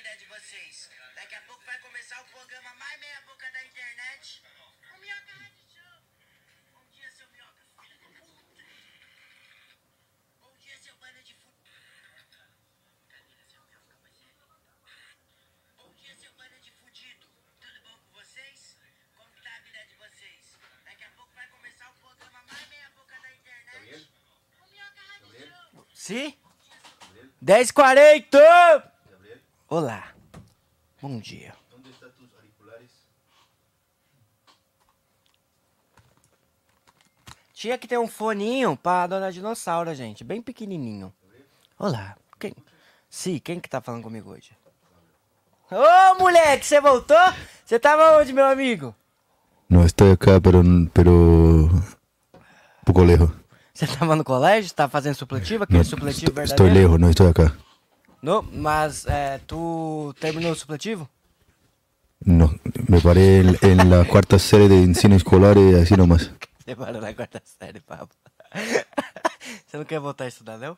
vida de vocês. Daqui a pouco vai começar o programa mais meia boca da internet. O Minhoca Rádio Show. Bom dia, seu Minhoca, filho da puta. Bom dia, seu banda de fu... Cadê seu Minhoca, parceiro? Bom dia, seu banda de fudido. Tudo bom com vocês? Como tá a vida de vocês? Daqui a pouco vai começar o programa mais meia boca da internet. O Minhoca Rádio Show. Sim? 10h40! Olá. Bom dia. ¿Dónde están tus auriculares? Tinha que ter um foninho pra dona dinossauro, gente. Bem pequenininho. Olá. Quem? Sim, quem que tá falando comigo hoje? Ô, moleque, você voltou? Você tava onde, meu amigo? No, estoy acá, pero, pero un poco lejos. Você tava no colégio? Tá fazendo supletivo? Aquele No, supletivo estoy, estoy verdadeiro? lejos, no estoy acá. No, mas é, tu terminou o supletivo? No, me paré en, en la cuarta serie de ensino escolar y así nomás. Você parou na quarta série, papo. Você não quer voltar a estudar, não?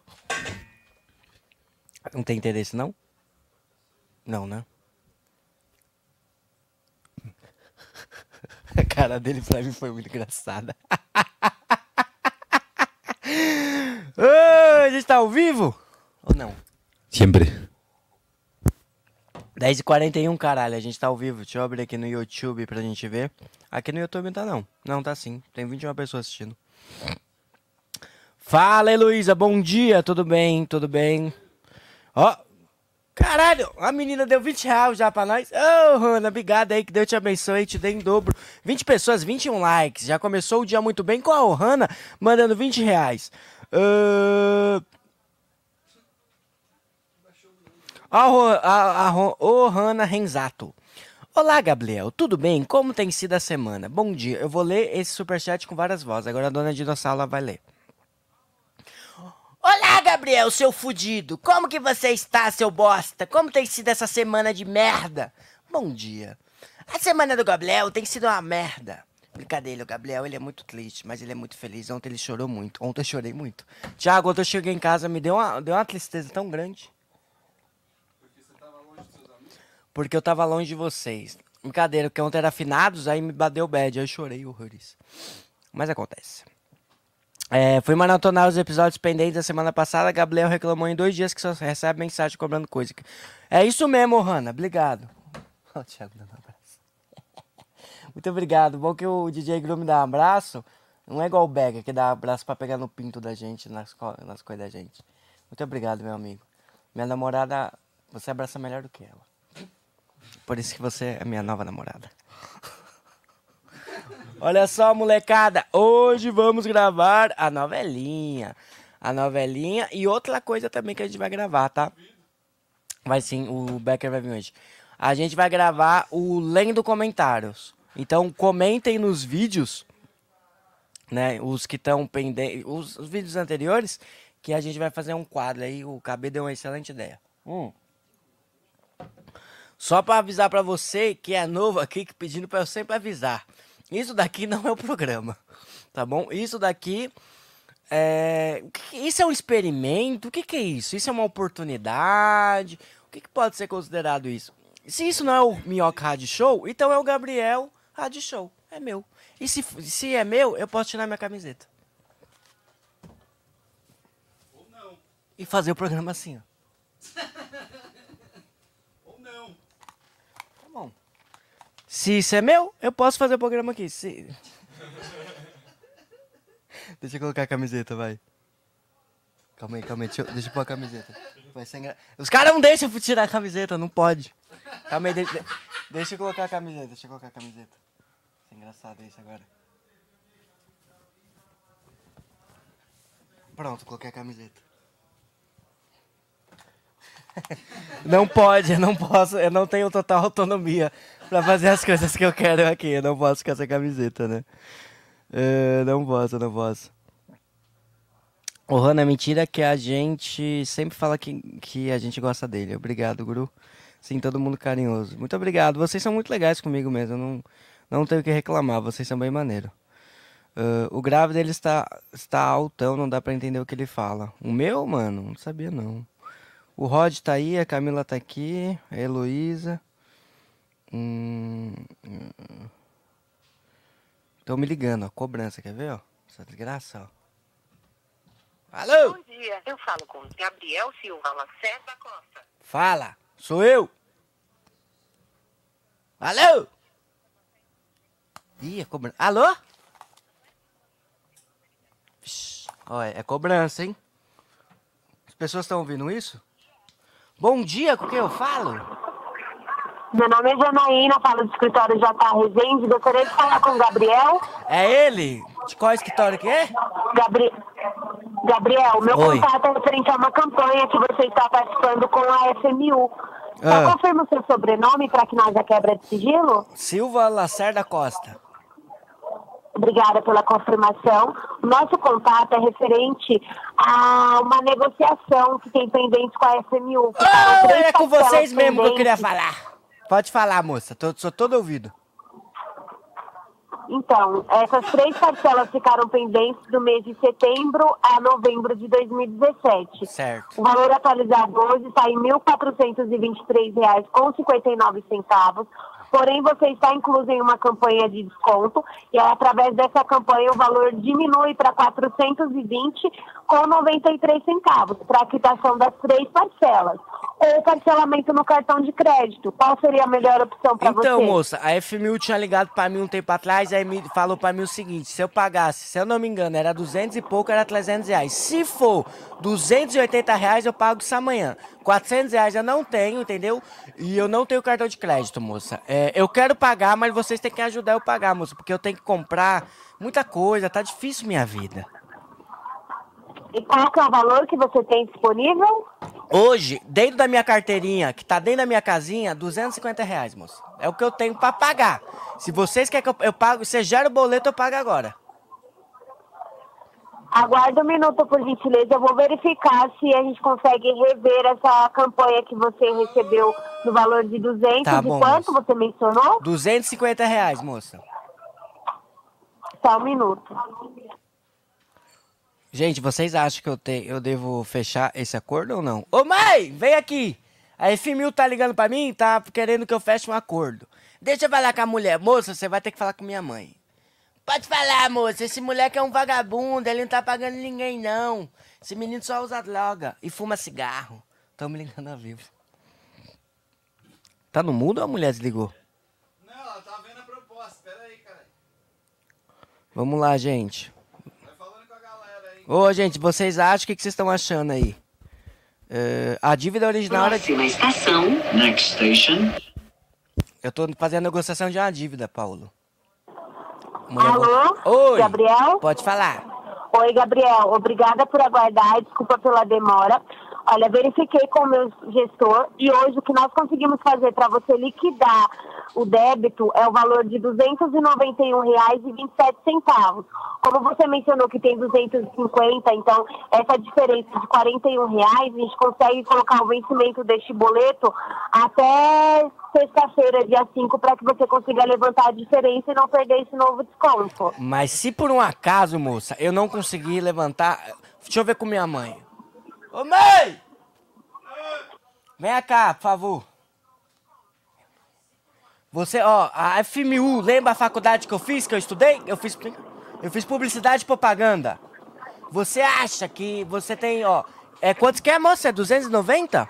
Não tem interesse, não? Não, né? A cara dele pra mim foi muito engraçada. Ô, a gente tá ao vivo? Ou não? Siempre. 10h41, caralho, a gente tá ao vivo. Deixa eu abrir aqui no YouTube pra gente ver. Aqui no YouTube não tá não. Não, tá sim. Tem 21 pessoas assistindo. Fala, Heloísa, bom dia. Tudo bem? Tudo bem? Ó, caralho, a menina deu 20 reais já pra nós. Ô, Rana, obrigado aí, que Deus te abençoe, te dê em dobro. 20 pessoas, 21 likes. Já começou o dia muito bem com a Ohana, mandando 20 reais. Ahn... A, a, a, Ohana Renzato. Olá, Gabriel. Tudo bem? Como tem sido a semana? Bom dia. Eu vou ler esse superchat com várias vozes. Agora a dona Dinossauro vai ler. Olá, Gabriel, seu fudido. Como que você está, seu bosta? Como tem sido essa semana de merda? Bom dia. A semana do Gabriel tem sido uma merda. Brincadeira, o Gabriel, ele é muito triste, mas ele é muito feliz. Ontem ele chorou muito. Ontem eu chorei muito. Tiago, ontem eu cheguei em casa, me deu uma, deu uma tristeza tão grande. Porque eu tava longe de vocês. Brincadeira, porque ontem era finados, aí me bateu bad, aí eu chorei horrores. Mas acontece. É, fui maratonar os episódios pendentes da semana passada. Gabriel reclamou em dois dias que só recebe mensagem cobrando coisa. É isso mesmo, Hanna. Obrigado. Ó, Thiago dando um abraço. Muito obrigado. Bom que o DJ me dá um abraço. Não é igual o Becker, que dá abraço pra pegar no pinto da gente, nas, co- nas coisas da gente. Muito obrigado, meu amigo. Minha namorada, você abraça melhor do que ela. Por isso que você é minha nova namorada. Olha só, molecada. Hoje vamos gravar a novelinha. A novelinha e outra coisa também que a gente vai gravar, tá? Vai sim, o Becker vai vir hoje. A gente vai gravar o Lendo Comentários. Então comentem nos vídeos, né? Os que estão pendentes. Os, os vídeos anteriores, que a gente vai fazer um quadro aí. O KB deu uma excelente ideia. Hum. Só pra avisar pra você que é novo aqui, que pedindo pra eu sempre avisar. Isso daqui não é o programa, tá bom? Isso daqui é... Isso é um experimento? O que, que é isso? Isso é uma oportunidade? O que, que pode ser considerado isso? Se isso não é o Minhoca Rádio Show, então é o Gabriel Rádio Show. É meu. E se, se é meu, eu posso tirar minha camiseta. Ou não. E fazer o programa assim, ó. Ou não. Tá bom. Se isso é meu, eu posso fazer o programa aqui. Se... deixa eu colocar a camiseta, vai. Calma aí, calma aí. Deixa eu, deixa eu pôr a camiseta. Vai ser engra... Os caras não deixam tirar a camiseta, não pode. Calma aí, deixa, deixa eu colocar a camiseta. Deixa eu colocar a camiseta. Ser engraçado isso agora. Pronto, coloquei a camiseta. Não pode, eu não posso, eu não tenho total autonomia pra fazer as coisas que eu quero aqui. Eu não posso com essa camiseta, né? É, não posso, não posso. O Rana, mentira que a gente sempre fala que, que a gente gosta dele. Obrigado, Guru. Sim, todo mundo carinhoso. Muito obrigado. Vocês são muito legais comigo mesmo. Eu não, não tenho o que reclamar. Vocês são bem maneiro. Ah, o grave dele está, está altão, não dá pra entender o que ele fala. O meu, mano, não sabia não. O Rod tá aí, a Camila tá aqui, a Heloísa. Hum, Estão me ligando, ó. Cobrança, quer ver, ó? Essa desgraça, ó. Alô? Bom dia, eu falo com Gabriel Silva Lacerda Costa. Fala, sou eu. Alô? Ih, é cobrança. Alô? Ó, é cobrança, hein? As pessoas estão ouvindo isso? Bom dia, com quem eu falo? Meu nome é Janaína, falo do escritório J. Resende. Gostaria de falar com o Gabriel. É ele? De qual escritório que é? Gabri... Gabriel, meu Oi. contato é referente a uma campanha que você está participando com a FMU. Só Ah. confirma o seu sobrenome para que nós a quebra de sigilo? Silva Lacerda Costa. Obrigada pela confirmação. Nosso contato é referente a uma negociação que tem pendente com a FMU. Oh, três é com vocês mesmo que eu queria falar. Pode falar, moça. Tô, sou todo ouvido. Então, essas três parcelas ficaram pendentes do mês de setembro a novembro de 2017. Certo. O valor atualizado hoje está em R$ 1.423,59. Porém, você está incluso em uma campanha de desconto e aí, através dessa campanha o valor diminui para R$ 420,93 centavos para a quitação das três parcelas ou parcelamento no cartão de crédito. Qual seria a melhor opção para você? Então, moça, a FMU tinha ligado pra mim um tempo atrás, aí me falou pra mim o seguinte, se eu pagasse, se eu não me engano, era 200 e pouco, era 300 reais. Se for 280 reais, eu pago isso amanhã. 400 reais eu não tenho, entendeu? E eu não tenho cartão de crédito, moça. É, eu quero pagar, mas vocês têm que ajudar eu a pagar, moça, porque eu tenho que comprar muita coisa, tá difícil minha vida. E qual que é o valor que você tem disponível? Hoje, dentro da minha carteirinha, que tá dentro da minha casinha, 250 reais, moça. É o que eu tenho pra pagar. Se vocês querem que eu, eu pago, você gera o boleto, eu pago agora. Aguarda um minuto, por gentileza. Eu vou verificar se a gente consegue rever essa campanha que você recebeu no valor de 200 Tá e bom, quanto moça. você mencionou? 250 reais, moça. Só um minuto. Gente, vocês acham que eu, te, eu devo fechar esse acordo ou não? Ô mãe, vem aqui! A FMU tá ligando pra mim, tá querendo que eu feche um acordo. Deixa eu falar com a mulher. Moça, você vai ter que falar com minha mãe. Pode falar, moça. Esse moleque é um vagabundo, ele não tá pagando ninguém, não. Esse menino só usa droga e fuma cigarro. Tão me ligando ao vivo. Tá no mudo ou a mulher desligou? Não, ela tá vendo a proposta. Pera aí, cara. Vamos lá, gente. Vai falando com a galera aí. Ô, gente, vocês acham o que, que vocês estão achando aí? É, a dívida original era. Próxima estação. Next station. Eu tô fazendo a negociação de uma dívida, Paulo. Alô? Oi. Gabriel? Pode falar. Oi, Gabriel. Obrigada por aguardar. Desculpa pela demora. Olha, verifiquei com o meu gestor e hoje o que nós conseguimos fazer para você liquidar o débito é o valor de R$ 291,27. Como você mencionou que tem 250, então essa diferença de 41 reais, a gente consegue colocar o vencimento deste boleto até sexta-feira, dia 5, para que você consiga levantar a diferença e não perder esse novo desconto. Mas se por um acaso, moça, eu não conseguir levantar. Deixa eu ver com minha mãe. Ô mãe! Vem cá, por favor. Você, ó, a FMU, lembra a faculdade que eu fiz, que eu estudei? Eu fiz, eu fiz publicidade e propaganda. Você acha que você tem, ó, é quantos que é, moça? É 290?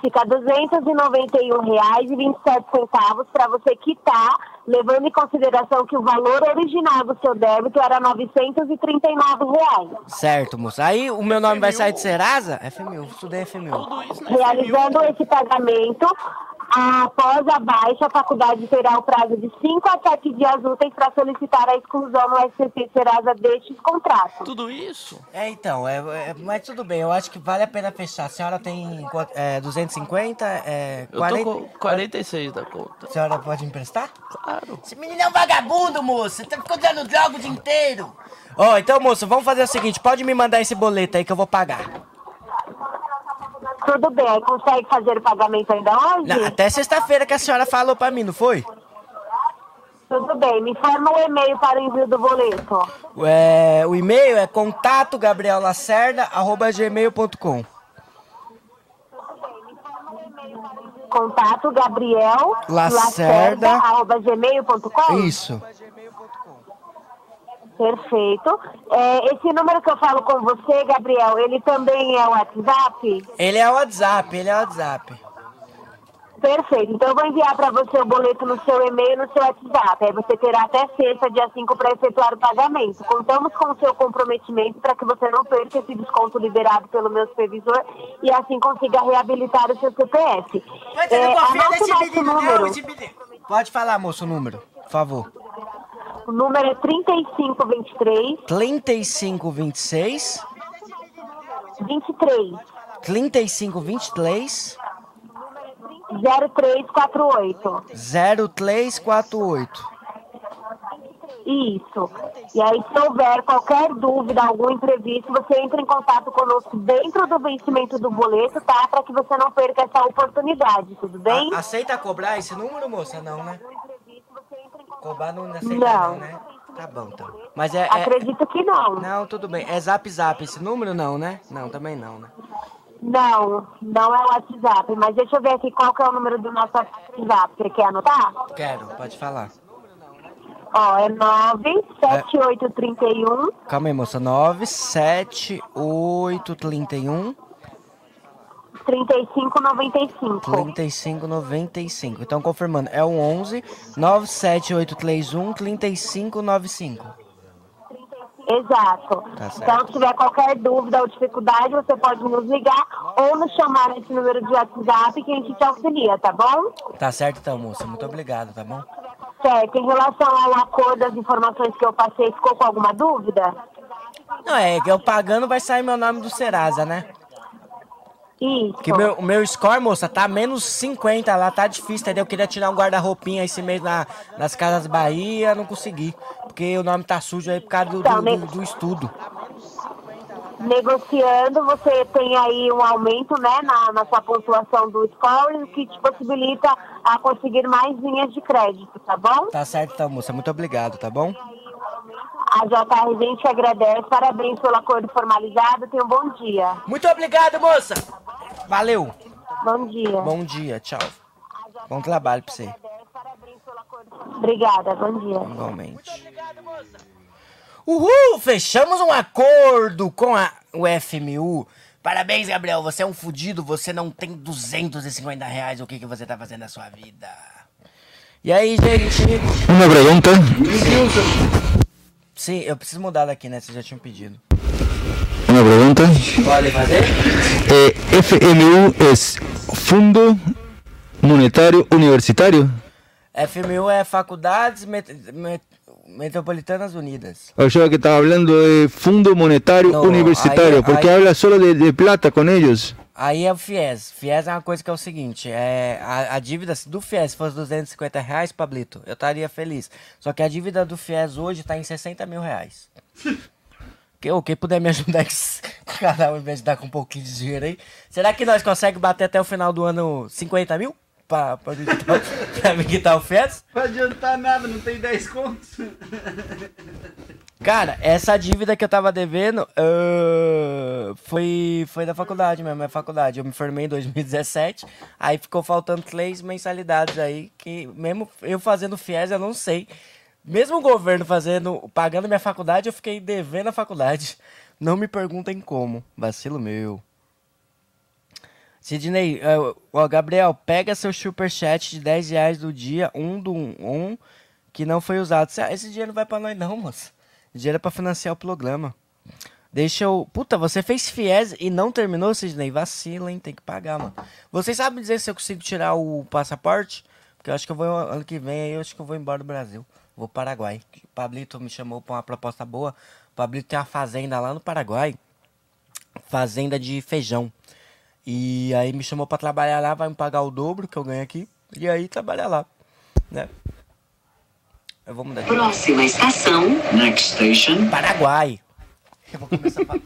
Fica R$ 291,27 para você quitar, levando em consideração que o valor original do seu débito era 939 reais. Certo, moça. Aí o meu nome vai sair de Serasa? FMU, estudei FMU. Realizando esse pagamento, após a baixa, a faculdade terá o prazo de 5 a 7 dias úteis para solicitar a exclusão no SCP Serasa destes contratos. Tudo isso? É, então, é, é- mas tudo bem, eu acho que vale a pena fechar. A senhora tem é, 250? É, Eu 40? tô com 46 da conta. A senhora pode emprestar? Claro. Esse menino é um vagabundo, moço. Você tá ficando dando droga o dia inteiro. Ó, então, moço, vamos fazer o seguinte: pode me mandar esse boleto aí que eu vou pagar. Tudo bem, consegue fazer o pagamento ainda hoje? Na- até sexta-feira que a senhora falou pra mim, não foi? Tudo bem, me informa o e-mail para o envio do boleto. É, o e-mail é contato gabrielacerda.gmail.com Contato Gabriel Lacerda. arroba gmail.com? Isso. Perfeito. É, esse número que eu falo com você, Gabriel, ele também é o WhatsApp? Ele é o WhatsApp, ele é o WhatsApp. Perfeito. Então eu vou enviar para você o boleto no seu e-mail no seu WhatsApp. Aí você terá até sexta, dia 5, para efetuar o pagamento. Contamos com o seu comprometimento para que você não perca esse desconto liberado pelo meu supervisor e assim consiga reabilitar o seu CPF. É, anote o nosso número. Pode falar, moço, o número, por favor. O número é 3523 3526 23 3523 0348. 0348. Isso. E aí, se houver qualquer dúvida, algum imprevisto, você entra em contato conosco dentro do vencimento do boleto, tá? Para que você não perca essa oportunidade, tudo bem? A- aceita cobrar esse número, moça? Não, né? Cobrar não aceita Não. não, né? Tá bom, então. Mas é... é- Acredito que não. Não, tudo bem. É zap zap esse número não, né? Não, também não, né? Não, não é o WhatsApp. Mas deixa eu ver aqui qual que é o número do nosso WhatsApp. Você quer anotar? Quero, pode falar. Ó, é 97831 Calma aí, moça. 97831 3595. 3595. Então, confirmando, é o 11 97831 3595. Exato. Tá então, se tiver qualquer dúvida ou dificuldade, você pode nos ligar ou nos chamar nesse número de WhatsApp que a gente te auxilia, tá bom? Tá certo então, moça. Muito obrigado, tá bom? Certo. Em relação ao acordo das informações que eu passei, ficou com alguma dúvida? Não, é que eu pagando vai sair meu nome do Serasa, né? Isso. Que meu, o meu score, moça, tá menos 50 lá, tá difícil, entendeu? Eu queria tirar um guarda-roupinha esse mês na, nas Casas Bahia, não consegui. Porque o nome tá sujo aí por causa do, do, do- do estudo. Negociando, você tem aí um aumento né, na, na sua pontuação do score, o que te possibilita a conseguir mais linhas de crédito, tá bom? Tá certo então, moça. Muito obrigado, tá bom? A JR gente agradece, parabéns pelo acordo formalizado, tenha um bom dia. Muito obrigado, moça! Valeu! Bom dia. Bom dia, tchau. Bom trabalho pra você, Obrigada, bom dia. igualmente. Uhul! Fechamos um acordo com a o FMU. Parabéns, Gabriel. Você é um fudido. Você não tem 250 reais. O que, que você tá fazendo na sua vida? E aí, gente? Una pregunta. Sim, eu preciso mudar daqui, né? Vocês já tinham pedido. Una pregunta. Pode fazer? Eh, FMU es Fundo Monetario Universitario. FMU é Faculdades Met- Met- Metropolitanas Unidas. O sea que estaba hablando de Fundo Monetario No, Universitario, ahí- porque ahí- habla solo de, de plata con ellos. Aí é o FIES. FIES é uma coisa que é o seguinte, é a, a dívida do FIES se fosse 250 reais, Pablito, eu estaria feliz. Só que a dívida do FIES hoje tá em 60 mil reais. Que, quem puder me ajudar com esse canal, em vez de dar com um pouquinho de dinheiro aí. Será que nós conseguimos bater até o final do ano 50 mil? Pra, pra, me quitar, o- pra me quitar o FIES? Não adiantar nada, não tem 10 contos. Cara, essa dívida que eu tava devendo ah, foi, foi da faculdade mesmo, é faculdade. Eu me formei em 2017, aí ficou faltando três mensalidades aí, que mesmo eu fazendo FIES, eu não sei. Mesmo o governo fazendo, pagando minha faculdade, eu fiquei devendo a faculdade. Não me perguntem como. Vacilo meu. Sidney, eh, ó, Gabriel, pega seu superchat de 10 reais do dia, um do um, que não foi usado. Esse dinheiro não vai pra nós não, moça. Dinheiro é pra financiar o programa. Deixa eu... Puta, você fez FIES e não terminou, Sidney? Vacila, hein? Tem que pagar, mano. Vocês sabem dizer se eu consigo tirar o passaporte? Porque eu acho que eu vou ano que vem aí, eu acho que eu vou embora do Brasil. Vou pro Paraguai. O Pablito me chamou pra uma proposta boa. O Pablito tem uma fazenda lá no Paraguai. Fazenda de feijão. E aí me chamou pra trabalhar lá, vai me pagar o dobro que eu ganho aqui. E aí trabalhar lá, né? Eu vou mudar Próxima estação. Next station. Paraguai. Eu vou começar a falar.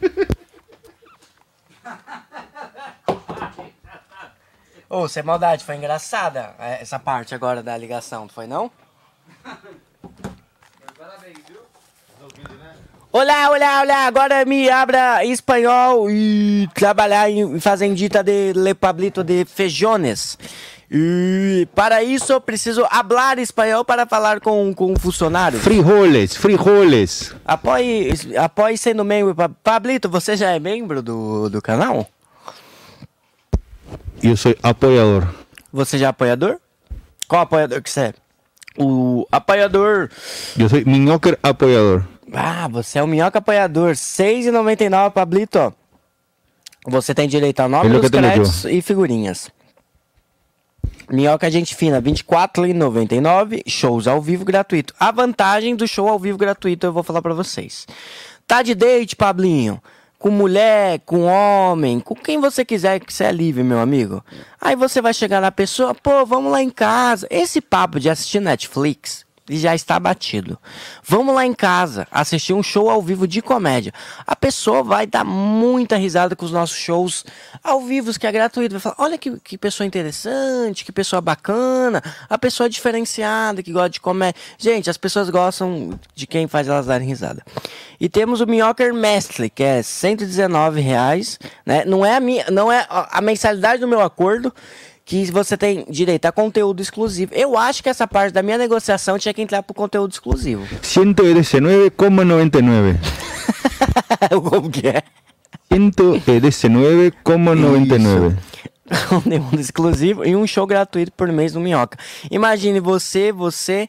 Ô, sem maldade, foi engraçada é, essa parte agora da ligação, não foi não? Parabéns, viu? Olá, olá, olá, agora me abra espanhol e trabalhar em fazendita de Le Pablito de Fejones. E para isso eu preciso falar espanhol para falar com, com um funcionário. Frijoles, frijoles. Apoie, apoie sendo membro. Pa- Pablito, você já é membro do, do canal? Yo soy apoyador. Você já é apoiador? Qual apoiador que você é? O apoiador. Yo soy minhoker apoyador. Ah, você é o minhoca apoiador. R$ 6,99, Pablito. Você tem direito a nome dos créditos e figurinhas. Minhoca Gente Fina, R$ 24,99. Shows ao vivo gratuito. A vantagem do show ao vivo gratuito eu vou falar pra vocês. Tá de date, Pablinho? Com mulher, com homem, com quem você quiser que você é livre, meu amigo. Aí você vai chegar na pessoa, pô, vamos lá em casa. Esse papo de assistir Netflix e já está batido. Vamos lá em casa assistir um show ao vivo de comédia. A pessoa vai dar muita risada com os nossos shows ao vivo, que é gratuito. Vai falar: olha que, que pessoa interessante, que pessoa bacana, a pessoa diferenciada que gosta de comédia. Gente, as pessoas gostam de quem faz elas darem risada. E temos o Minhoker Mestre, que é 119 reais, né? Não é a minha, não é a mensalidade do meu acordo que você tem direito a conteúdo exclusivo. Eu acho que essa parte da minha negociação tinha que entrar pro conteúdo exclusivo. 119,99. Como que é? 119,99. Conteúdo exclusivo e um show gratuito por mês no Minhoca. Imagine você, você,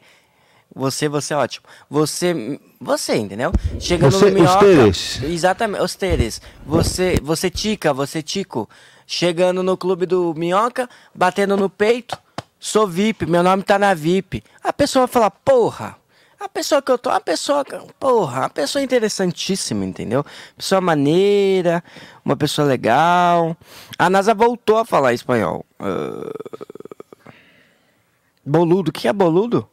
você, você é ótimo. Você, você, entendeu? Chegando Você, no Minhoca. ustedes. Exatamente, ustedes. Você, você tica, você tico. Chegando no clube do Minhoca, batendo no peito. Sou VIP, meu nome tá na VIP. A pessoa fala, porra. A pessoa que eu tô, a pessoa, porra, a pessoa interessantíssima, entendeu? Pessoa maneira, uma pessoa legal. A NASA voltou a falar espanhol. Ah, Boludo, o que é boludo?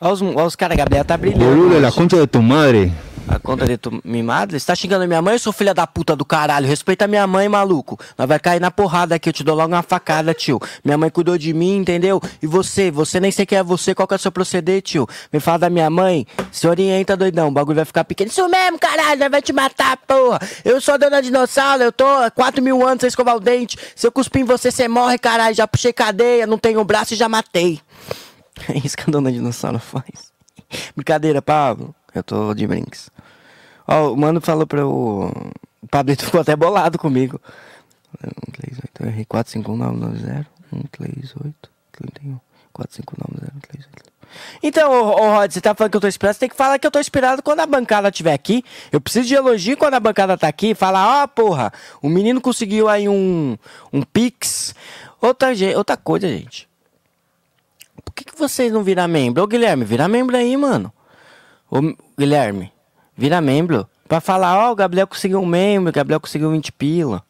Olha os, olha os caras, Gabriel tá brilhando. Boludo la hoje. concha de tu madre. A conta de tu mimado? Você tá xingando minha mãe, seu filho da puta do caralho? Respeita minha mãe, maluco. Nós vai cair na porrada aqui, eu te dou logo uma facada, tio. Minha mãe cuidou de mim, entendeu? E você? Você nem sei quem é você, qual que é o seu proceder, tio? Me fala da minha mãe, se orienta, doidão. O bagulho vai ficar pequeno. Isso mesmo, caralho, nós vai te matar, porra. Eu sou dona dinossauro, eu tô há 4 mil anos sem escovar o dente. Se eu cuspir em você, você morre, caralho. Já puxei cadeia, não tenho braço e já matei. É isso que a dona dinossauro faz. Brincadeira, Pablo. Eu tô de brinks. Ó, o mano falou pra eu. O Pablito ficou até bolado comigo. 1, 3, 8, eu errei 4, 5, 1, 9, 9, 0. 1, 3, 8, 31. 4, 5, 9, 0, 3, 8. Então, ô, ô Rod, você tá falando que eu tô inspirado, você tem que falar que eu tô inspirado quando a bancada estiver aqui. Eu preciso de elogio quando a bancada tá aqui. Falar, ó, porra, o menino conseguiu aí um, um pix. Outra, outra coisa, gente. Por que, que vocês não viram membro? Ô, Guilherme, vira membro aí, mano. Ô, Guilherme, vira membro. Pra falar, ó, o Gabriel conseguiu um membro, o Gabriel conseguiu 20 pila.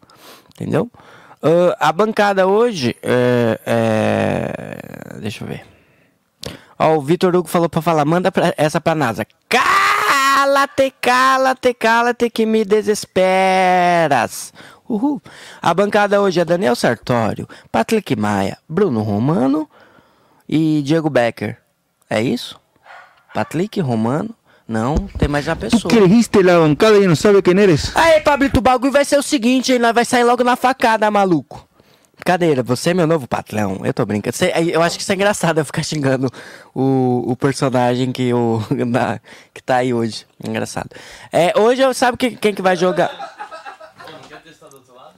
Entendeu? Ah, a bancada hoje é, é- Deixa eu ver. Ó, o Vitor Hugo falou pra falar, manda pra, essa pra NASA. Cala-te, cala-te, cala-te que me desesperas. Uhul. A bancada hoje é Daniel Sartório, Patrick Maia, Bruno Romano e Diego Becker. É isso? Patrick Romano? Não, tem mais uma pessoa. que elegiste la bancada y no sabe quién eres. Aí, Pablito, o bagulho vai ser o seguinte, hein? Nós vai sair logo na facada, maluco. Brincadeira, você é meu novo patrão. Eu tô brincando. Eu acho que isso é engraçado eu ficar xingando o, o personagem que, o, na- que tá aí hoje. Engraçado. É, hoje eu sabe que- quem que vai jogar.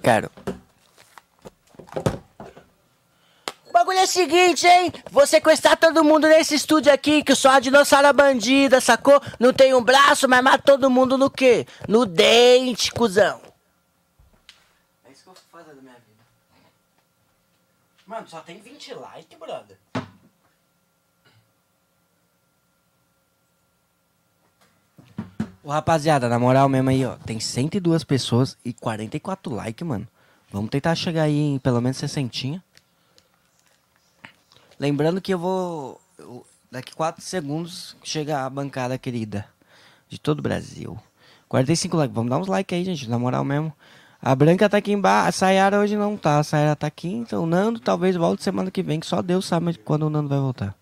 Quero. O bagulho é o seguinte, hein? Vou sequestrar todo mundo nesse estúdio aqui, que sou a dinossauro bandida, sacou? Não tem um braço, mas mata todo mundo no quê? No dente, cuzão. É isso que eu vou fazer da minha vida. Mano, só tem 20 likes, brother. Ô, rapaziada, na moral mesmo aí, ó. Tem 102 pessoas e 44 likes, mano. Vamos tentar chegar aí em pelo menos 60. Lembrando que eu vou. daqui 4 segundos chega a bancada querida de todo o Brasil. 45 likes. Vamos dar uns likes aí, gente, na moral mesmo. A Branca tá aqui embaixo. A Sayara hoje não tá. A Sayara tá aqui. Então o Nando talvez volte semana que vem, que só Deus sabe quando o Nando vai voltar.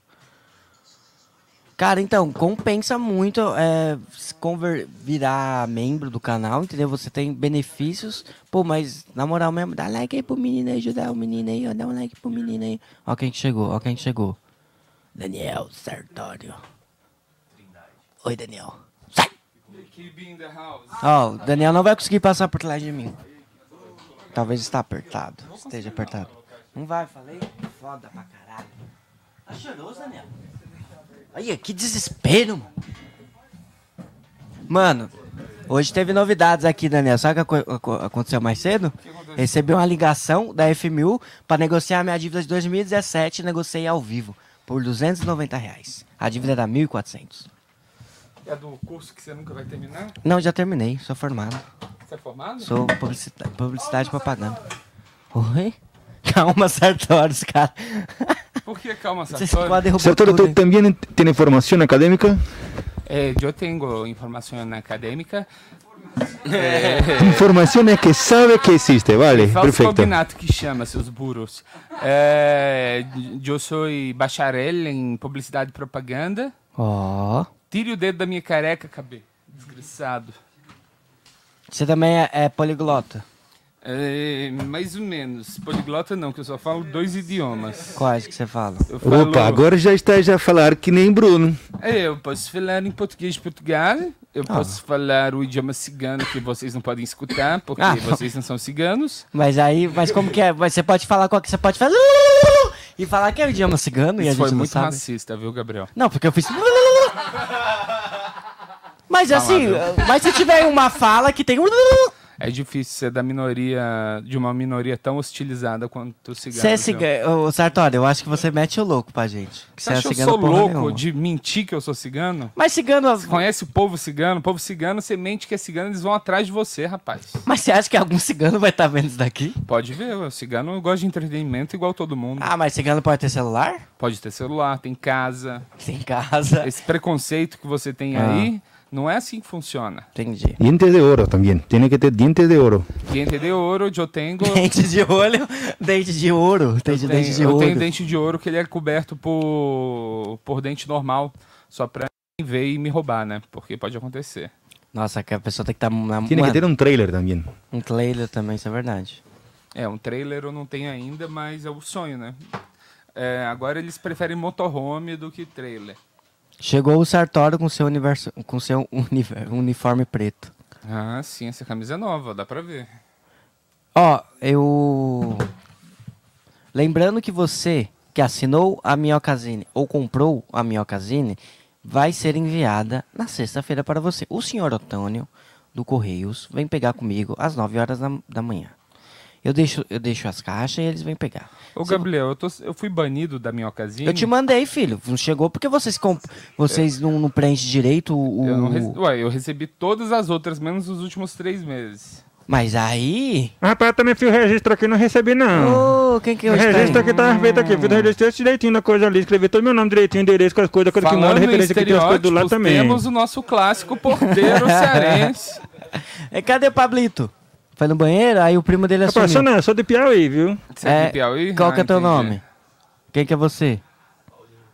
Cara, então, compensa muito é, se conver- virar membro do canal, entendeu? Você tem benefícios. Pô, mas na moral mesmo, dá like aí pro menino aí, ajudar o menino aí, ó. Dá um like pro menino aí. Ó quem que chegou, ó quem que chegou. Daniel Sartório. Oi, Daniel. Sai! Ó, o Daniel não vai conseguir passar por trás de mim. Talvez está apertado. Esteja apertado. Não vai, falei. Foda pra caralho. Tá choroso, Daniel? Olha, que desespero, mano. Mano, hoje teve novidades aqui, Daniel. Sabe o que aco- aco- aconteceu mais cedo? Recebi uma ligação da FMU pra negociar minha dívida de 2017 e negociei ao vivo por 290 reais. A dívida era 1.400. É do curso que você nunca vai terminar? Não, já terminei, sou formado. Você é formado? Sou publicita publicidade e propaganda. Oi? Calma, Sartórios, cara. Por que calma, Sartori? Sartori, tudo, ¿tú hein? también tienes formación académica? É, eu tenho informação acadêmica. Información es que sabe que existe, vale, Falso perfecto. combinato que chama, seus burros. É, eu sou bacharel em publicidade e propaganda. Ó. Tire o dedo da minha careca, cabê. Desgraçado. Você também é, é poliglota? É, mais ou menos. Poliglota não, que eu só falo dois idiomas. Quais que você fala? Eu falo, Opa, agora já estás a falar que nem Bruno. É, eu posso falar em português de Portugal. Eu posso falar o idioma cigano que vocês não podem escutar, porque Ah. vocês não são ciganos. Mas aí, mas como que é? Mas Você pode falar qual que você pode fazer e falar que é o idioma cigano e a Isso gente foi não muito sabe. racista, viu, Gabriel? Não, porque eu fiz. Mas assim, mas se tiver uma fala que tem. É difícil ser da minoria, de uma minoria tão hostilizada quanto os ciganos. Você é cigano. Ô, Sartori, eu acho que você mete o louco pra gente. Que Você é acha que eu cigano sou louco nenhuma. de mentir que eu sou cigano? Mas cigano. Você conhece o povo cigano? O povo cigano, você mente que é cigano, eles vão atrás de você, rapaz. Mas você acha que algum cigano vai estar vendo isso daqui? Pode ver, o cigano gosta de entretenimento igual todo mundo. Ah, mas cigano pode ter celular? Pode ter celular, tem casa. Tem casa. Esse preconceito que você tem Ah. aí, não é assim que funciona. Entendi. Dientes de oro también, tiene que ter dientes de oro. Diente de ouro, eu tenho... Dente de olho, dente de ouro. Tem de Eu dente tenho, de eu ouro. tenho dente de ouro que ele é coberto por, por dente normal, só pra ninguém ver e me roubar, né? Porque pode acontecer. Nossa, que a pessoa tem que estar na Tiene que ter un trailer también. um trailer também, isso é verdade. É, um trailer eu não tenho ainda, mas é o sonho, né? É, agora eles preferem motorhome do que trailer. Chegou o Sartório com seu universo, com seu univer- uniforme preto. Ah, sim, essa camisa é nova, dá pra ver. Ó, eu lembrando que você que assinou a Minhocazine ou comprou a Minhocazine vai ser enviada na sexta-feira para você. O senhor Otônio do Correios vem pegar comigo às 9 horas da, da manhã. Eu deixo, eu deixo as caixas e eles vêm pegar. Ô, Gabriel, eu, tô, eu fui banido da minha ocasião. Eu te mandei, filho. Não chegou porque vocês, comp... vocês não, não preenchem direito o. Eu, não rece- Ué, eu recebi todas as outras, menos os últimos três meses. Mas aí. Rapaz, também fiz o registro aqui, não recebi não. Ô, quem que O hoje tá registro aqui tá feito aqui, fiz o registro direitinho da coisa ali, escrevi todo meu nome direitinho, endereço com as coisas, coisa que manda, referência que tem as coisas do lado também. temos o nosso clássico porteiro cearense. É, cadê o Pablito? Foi no banheiro, aí o primo dele Rapaz, sou assumiu. não, sou de Piauí, viu? Você é, de Piauí? Qual que é Ah, teu entendi. nome? Quem que é você?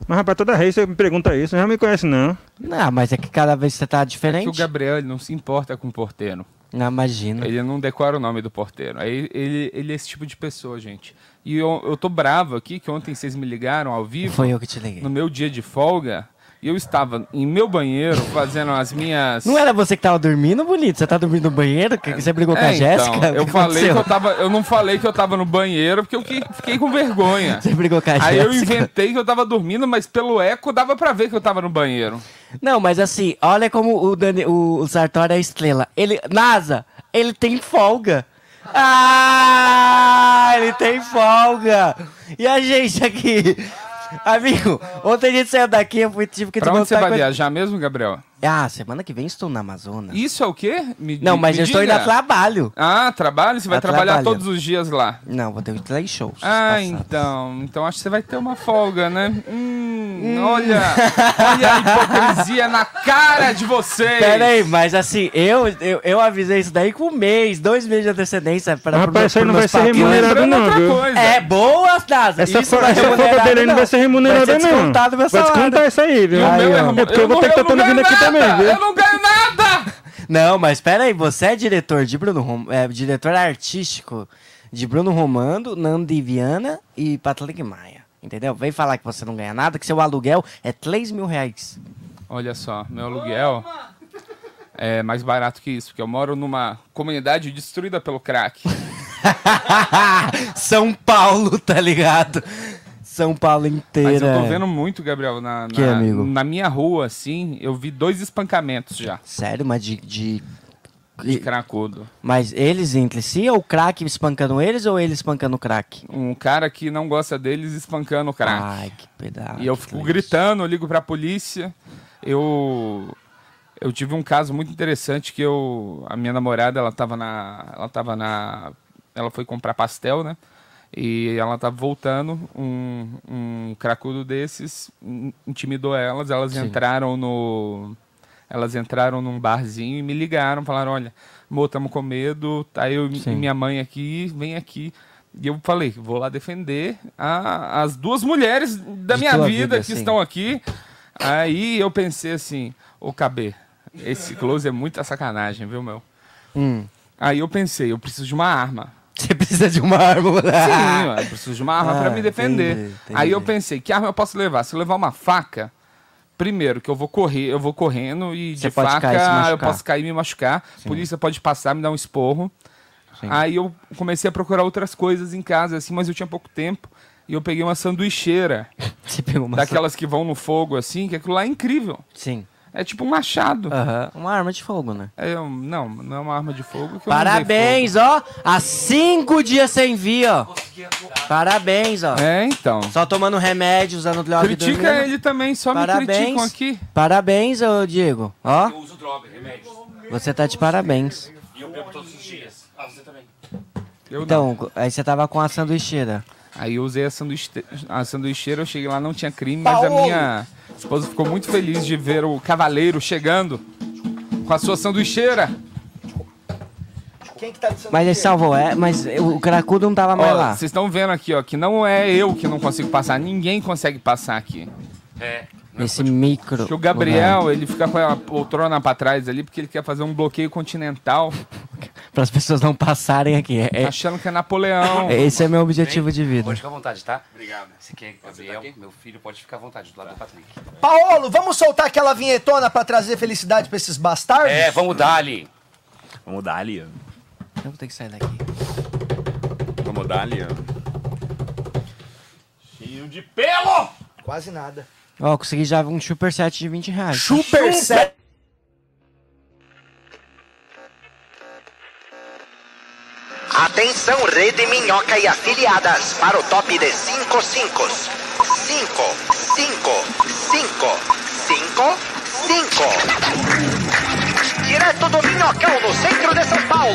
Mas rapaz, toda vez você me pergunta isso, você já me conhece não. Não, mas é que cada vez você tá Que diferente. o Gabriel ele não se importa com o porteiro. Não, imagina. Ele não decora o nome do porteiro. Aí ele, ele é esse tipo de pessoa, gente. E eu, eu tô bravo aqui, que ontem vocês me ligaram ao vivo, Foi eu que te liguei. no meu dia de folga, e eu estava em meu banheiro fazendo as minhas. Não era você que tava dormindo, bonito? Você tá dormindo no banheiro? Que você brigou com a É, Jéssica? então, O eu que falei que eu tava. Eu não falei que eu tava no banheiro porque eu que- fiquei com vergonha. Você brigou com a Aí eu Jéssica? inventei que eu tava dormindo, mas pelo eco dava pra ver que eu tava no banheiro. Não, mas assim, olha como o, Dani, o, o Sartori é estrela. Ele, NASA, ele tem folga. Ah, ele tem folga. E a gente aqui? Amigo, ontem a gente saiu daqui, eu fui, tive que Pra onde você vai coisa- viajar mesmo, Gabriel? Ah, semana que vem estou na Amazonas. Isso é o quê? Me- Não, me- mas me eu estou indo diga. a trabalho. Ah, trabalho? Você vai A trabalhar trabalho. todos os dias lá? Não, vou ter três shows. Ah, passados. então. Então acho que você vai ter uma folga, né? Hum, Olha, olha a hipocrisia na cara de vocês. Pera aí, mas assim, eu, eu, eu avisei isso daí com um mês, dois meses de antecedência. Pra, Rapaz, isso aí não vai ser remunerado Lembrando não, outra viu? coisa. É boa, Nasa. Essa, isso fo- não é essa folga remunerado, dele não vai ser remunerada, Vai ser não. descontado meu Vai descontar isso aí, viu? O Aí, é É porque eu vou não- ter que estar não vindo aqui nada? Eu não ganho nada! Não, mas pera aí, você é diretor de Bruno Rom... é, diretor artístico de Bruno Romando, Nandi Viana e Patrick Maia. Entendeu? Vem falar que você não ganha nada, que seu aluguel é 3 mil reais. Olha só, meu aluguel é mais barato que isso, porque eu moro numa comunidade destruída pelo crack. São Paulo, tá ligado? São Paulo inteira. Mas eu tô vendo muito, Gabriel, na, Que, na, amigo? na minha rua, assim, eu vi dois espancamentos já Sério, mas de. de... de cracudo. Mas eles entre si, ou o crack espancando eles, ou eles espancando o crack? Um cara que não gosta deles espancando o crack. Ai, que pedaço. E eu fico gritando, eu ligo pra polícia. Eu eu tive um caso muito interessante que eu a minha namorada, ela tava na ela tava na ela foi comprar pastel, né? E ela tava voltando, um, um cracudo desses in- intimidou elas, elas Sim. entraram no elas entraram num barzinho e me ligaram, falaram, olha, amor, tamo com medo, tá eu e Sim. minha mãe aqui, vem aqui. E eu falei, vou lá defender a- as duas mulheres da De minha vida, vida, que sim. estão aqui. Aí eu pensei assim, ô KB, esse close é muita sacanagem, viu, meu? Hum. Aí eu pensei, eu preciso de uma arma. Você precisa de uma arma. Sim, eu preciso de uma arma Ah, pra me defender. entendi, entendi. Aí eu pensei, que arma eu posso levar? Se eu levar uma faca, primeiro que eu vou correr, eu vou correndo e Você de faca cair eu posso cair e me machucar. Sim. Polícia pode passar, me dar um esporro. Sim. Aí eu comecei a procurar outras coisas em casa, assim, mas eu tinha pouco tempo. E eu peguei uma sanduicheira, Você pegou uma. daquelas que vão no fogo, assim, que aquilo lá é incrível. Sim. É tipo um machado. Aham. Uma arma de fogo, né? É, um- não, não é uma arma de fogo. Que eu não Parabéns, ó. Há cinco dias sem vir, ó. Parabéns, ó. fogo. É, então. Só tomando remédio, usando droga e Critica dormindo. ele também, só me Parabéns. criticam aqui. Parabéns, ô Diego. Ó, Eu uso droga, remédio. você tá de parabéns. E eu bebo todos os dias. Ah, você também. Eu não. Então, aí você tava com a sanduicheira. Aí eu usei a, sanduíche, a sanduicheira, eu cheguei lá, não tinha crime, mas a minha esposa ficou muito feliz de ver o cavaleiro chegando com a sua sanduicheira. Quem que tá de Mas ele salvou, é? Mas o cracudo não tava mais Ó, lá. Vocês estão vendo aqui, ó, que não é eu que não consigo passar, ninguém consegue passar aqui. É. Esse micro. Que o Gabriel, ele fica com a poltrona pra trás ali, porque ele quer fazer um bloqueio continental, Para as pessoas não passarem aqui. É- é- achando que é Napoleão. esse é meu objetivo de vida. Pode ficar à vontade, tá? Obrigado. Você quer, Gabriel, meu filho, pode ficar à vontade do lado do Patrick. Paolo, vamos soltar aquela vinhetona pra trazer felicidade pra esses bastardos? É, vamos dar ali. Vamos dar ali, ó. Eu vou ter que sair daqui. Vamos dar ali, ó. Cheio de pelo! Quase nada. Ó, consegui já um super set de 20 reais. Super set. Atenção, Rede Minhoca e afiliadas, para o top de 5 5. 5, 5, 5, 5, 5. Direto do Minhocão, no centro de São Paulo.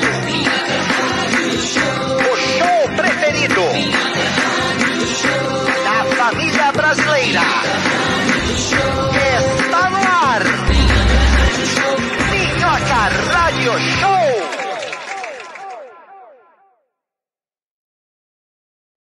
O show preferido da família brasileira. Radio Show.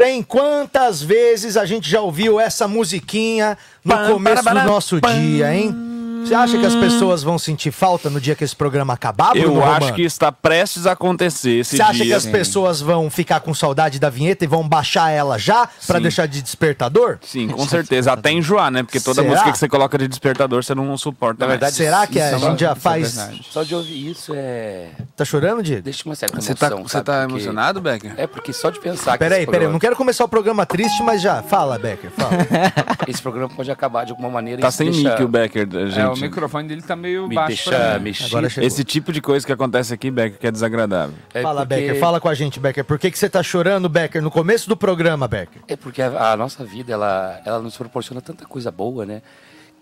Bem, quantas vezes a gente já ouviu essa musiquinha no começo do nosso dia, hein? Você acha que as pessoas vão sentir falta no dia que esse programa acabar, Bruno Eu acho Romano? que está prestes a acontecer esse Você acha dia. que as pessoas vão ficar com saudade da vinheta e vão baixar ela já pra Sim. deixar de despertador? Sim, com certeza. Até enjoar, né? Porque toda Será? música que você coloca de despertador, você não suporta Na mais. verdade, Será que a é gente já é faz... Só de ouvir isso é. Tá chorando, Diego? Deixa uma certa Você emoção. tá, você sabe? tá Porque- emocionado, Becker? É porque só de pensar que Peraí, peraí, não quero começar o programa triste, mas já. Fala, Becker, fala. esse programa pode acabar de alguma maneira. e Tá sem deixa- mic o Becker, gente. É, o microfone dele tá meio Me baixo deixa mim. mexer. Agora chegou. Esse tipo de coisa que acontece aqui, Becker, que é desagradável. É fala, porque- Becker, fala com a gente, Becker. Por que, que você tá chorando, Becker, no começo do programa, Becker? É porque a, a nossa vida, ela, ela nos proporciona tanta coisa boa, né?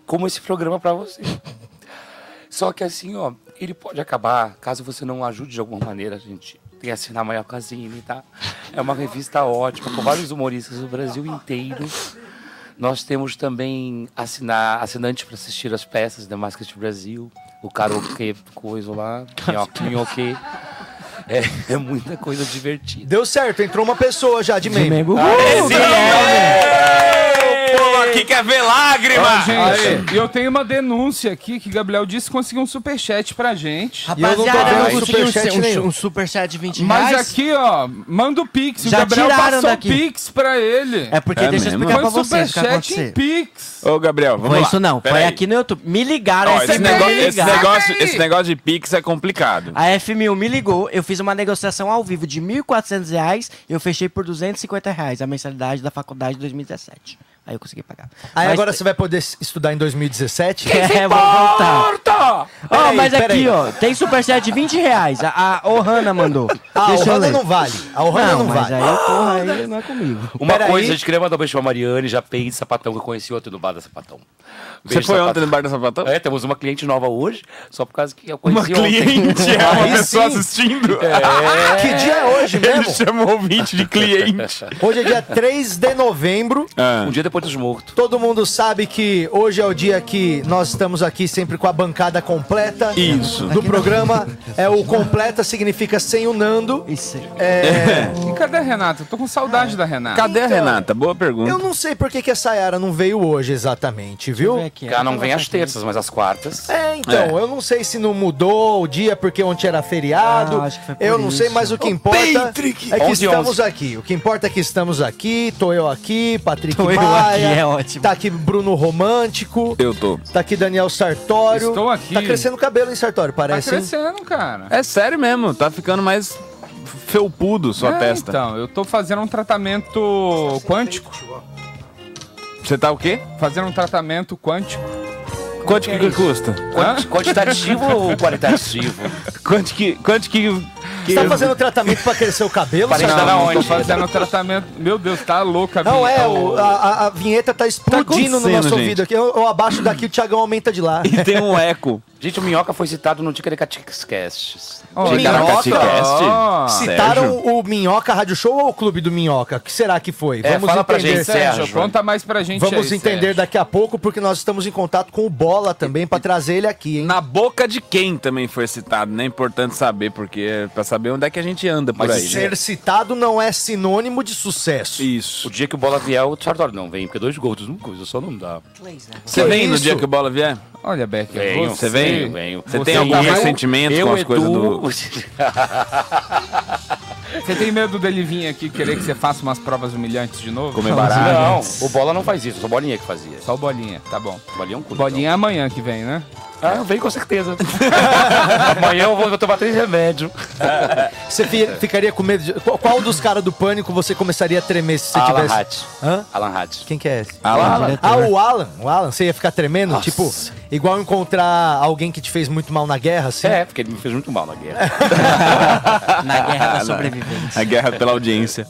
Como esse programa pra você. Só que assim, ó, ele pode acabar caso você não ajude de alguma maneira, a gente. Tem que assinar a Maiocasine, tá? É uma revista ótima, com vários humoristas do Brasil inteiro. Nós temos também assinar, assinante para assistir as peças da Mascas Brasil, o karaokê, coisa lá, minhoque. É, é muita coisa divertida. Deu certo, entrou uma pessoa já de membro. Esse Pô, aqui quer ver lágrima! Ó, gente, e eu tenho uma denúncia aqui que Gabriel disse que conseguiu um superchat pra gente. Rapaziada, eu não consegui um, superchat um, um de 20 Mas reais. aqui, ó, manda o Pix. Já o Gabriel tiraram passou daqui. o Pix pra ele. É porque É deixa eu mesmo? explicar Foi pra vocês o superchat em. Pix. Ô, Gabriel, vamos Foi lá. isso não, Pera foi aí. aqui no YouTube. Me ligaram, Ó, a esse, negócio, esse, negócio, esse negócio de Pix é complicado. A F1000 me ligou, eu fiz uma negociação ao vivo de 1.400 reais e eu fechei por 250 reais a mensalidade da faculdade de 2017. Aí eu consegui pagar. Aí Mas- agora você vai poder estudar em 2017? É, vou voltar. Ó, Peraí, mas aqui, ó, tem superchat de 20 reais. A, a Ohana mandou. Ah, a Deixa eu Ohana não vale. A Ohana não, mas vale. aí, porra, aí não é comigo. Uma Pera coisa, aí. a gente queria mandar um beijo pra Mariane, já de sapatão, que eu conheci ontem no bar da sapatão. Você Beijo, foi Sapatão. ontem no bar da Sapatão? É, temos uma cliente nova hoje, só por causa que eu Uma conheci ontem. cliente, é uma Aí pessoa sim. assistindo. Que dia é hoje Ele mesmo? chamou o ouvinte de cliente. Hoje é dia 3 de novembro. Ah. Um dia depois dos mortos. Todo mundo sabe que hoje é o dia que nós estamos aqui sempre com a bancada completa. Isso. Do programa. É o completa significa sem o Nando. Isso aí. É, E cadê a Renata? Eu tô com saudade da Renata. Cadê a Renata? Boa pergunta. eu não sei por que, que a Sayara não veio hoje exatamente, viu? Ela não vem às terças, mas às quartas. É, então, eu não sei se não mudou o dia porque ontem era feriado. Ah, acho que foi por eu não sei, isso. mas o que importa é que 11, estamos aqui. O que importa é que estamos aqui, tô eu aqui, Patrick Tô eu Maia, aqui, é ótimo. Tá aqui Bruno Romântico, Eu tô. tá aqui Daniel Sartório. Estou aqui. Tá crescendo o cabelo, hein, Sartório? Tá Parece. hein? crescendo, cara. É sério mesmo, tá ficando mais felpudo sua É, testa. Então, eu tô fazendo um tratamento quântico. Você tá o quê? Fazendo um tratamento quântico. Quanto que, que custa? Quanti- Quantitativo ou qualitativo? Quanto que. Quanto que. que Você tá fazendo tratamento pra crescer o cabelo, Parece que tá na Não, tô fazendo tratamento. Meu Deus, tá louca, Não, é, o- a, a- a vinheta tá explodindo no acontecendo, nosso gente? ouvido aqui. Eu, eu abaixo daqui, o Thiagão aumenta de lá. E tem um eco. Gente, o Minhoca foi citado no Ticaracatix Cast. Ó, Minhoca? ó. Citaram o Minhoca Rádio Show ou o Clube do Minhoca? O que será que foi? É, fala pra gente, Sérgio, Sérgio. conta mais pra gente Vamos aí, entender Sérgio. daqui a pouco, porque nós estamos em contato com o Bola também pra trazer ele aqui, hein? Na boca de quem também foi citado, né? É importante saber, porque é pra saber onde é que a gente anda por Mas aí. né? Ser citado não é sinônimo de sucesso. Isso. O dia que o Bola vier, o Sartori não vem, porque dois gols, uma coisa só não dá. Você Que vem no dia que o bola vier? Olha, Beck, Venho, Você vem? venho. Você tem Você algum tá- ressentimento eu, com as coisas do. Você tem medo dele vir aqui querer que você faça umas provas humilhantes de novo? Comer baralho? Não, o Bola não faz isso, só o Bolinha que fazia. Só o Bolinha, tá bom. Bolinha é um cu. Bolinha é amanhã que vem, né? Ah, vem com certeza. Amanhã eu vou, vou tomar três remédios. Você fi- ficaria com medo de... Qual, qual dos caras do Pânico você começaria a tremer se você Alan tivesse... Hatch. Hã? Alan Hatch. Quem que é esse? Alan. Ah, o Alan. O Alan, você ia ficar tremendo? Nossa. Tipo, igual encontrar alguém que te fez muito mal na guerra, assim? É, porque ele me fez muito mal na guerra. Na guerra da sobrevivência. A guerra pela audiência.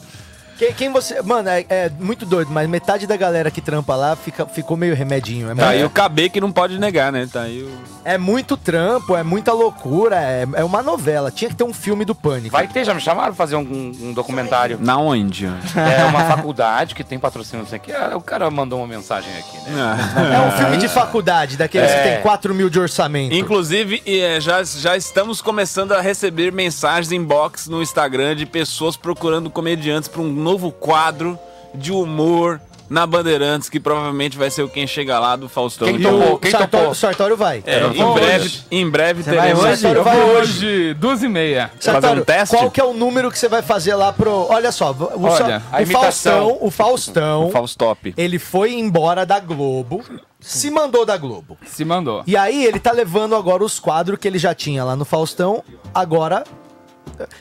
Quem, quem você... Mano, é, é muito doido, mas metade da galera que trampa lá fica, ficou meio remedinho. É, Tá aí o KB que não pode negar, né? Tá aí o. é muito trampo, é muita loucura, é, é uma novela. Tinha que ter um filme do Pânico. Vai ter, já me chamaram pra fazer um, um documentário. Na onde? É uma faculdade que tem patrocínio, não sei o que. Ah, O cara mandou uma mensagem aqui, né? É um filme de faculdade, daqueles que É. tem 4 mil de orçamento. Inclusive, eh, já, já estamos começando a receber mensagens inbox no Instagram de pessoas procurando comediantes para um novo quadro de humor na Bandeirantes, que provavelmente vai ser o Quem Chega Lá do Faustão. Quem Então, topou? o Quem Sartório, topou? Sartório vai. é, em breve, hoje. em breve Você vai teremos. hoje? Sartório Eu vai hoje. hoje, duas e meia. Sartório, Fazer um teste? qual que é o número que você vai fazer lá pro... Olha só, o, Olha, Sa- a o. Faustão, o Faustão, Faustop. ele foi embora da Globo, se mandou da Globo. Se mandou. E aí ele tá levando agora os quadros que ele já tinha lá no Faustão, agora...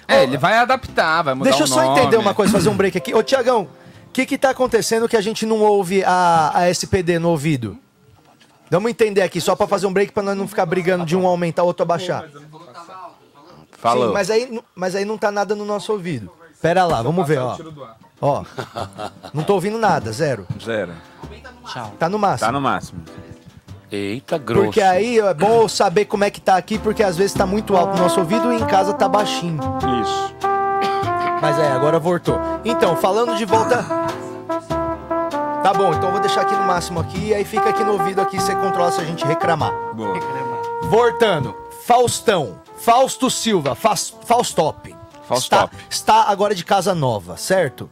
É, ele vai adaptar, vai mudar Deixa o eu só nome. entender uma coisa, fazer um break aqui. Ô, Tiagão, o que que tá acontecendo que a gente não ouve a, a SPD no ouvido? Vamos entender aqui, só pra fazer um break pra nós não ficar brigando de um aumentar, o outro abaixar. Falou. Sim, mas aí, mas aí não tá nada no nosso ouvido. Pera lá, vamos ver, ó. Ó, não tô ouvindo nada, zero. Zero. Tchau. Tá no máximo. Tá no máximo. Eita, grosso. Porque aí é bom saber como é que tá aqui, porque às vezes tá muito alto no nosso ouvido e em casa tá baixinho. Isso. Mas é, agora voltou. Então, falando de volta. Tá bom, então eu vou deixar aqui no máximo aqui, e aí fica aqui no ouvido aqui, você controla se a gente reclamar. Boa. Voltando, Faustão, Fausto Silva, Faustop. Faustop. Está, está agora de casa nova, certo?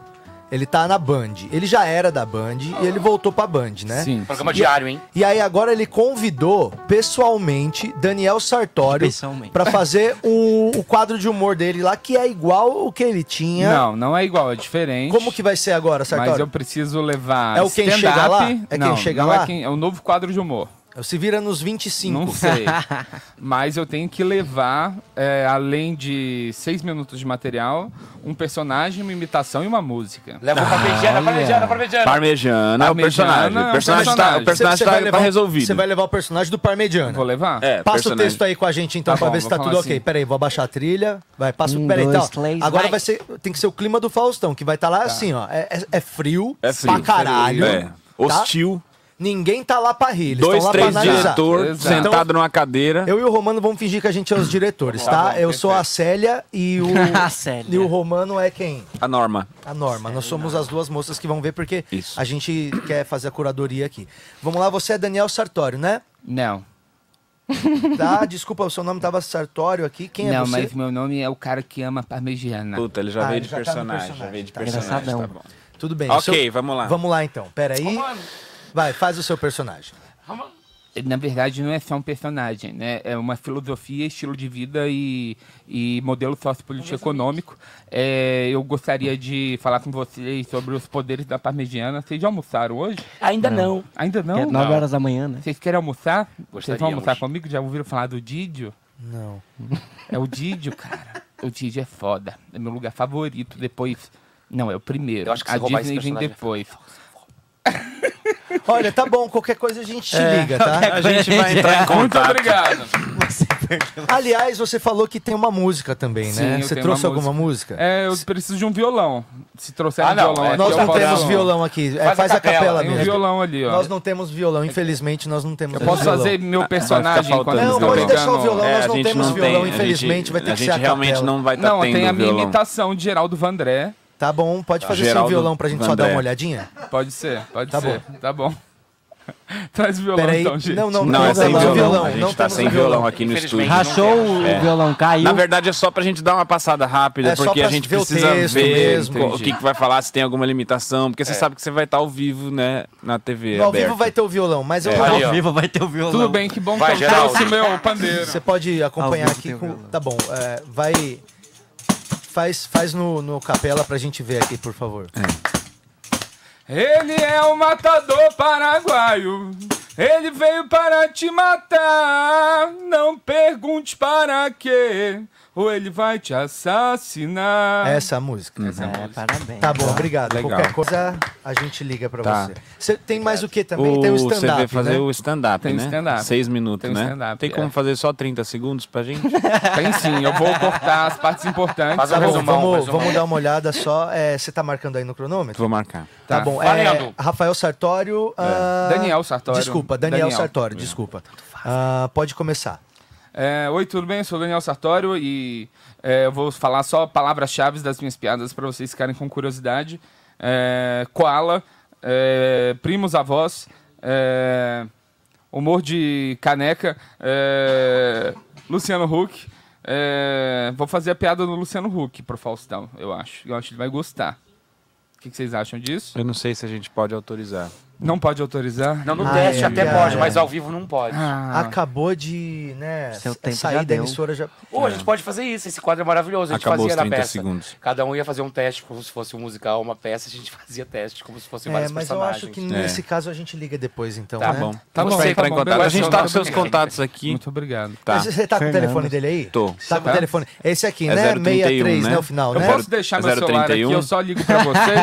Ele tá na Band. Ele já era da Band e ele voltou pra Band, né? Sim. Programa E- diário, hein? E aí agora ele convidou pessoalmente Daniel Sartório Pessoalmente. pra fazer o, o quadro de humor dele lá, que é igual o que ele tinha. Não, não é igual, é diferente. Como que vai ser agora, Sartório? Mas eu preciso levar É o Quem. Chega Lá? É Quem não, Chega não Lá? É, quem, é o novo quadro de humor. Se vira nos 25. Não sei. Mas eu tenho que levar, é, além de seis minutos de material, um personagem, uma imitação e uma música. Leva o parmegiana, parmegiana, parmegiana. Parmegiana é o personagem. É O o personagem, tá, personagem. o personagem tá, tá levar o- resolvido. Você vai levar o personagem do Parmegiana. Vou levar? É, Passa personagem. o texto aí com a gente então Tá pra bom, ver se tá tudo ok. assim. Pera aí, vou abaixar a trilha. Vai, passa o. Um, Pera aí, então. três, Agora vai. vai ser. Tem que ser o clima do Faustão, que vai estar lá assim, ó. É, é- é frio, É frio. pra caralho. É. tá? Hostil. Ninguém tá lá pra rir. Eles Dois, lá três analisar. diretor Exato. sentado numa cadeira. Eu e o Romano vamos fingir que a gente é os diretores, tá? Eu sou a Célia e o. A Célia. E o Romano é quem? A norma. A Norma. Nós somos as duas moças que vão ver porque Isso. a gente quer fazer a curadoria aqui. Vamos lá, você é Daniel Sartório, né? Não. Tá, desculpa, o seu nome tava Sartório aqui. Quem é não, você? mas meu nome é o cara que ama parmegiana. Puta, ele já Ah, veio ele de já tá no personagem. Já personagem. veio de Tá personagem. engraçadão. Tá bom. Tudo bem. Ok, seu- vamos lá. Vamos lá então. Pera aí. Vai, faz o seu personagem. Na verdade, não é só um personagem, né? É uma filosofia, estilo de vida e, e modelo sociopolítico econômico. É, eu gostaria de falar com vocês sobre os poderes da parmegiana. Vocês já almoçaram hoje? Ainda não. Ainda não? É 9 horas da manhã, né? Vocês querem almoçar? Vocês vão almoçar comigo? Já ouviram falar do Didio? Não. É o Didio, cara. O Didio é foda. É meu lugar favorito. Depois. Não, é o primeiro. Eu acho que a Disney vem é depois. Olha, tá bom, qualquer coisa a gente te liga, tá? A gente vai entrar em Muito contato. obrigado. Aliás, você falou que tem uma música também, Sim, né? eu Você tenho trouxe uma alguma música? É, eu preciso de um violão. Se trouxer Ah, um não, violão é, aqui, Nós não posso- temos violão aqui. É, Faz a faz a capela, capela Tem um mesmo. violão ali, ó. Nós não temos violão, infelizmente nós não temos Eu posso violão. fazer meu personagem eles Não, pode deixar o violão, É, nós a não gente temos não violão, tem, a infelizmente, gente- vai ter a que ser gente a realmente capela. não vai estar Não, tendo tem a minha violão. imitação de Geraldo Vandré. Tá bom, pode fazer sem Geraldo violão pra gente só dar Vandré. uma olhadinha? Pode ser, pode Tá ser. Tá bom. Traz o violão Peraí. então, gente. Não, não, Não, é temos sem violão, violão. A gente não tá sem violão. violão aqui no estúdio. Rachou o É. violão, caiu. Na verdade, é só pra gente dar uma passada rápida, É porque a gente ver precisa ver mesmo. o que, que vai falar, se tem alguma limitação, porque você sabe que você vai estar ao vivo, né, na TV No ao vivo vai ter o violão, mas eu É. não- Aí. Ao vivo vai ter o violão. Tudo bem, que bom que eu trouxe meu pandeiro. Você pode acompanhar aqui com. Tá bom, é, vai. Faz, faz no, no capela pra gente ver aqui, por favor. Ele é um matador paraguaio. Ele veio para te matar. Não pergunte para quê. Ou ele vai te assassinar. Essa é a música. Essa é a É, música. parabéns. Tá bom, obrigado. Legal. Qualquer coisa a gente liga pra Tá. você. Você tem mais o que também? tem o Você stand-up. vai fazer né? o stand-up, Tem o né? stand-up. Seis minutos, Tem o né? stand-up, Tem como é. fazer só 30 segundos pra gente? Tem sim, eu vou cortar as partes importantes. Faz a Tá bom, resumão, vamos, resumão. vamos dar uma olhada só. É, Você tá marcando aí no cronômetro? Vou marcar. Tá, Tá. bom. É, Rafael Sartório. ah, Daniel Sartório. Desculpa, Daniel, Daniel. Sartório, desculpa. Ah, pode começar. É, Oi, tudo bem? Eu sou o Daniel Sartório e é, eu vou falar só palavras-chave das minhas piadas para vocês ficarem com curiosidade. É, koala, é, primos avós, é, humor de caneca, é, Luciano Huck. é, vou fazer a piada no Luciano Huck pro Faustão, eu acho. Eu acho que ele vai gostar. O que, que vocês acham disso? Eu não sei se a gente pode autorizar. Não pode autorizar? Não, no Ai, teste até cara. pode, mas ao vivo não pode. Ah, Acabou de, né, Seu tempo sair já da deu. emissora já. Ou a gente pode fazer isso, esse quadro é maravilhoso. A gente Acabou fazia os na 30 peça. segundos. Cada um ia fazer um teste como se fosse um musical, uma peça, a gente fazia teste como se fossem É, vários mas eu personagens. acho que nesse caso a gente liga depois, então. Tá né? bom. Tá Você bom, vai tá bom, contato. A gente tá com seus contatos aqui. muito obrigado. Tá. Mas Você tá com o telefone dele aí? Tô. Tá com o telefone. Esse aqui, É né? 031, 63, né? né? O final, Eu né? posso deixar meu celular aqui, 031? eu só ligo pra vocês?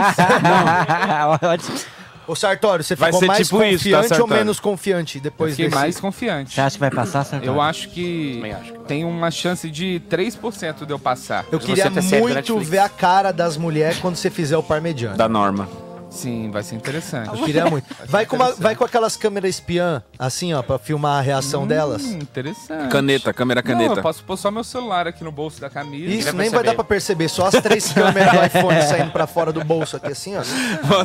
Ô Sartório, você Vai ficou ser mais tipo isso, tá, confiante ou Sartório? menos confiante Eu depois fiquei desse? mais confiante. Você acha que vai passar, Sartori? Eu acho que acho. tem uma chance de 3% de eu passar. Eu queria muito ver a cara das mulheres quando você fizer o parmegiano. Da norma. Sim, vai ser interessante. Eu queria muito. Vai Vai com, uma- vai com aquelas câmeras espiã, assim, ó, pra filmar a reação delas. Hum, interessante. Caneta, câmera Não, caneta. eu posso pôr só meu celular aqui no bolso da camisa. Isso, nem vai dar pra perceber, só as três câmeras do iPhone saindo pra fora do bolso aqui, assim, ó.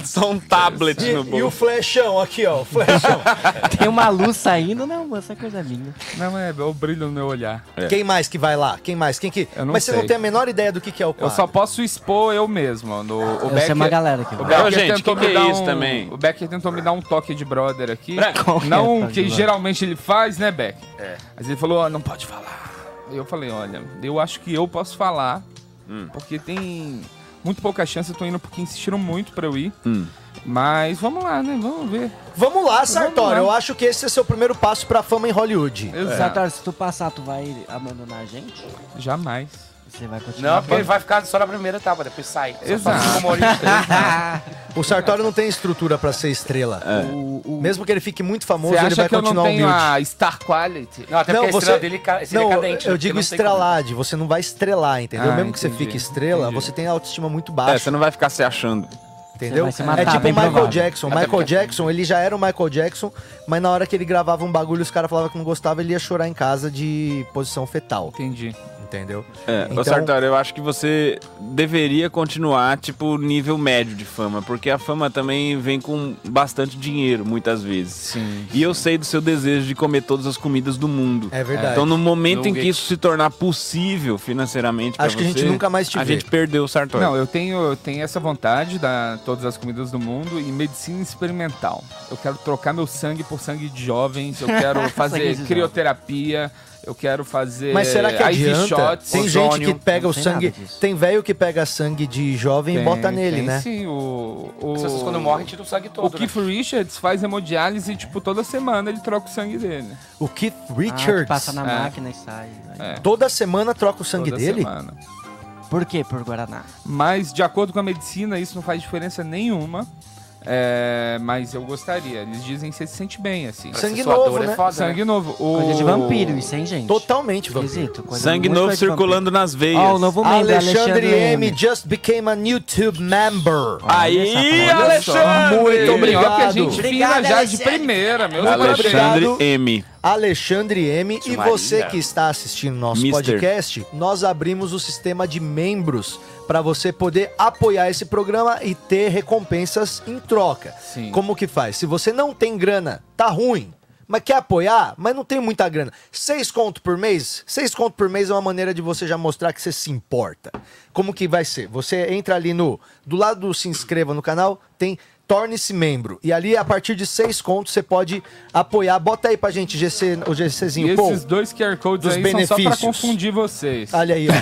Só um tablet E, no e o bolso. flechão aqui, ó, o flechão. Tem uma luz saindo, não, moça, é coisa linda. Não, é, é o brilho no meu olhar. Quem mais que vai lá? Quem mais? Quem que... Eu não Mas você sei. não tem a menor ideia do que, que é o Eu quadro. só posso expor eu mesmo. No, o Eu sei Becker, uma galera que o vai. Becker Ô, gente, tentou que que me é dar isso um, também? O Becker tentou me dar um toque de brother aqui. É Não de que geralmente ele faz, né, Becker? Mas ele falou, ó, não pode falar. Eu falei, olha, eu acho que eu posso falar, Hum. porque tem muito pouca chance, eu tô indo porque insistiram muito pra eu ir. Hum. Mas vamos lá, né? Vamos ver. Vamos lá, Sartório. lá. Eu acho que esse é seu primeiro passo pra fama em Hollywood. Exato. Sartori, se tu passar, tu vai abandonar a gente? Jamais. Você vai continuar? Não, porque ele vai ficar só na primeira etapa, depois sai. Exato. O Sartório não tem estrutura pra ser estrela. Mesmo que ele fique muito famoso, Você ele acha vai que eu não continuar tenho humilde. a star quality? Não, até Não, porque a você- estrela dele ca- seria Não, cadente. eu digo como- estrelade, você não vai estrelar, entendeu? Ah, Mesmo que você entendi, fique estrela, entendi. você tem a autoestima muito É, baixa. você não vai ficar se achando. Entendeu? Se matar, é tipo o Michael provável. Jackson. Até Michael porque- Jackson, ele já era o Michael Jackson, mas na hora que ele gravava um bagulho, os caras falavam que não gostava, ele ia chorar em casa de posição fetal. Entendi. Entendeu? É, Então- Sartori, eu acho que você deveria continuar, tipo, nível médio de fama, porque a fama também vem com bastante dinheiro, muitas vezes. Sim. E eu sei do seu desejo de comer todas as comidas do mundo. É verdade. Então, no momento em que isso se tornar possível financeiramente pra Acho que a gente você, nunca mais te A vê. gente perdeu o Sartori. Não, eu tenho, eu tenho essa vontade da todas as comidas do mundo e medicina experimental. Eu quero trocar meu sangue por sangue de jovens, eu quero fazer crioterapia, eu quero fazer Mas será que IV adianta? shots, tem ozônio. gente que pega não o tem sangue. Tem velho que pega sangue de jovem Tem, e bota nele, tem né? Sim, o, o, As pessoas quando morrem tiram o sangue o todo, né? Keith Richards faz hemodiálise tipo toda semana ele troca o sangue dele. O Keith Ah, Richards. passa na É. máquina e sai. É. Toda semana troca o sangue toda dele? semana. Por quê? Por Guaraná. Mas de acordo com a medicina isso não faz diferença nenhuma. É, mas eu gostaria. Eles dizem que você se sente bem assim. Sangue novo, dor né? é foda, Sangue né? novo. O... Coisa de vampiro, isso, hein, gente? Totalmente, vampiro. Sangue novo circulando nas veias. Ó, o novo membro, Alexandre M just became a YouTube member. Aí, Olha só. Alexandre! Muito Melhor que a obrigado. gente Obrigado, já de Alexandre. primeira, meus Alexandre Obrigado. M. Alexandre M. E Maria. você que está assistindo nosso Mister. podcast, nós abrimos o sistema de membros para você poder apoiar esse programa e ter recompensas em troca. Sim. Como que faz? Se você não tem grana, tá ruim. Mas quer apoiar, mas não tem muita grana. Seis conto por mês? Seis conto por mês é uma maneira de você já mostrar que você se importa. Como que vai ser? Você entra ali no... Do lado do se inscreva no canal, tem torne-se membro. E ali, a partir de seis contos, você pode apoiar. Bota aí pra gente GC, o E GCzinho. Pô, esses dois QR Codes aí são só pra benefícios. confundir vocês. olha aí, ó.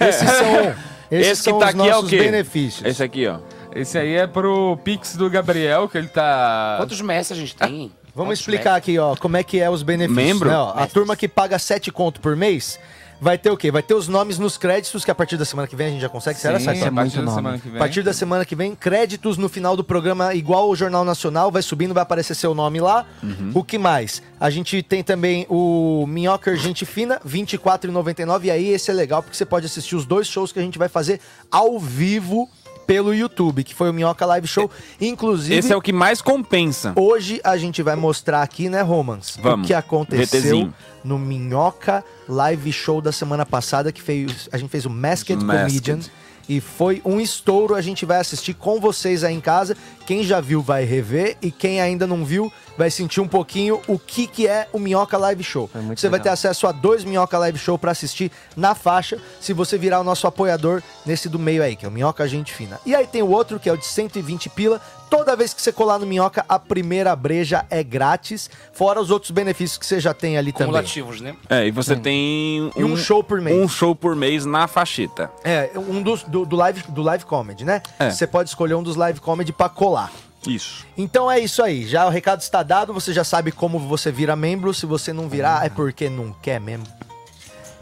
Esses são, esses Esse que são tá os aqui é o nossos quê? benefícios. Esse aqui, ó. Esse aí é pro Pix do Gabriel, que ele tá... Quantos mestres a gente tem? Vamos Quantos explicar aqui, ó, como é que é os benefícios. Membro? né, ó? a turma que paga 7 conto por mês vai ter o quê? Vai ter os nomes nos créditos, que a partir da semana que vem a gente já consegue. Será, Sim, Sartori? a partir da nome. semana que vem. A partir da semana que vem, créditos no final do programa, igual o Jornal Nacional, vai subindo, vai aparecer seu nome lá. Uhum. O que mais? A gente tem também o Minhoca Gente Fina, R$ 24,99. E aí esse é legal porque você pode assistir os dois shows que a gente vai fazer ao vivo pelo YouTube, que foi o Minhoca Live Show. Inclusive, Esse é o que mais compensa. hoje a gente vai mostrar aqui, né, Romans? Vamos. O que aconteceu VTzinho. no Minhoca Live Show da semana passada, que fez, a gente fez o Masked, Masked. Comedian. E foi um estouro, a gente vai assistir com vocês aí em casa. Quem já viu vai rever e quem ainda não viu vai sentir um pouquinho o que, que é o Minhoca Live Show. Muito Você vai legal. ter acesso a dois Minhoca Live Show pra assistir na faixa, se você virar o nosso apoiador nesse do meio aí, que é o Minhoca Gente Fina. E aí tem o outro, que é o de 120 pila. Toda vez que você colar no Minhoca, a primeira breja é grátis, fora os outros benefícios que você já tem ali também. Cumulativos, né? É, e você tem E um show por mês. Um show por mês na fachita. É, um dos, do, do live, do live comedy, né? É. Você pode escolher um dos live comedy pra colar. Isso. Então é isso aí, já o recado está dado, você já sabe como você vira membro, se você não virar é porque não quer mesmo.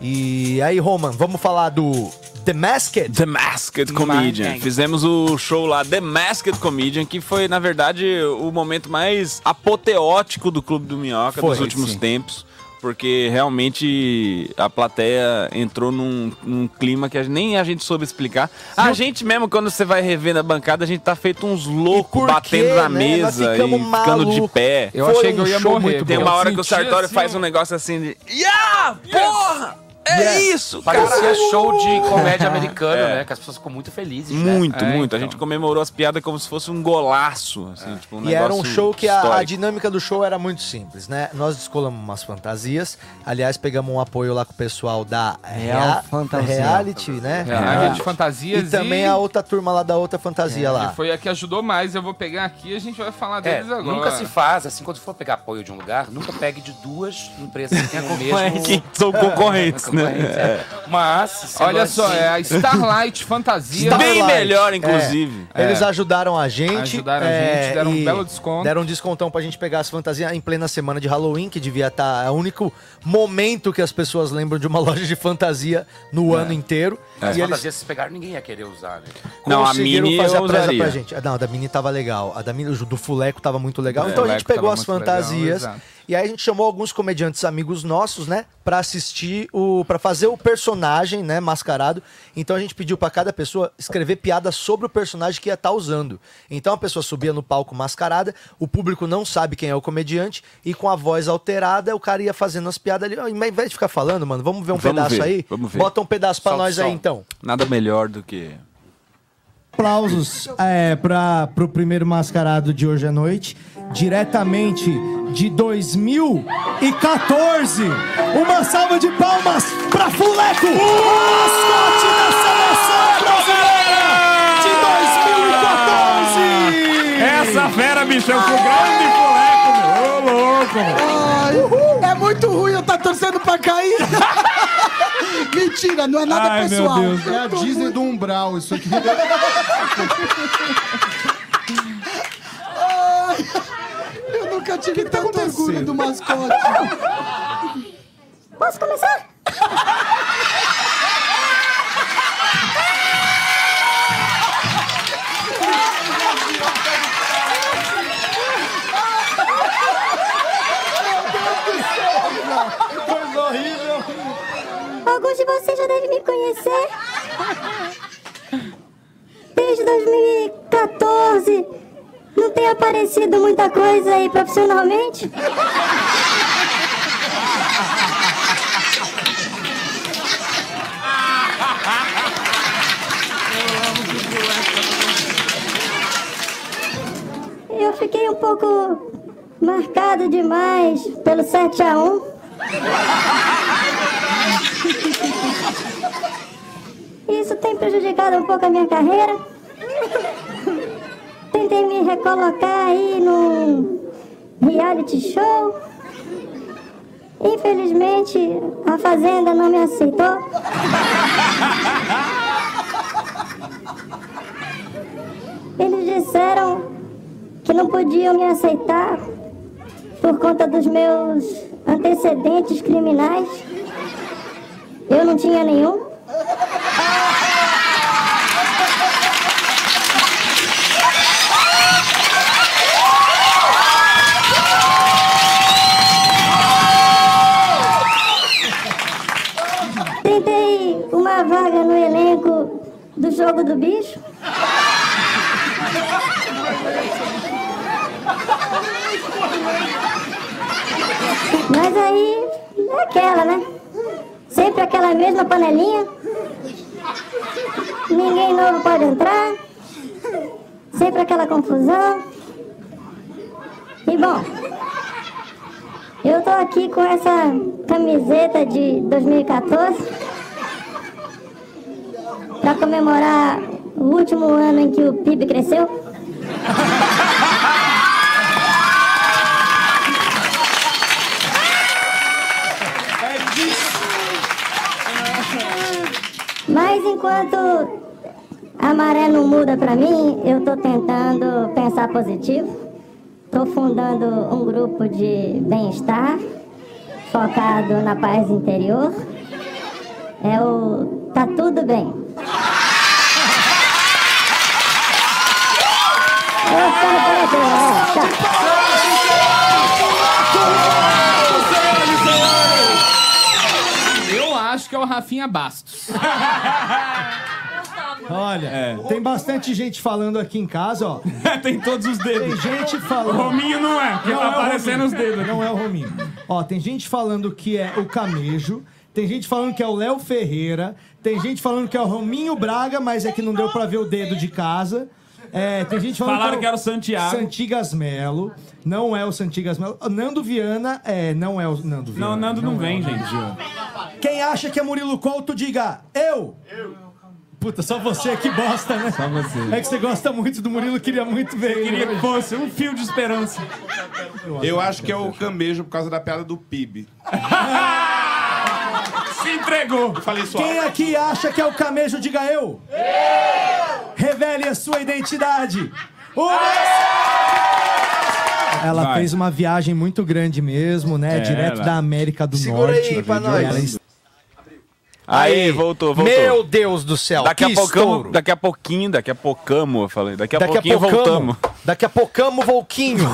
E aí, Roman, vamos falar do The Masked? The Masked Comedian. Fizemos o show lá, The Masked Comedian, que foi, na verdade, o momento mais apoteótico do Clube do Minhoca Foi, dos últimos sim. tempos. porque realmente a plateia entrou num, num clima que a- nem a gente soube explicar. A gente mesmo, quando você vai rever na bancada, a gente tá feito uns loucos batendo na né? Mesa e ficamos ficando de pé. Eu Foi achei que eu um ia morrer. muito Tem uma Eu hora que o Sartório assim, faz um negócio assim de. Yeah! Porra! É isso, cara! Parecia show de comédia americano, né? Que as pessoas ficam muito felizes. né? Muito, É, muito. A então. gente comemorou as piadas como se fosse um golaço. Assim, tipo, um E era um show que a, a dinâmica do show era muito simples, né? Nós descolamos umas fantasias. Aliás, pegamos um apoio lá com o pessoal da Real Rea- Fantasia. Reality, né? É, a rede de fantasias E também a outra turma lá da outra fantasia lá. foi a que ajudou mais. Eu vou pegar aqui e a gente vai falar É, deles agora. nunca se faz, assim, quando for pegar apoio de um lugar, nunca pegue de duas empresas que têm o mesmo... Que são concorrentes, né? Concorrentes, é. Mas, Olha assim, só, é a Starlight Fantasia. Bem melhor, inclusive. É, Eles É. ajudaram a gente. Ajudaram a é, gente, deram um belo desconto. Deram um descontão pra gente pegar as fantasias em plena semana de Halloween, que devia estar. É o único momento que as pessoas lembram de uma loja de fantasia no ano inteiro. As E fantasias se pegaram, ninguém ia querer usar, né? Não, a Mini fazer eu a presa pra gente. Não, a da Mini tava legal. A da Mini, do Fuleco tava muito legal. Então a gente pegou as legal, fantasias. exato. E aí a gente chamou alguns comediantes amigos nossos, né? Pra assistir o. para fazer o personagem, né? Mascarado. Então a gente pediu pra cada pessoa escrever piada sobre o personagem que ia estar usando. Então a pessoa subia no palco mascarada, o público não sabe quem é o comediante, e com a voz alterada, o cara ia fazendo as piadas ali. Ao invés de ficar falando, mano, vamos ver um Vamos pedaço ver, aí? vamos ver. Bota um pedaço o nós aí então. Nada melhor do que. Aplausos é, para o primeiro mascarado de hoje à noite, diretamente de 2014. Uma salva de palmas para Fuleco, o mascote da seleção brasileira de 2014. Essa fera, bichão, com grande fuleco, meu. Ô, louco, meu. Ai, é muito ruim eu tá torcendo pra cair. Mentira, não é nada Ai, meu pessoal. Deus. É a Disney do Umbral, isso aqui. Ai, eu nunca tive tanto orgulho do mascote. Posso começar? Coisa horrível. Alguns de vocês já devem me conhecer. Desde 2014. Não tem aparecido muita coisa aí profissionalmente. Eu fiquei um pouco marcado demais pelo 7 a 1 Isso tem prejudicado um pouco a minha carreira. Tentei me recolocar aí num reality show. Infelizmente, a Fazenda não me aceitou. Eles disseram que não podiam me aceitar por conta dos meus antecedentes criminais. Eu não tinha nenhum. Do Jogo do Bicho. Mas aí é aquela, né? Sempre aquela mesma panelinha. Ninguém novo pode entrar. Sempre aquela confusão. E bom, eu tô aqui com essa camiseta de 2014 para comemorar o último ano em que o PIB cresceu. Mas enquanto a maré não muda pra mim, eu tô tentando pensar positivo. Tô fundando um grupo de bem-estar focado na paz interior. É o Tá Tudo Bem. Eu vou ficando por aqui, né? Tchau. Senhoras e senhores, Rafinha Bastos. Olha, É. tem bastante gente falando aqui em casa, ó. tem todos os dedos. Tem gente falando. O Rominho não é, porque tá o aparecendo os dedos. Não é o Rominho. Ó, tem gente falando que é o Camejo. Tem gente falando que é o Léo Ferreira. Tem gente falando que é o Rominho Braga, mas é que não deu pra ver o dedo de casa. É, tem gente falando Falaram é que era o Santiago. Santigas Melo. Não é o Santigas Melo. Nando Viana, é, não é o Nando Viana. Não, Nando não é vem, o Nando gente. Viana. Quem acha que é Murilo Couto, diga eu. Puta, só você que gosta, né? Só você. É que você gosta muito do Murilo, queria muito ver ele. Queria que fosse um fio de esperança. Eu acho que é o camejo por causa da piada do PIB. Se entregou. Eu falei só. Quem aqui acha que é o camejo, diga eu. Revele a sua identidade. Uma... Ela Vai. fez uma viagem muito grande mesmo, né? É, Direto ela- da América do Segura Norte. aí pra nós. est- Aí, voltou, voltou. Meu Deus do céu, Daqui que a pouquinho, daqui a pouquinho, daqui a poucamo, eu falei. Daqui a Daqui a pouquinho poucamo. voltamos. Daqui a poucamo, Volquinho.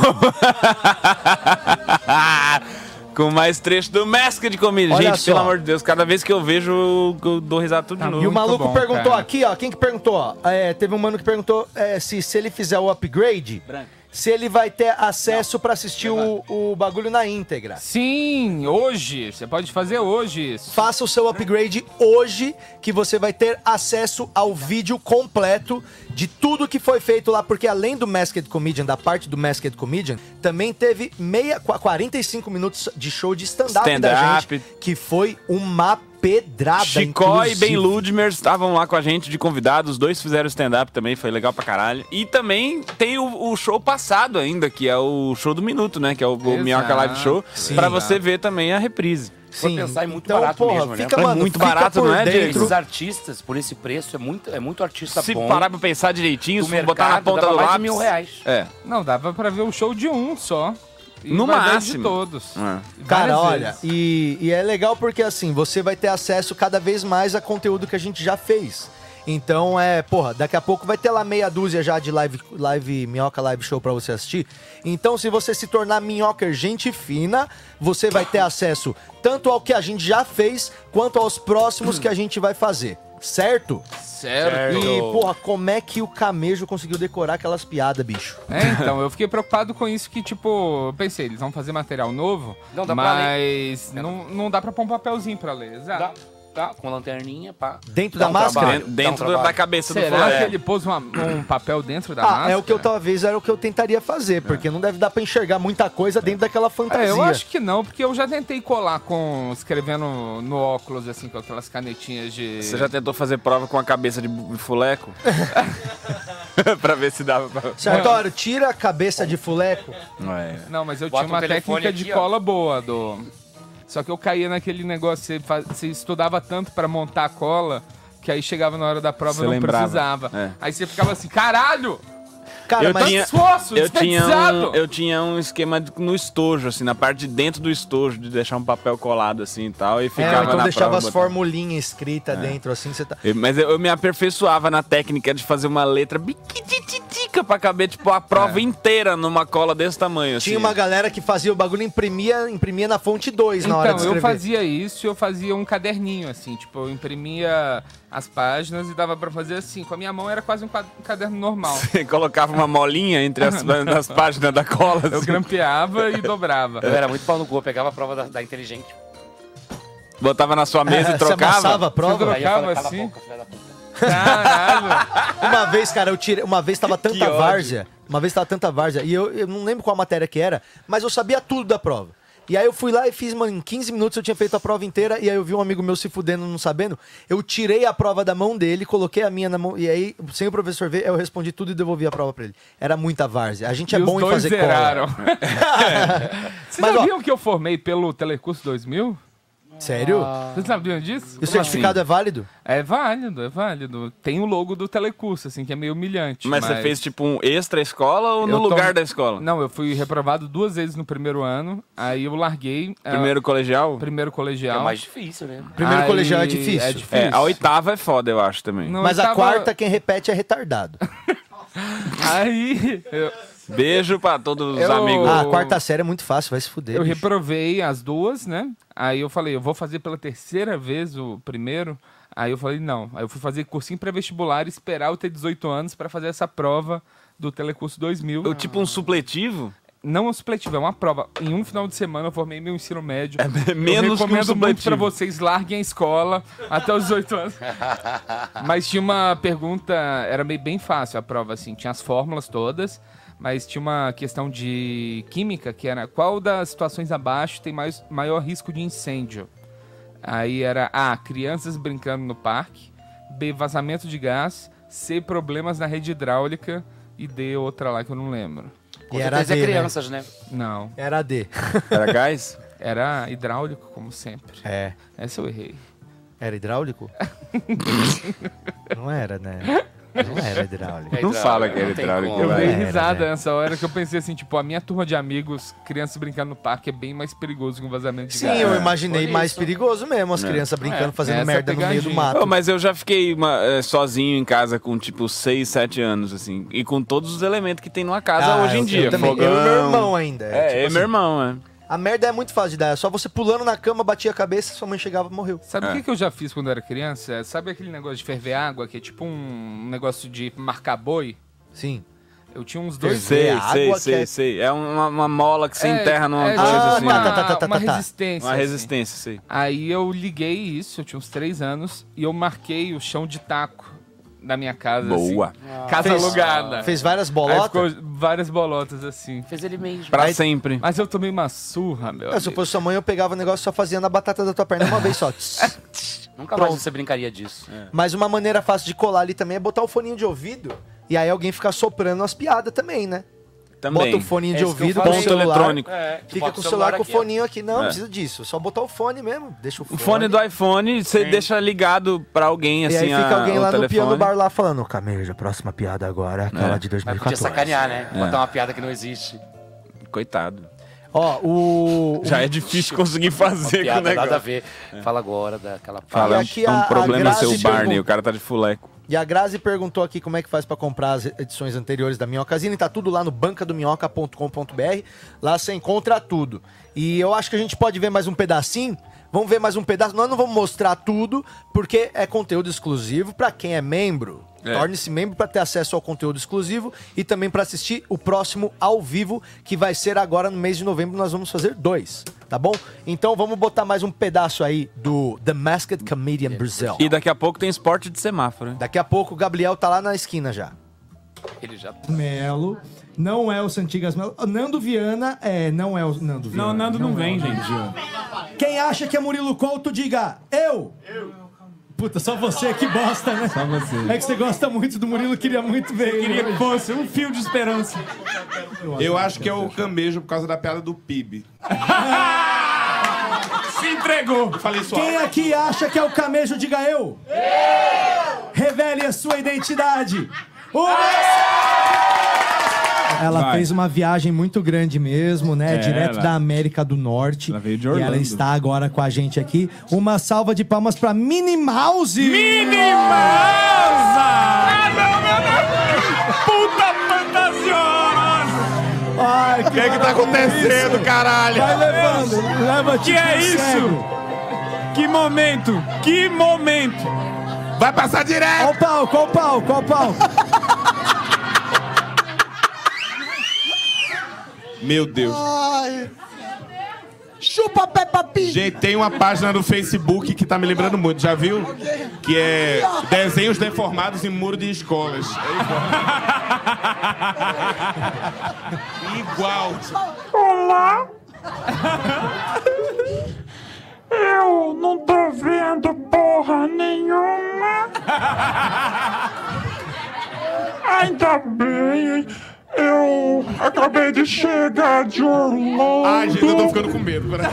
Com mais trecho do Masked Comedy. Olha Gente, só. pelo amor de Deus, cada vez que eu vejo, eu, dou risada tudo de novo. E o maluco perguntou aqui, ó. Quem que perguntou? ó? É, teve um mano que perguntou é, se, se ele fizer o upgrade, se ele vai ter acesso pra assistir o, o bagulho na íntegra. Sim, hoje. Você pode fazer hoje isso. Faça o seu upgrade hoje, que você vai ter acesso ao vídeo completo de tudo que foi feito lá, porque além do Masked Comedian, da parte do Masked Comedian, também teve meia, qu- 45 minutos de show de stand-up da Stand-up. gente, que foi uma pedrada, Chicó e Ben inclusive. Ludmer estavam lá com a gente de convidados, os dois fizeram stand-up também, foi legal pra caralho. E também tem o, o show passado ainda, que é o show do minuto, né? Que é o, o Minhoca Live Show, Sim. pra você ver também a reprise. Se for pensar, é muito então, barato porra, mesmo, né? fica, mano, muito fica barato, não é, Diego? Esses artistas, por esse preço, é muito, é muito artista Se bom. parar pra pensar direitinho, Do se botar na mercado, ponta do lápis... mil reais. É. Não, dava pra ver o show de um só. E No máximo. de todos. É. Cara, olha, e, e é legal porque assim, você vai ter acesso cada vez mais a conteúdo que a gente já fez. Então, é, porra, daqui a pouco vai ter lá meia dúzia já de live, live minhoca live show pra você assistir. Então, se você se tornar minhoca gente fina, você vai ter acesso tanto ao que a gente já fez, quanto aos próximos que a gente vai fazer. Certo? Certo. E, porra, como é que o Camejo conseguiu decorar aquelas piadas, bicho? É, então, eu fiquei preocupado com isso que, tipo, eu pensei, eles vão fazer material novo, Não dá pra mas não, não dá pra pôr um papelzinho pra ler, exato. Dá, tá, com lanterninha, pá. Dentro da um máscara? trabalho, Dentro- um da cabeça do Será que ele pôs uma- um papel dentro da Ah, máscara? é o que eu talvez era o que eu tentaria fazer, porque não deve dar pra enxergar muita coisa dentro daquela fantasia. É, eu acho que não, porque eu já tentei colar com. escrevendo no óculos, assim, com aquelas canetinhas de. Você já tentou fazer prova com a cabeça de fuleco? pra ver se dava pra... Sartório, tira a cabeça de fuleco. É. Não, mas eu Bota tinha uma um técnica de aqui, ó. cola boa, do. Só que eu caía naquele negócio, você, faz- você estudava tanto pra montar a cola, que aí chegava na hora da prova e não lembrava, precisava. é. Aí você ficava assim, caralho! Cara, eu mas tinha, esforço, eu tinha, um, eu tinha um esquema de- no estojo, assim, na parte de dentro do estojo, de deixar um papel colado assim e tal, e É, ficava então na deixava prova, as botava- formulinhas escritas dentro, assim, você tá... Eu- Mas eu, eu me aperfeiçoava na técnica de fazer uma letra biquititica pra caber, tipo, a prova inteira numa cola desse tamanho, assim. Tinha uma galera que fazia o bagulho e imprimia, imprimia na fonte 2 na hora de Então, eu escrever. fazia isso e eu fazia um caderninho, assim, tipo, eu imprimia as páginas e dava pra fazer assim. Com a minha mão era quase um caderno normal. Você colocava uma molinha entre as, nas páginas da cola. Eu assim. grampeava e dobrava. Eu era muito pau no cu, eu pegava a prova da, da inteligente. Botava na sua mesa e Você trocava. amassava a prova? Você Aí eu trocava falei, cala a assim? boca, filha da puta. Caralho! Uma vez, cara, eu tirei. Uma vez tava tanta várzea. Uma vez tava tanta várzea. E eu, eu não lembro qual matéria que era, mas eu sabia tudo da prova. E aí eu fui lá e fiz, mano, em 15 minutos eu tinha feito a prova inteira. E aí eu vi um amigo meu se fudendo, não sabendo. Eu tirei a prova da mão dele, coloquei a minha na mão. E aí, sem o professor ver, eu respondi tudo e devolvi a prova pra ele. Era muita várzea. A gente é E os bom em fazer zeraram. cola. Vocês Mas, ó- sabiam que eu formei pelo Telecurso 2000? Sério? Vocês sabiam disso? E o certificado é válido? É válido, é válido. Tem o logo do Telecurso, assim, que é meio humilhante. Mas, você fez tipo um extra escola ou no Eu tô- lugar da escola? Não, eu fui reprovado duas vezes no primeiro ano, aí eu larguei. é, Primeiro colegial? Primeiro colegial. É mais difícil, né? Primeiro Aí colegial é difícil. É difícil. É, a oitava é foda, eu acho também. Não, Mas a oitava- quarta, quem repete é retardado. Aí. eu- Beijo pra todos os Eu- amigos. Ah, a quarta série é muito fácil, vai se fuder. Eu bicho. reprovei as duas, né? Aí eu falei, eu vou fazer pela terceira vez o primeiro. Aí eu falei, não. Aí eu fui fazer cursinho pré-vestibular e esperar eu ter 18 anos pra fazer essa prova do Telecurso 2000. Eu, tipo um supletivo? Não é um supletivo, é uma prova. Em um final de semana eu formei meu ensino médio. menos que um eu recomendo muito supletivo. pra vocês, larguem a escola até os 18 anos. Mas tinha uma pergunta, era meio bem fácil a prova, assim. Tinha as fórmulas todas, mas tinha uma questão de química, que era qual das situações abaixo tem mais, maior risco de incêndio? Aí era A, crianças brincando no parque, B, vazamento de gás, C, problemas na rede hidráulica e D, outra lá que eu não lembro. Com E era certeza é D, né? crianças, né? Não. Era D. Era gás? Era hidráulico, como sempre. É. Essa eu errei. Era hidráulico? não era, né? Não era hidráulico. Não fala que era hidráulico. Eu dei Era, risada né? nessa hora que eu pensei assim, tipo, a minha turma de amigos, crianças brincando no parque, é bem mais perigoso que um vazamento de Sim, gás. eu imaginei Por mais perigoso mesmo, as É. crianças brincando, É, fazendo essa merda no meio do mato. Ô, mas eu já fiquei uma- sozinho em casa com tipo 6, 7 anos, assim. E com todos os elementos que tem numa casa Ah, hoje em dia. eu também. Fogão. Eu e meu irmão ainda, é, É, tipo eu e assim. meu irmão, é. A merda é muito fácil de dar. É só você pulando na cama, batia a cabeça, sua mãe chegava e morreu. Sabe o que, que eu já fiz quando eu era criança? Sabe aquele negócio de ferver água, que é tipo um negócio de marcar boi? Sim. Eu tinha uns dois Sei, água sei, que sei, é- sei. É uma, uma mola que se É, enterra numa é, coisa tipo assim. uma, tá, tá, tá, tá, uma tá. resistência. Uma assim. resistência, sei. Aí eu liguei isso, eu tinha uns três anos, e eu marquei o chão de taco da minha casa. Boa. Assim, casa Fez- alugada. Fez várias Aí bolotas? ficou várias bolotas assim. Fez ele mesmo. Pra sempre. Mas eu tomei uma surra, meu. É, se eu fosse sua mãe, eu pegava o negócio e só fazia na batata da tua perna uma vez só. Nunca mais Pronto. você brincaria disso. Mas uma maneira fácil de colar ali também é botar o foninho de ouvido e aí alguém ficar soprando as piadas também, né? Também. Bota o foninho É de ouvido falei. com o Ponto celular. eletrônico. É, fica com o celular celular com o foninho aqui. Não, É. não precisa disso. Só botar o fone mesmo. Deixa o O fone. fone do iPhone, você deixa ligado pra alguém, E assim, aí fica a- alguém lá no telefone. piano bar lá falando, Camejo, a próxima piada agora é aquela É. de Mas podia 2014. sacanear, né? É. Botar uma piada que não existe. Coitado. Ó, o... Já é difícil conseguir fazer com o piada negócio. nada a ver. Fala agora daquela Fala, E aqui é um a- problema seu Barney, o cara tá de fuleco. E a Grazi perguntou aqui como é que faz pra comprar as edições anteriores da Minhocasine. Tá tudo lá no bancadominhoca.com.br. Lá você encontra tudo. E eu acho que a gente pode ver mais um pedacinho. Vamos ver mais um pedaço. Nós não vamos mostrar tudo, porque é conteúdo exclusivo pra quem é membro. É. Torne-se membro para ter acesso ao conteúdo exclusivo e também para assistir o próximo ao vivo, que vai ser agora no mês de novembro. Nós vamos fazer dois, tá bom? Então vamos botar mais um pedaço aí do The Masked Comedian Brazil. E daqui a pouco tem esporte de semáforo. hein? Daqui a pouco o Gabriel tá lá na esquina já. Ele já. Melo. Não é o Santigas Melo. Nando Viana é, não é o Nando Viana. Não, Nando não, é vem, Nando gente. Quem acha que é Murilo Couto, diga eu. Puta, só você que bosta, né? Só você. É que você gosta muito do Murilo, queria muito ver ele. Queria que fosse um fio de esperança. Eu acho que é o camejo por causa da piada do PIB. Se entregou. Falei só. Quem aqui acha que é o camejo, diga eu. Eu! Revele a sua identidade. Um. Ela Vai. fez uma viagem muito grande mesmo, né? É, Direto ela- da América do Norte. Ela veio de E ela Orlando. está agora com a gente aqui. Uma salva de palmas pra Minnie Mouse! Minimosa! Puta fantasiosa! Ai, que O que é que tá acontecendo, caralho? Vai levando, leva Que é isso? Que momento! Que momento! Vai passar direto! Qual o pau, qual o pau, qual o pau? Meu Deus. Ai. Chupa Peppa Pig. Gente, tem uma página no Facebook que tá me lembrando muito, já viu? Que é desenhos deformados em muro de escolas. É igual. igual. Olá! Eu não tô vendo porra nenhuma! Ainda bem, eu acabei de chegar de Orlando. Ai, gente, eu tô ficando com medo. Peraí.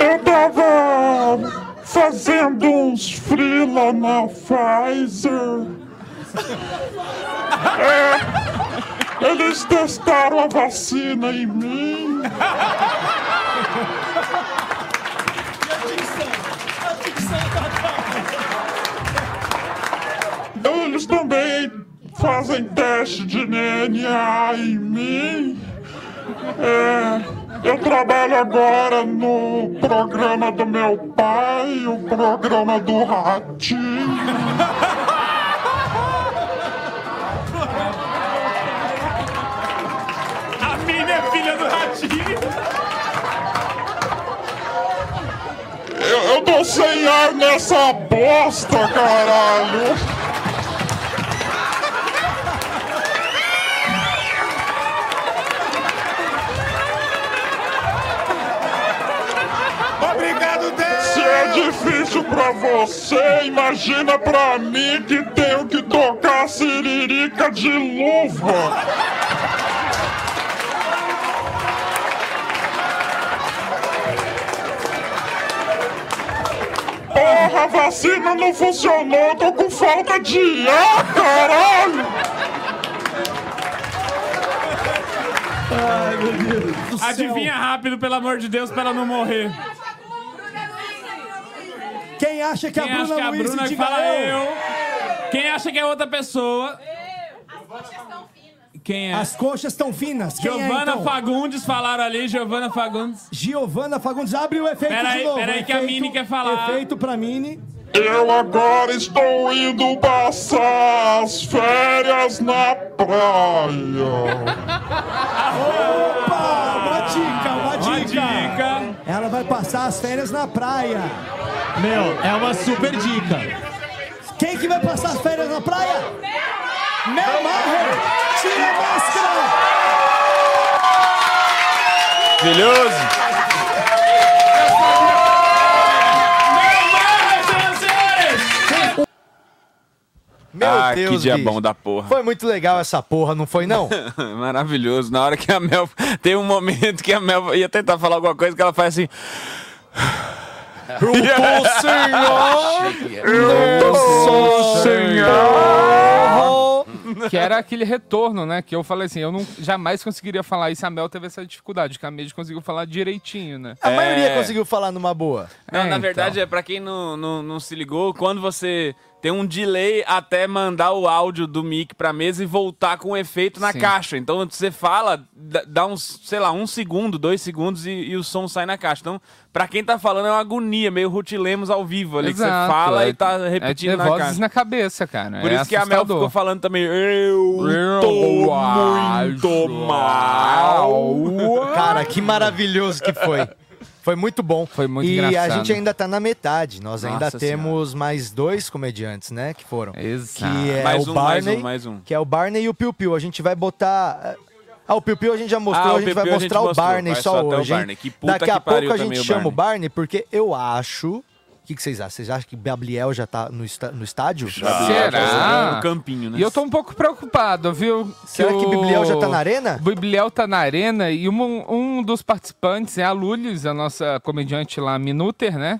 Eu tava fazendo uns freela na Pfizer. É, eles testaram a vacina em mim. Eles também fazem teste de DNA em mim. É, eu trabalho agora no programa do meu pai, o programa do Ratinho. A mina é filha do ratinho. Eu, eu tô sem ar nessa bosta, caralho. Difícil pra você, imagina pra mim que tenho que tocar siririca de luva. Porra, a vacina não funcionou, tô com falta de ar, caralho! Ai, meu Deus do céu. Adivinha rápido, pelo amor de Deus, pra ela não morrer. Quem acha que Quem a Bruna acha que a Luiz Bruna diga fala eu? eu? Quem acha que é outra pessoa? Quem é? As coxas estão finas. Quem é, Giovana então? Fagundes falaram ali, Giovana Fagundes. Giovana Fagundes, abre o efeito Pera de aí, novo. pera aí que a Mini quer falar. Efeito pra Mini. Eu agora estou indo passar as férias na praia. Opa, uma dica, uma Uma dica. Ela vai passar as férias na praia. Meu, é uma super dica. Quem que vai passar as férias na praia? Mel Maher, tira a máscara. Maravilhoso. Meu ah, Deus, que dia bom da porra. Foi muito legal essa porra, não foi não? Maravilhoso. Na hora que a Mel. Tem um momento que a Mel ia tentar falar alguma coisa que ela faz assim. Eu tô sem ar. Eu sem Que era aquele retorno, né? Que eu falei assim, eu não, jamais conseguiria falar isso. A Mel teve essa dificuldade, que a Made conseguiu falar direitinho, né? A maioria É. conseguiu falar numa boa. Não, É, na então. verdade, é pra quem não, não, não se ligou, quando você tem um delay até mandar o áudio do mic pra mesa e voltar com o efeito na Sim. caixa. Então você fala, dá- dá uns, sei lá, um segundo, dois segundos e, e o som sai na caixa. Então, pra quem tá falando, é uma agonia, meio Ruth Lemos ao vivo ali, que você Exato, fala é- e tá é repetindo ter na vozes caixa. na cabeça, cara. Por é isso que a Mel assustador. ficou falando também, eu, Eu tô muito mal. Cara, que maravilhoso que foi. Foi muito bom. Foi muito e engraçado. a gente ainda tá na metade. Nós ainda Nossa temos mais dois comediantes, né? Que foram. Exato. Que é Mais o um, mais Barney. um, mais um. Que é o Barney e o Piu Piu. A gente vai botar. Ah, o Piu Piu a gente já mostrou, Ah, a gente vai a gente mostrar o. Barney só, só hoje. Barney. Que puta Daqui que a pariu pouco a gente o chama o Barney. Porque eu acho. O que, que vocês acham? Vocês acham que Gabriel já tá no, no estádio? Será? No campinho, né? E eu tô um pouco preocupado, viu? Será que o Bibliel já tá na arena? O Bibliel tá na arena e um, um dos participantes é a Lulis, a nossa comediante lá, Minuter, né?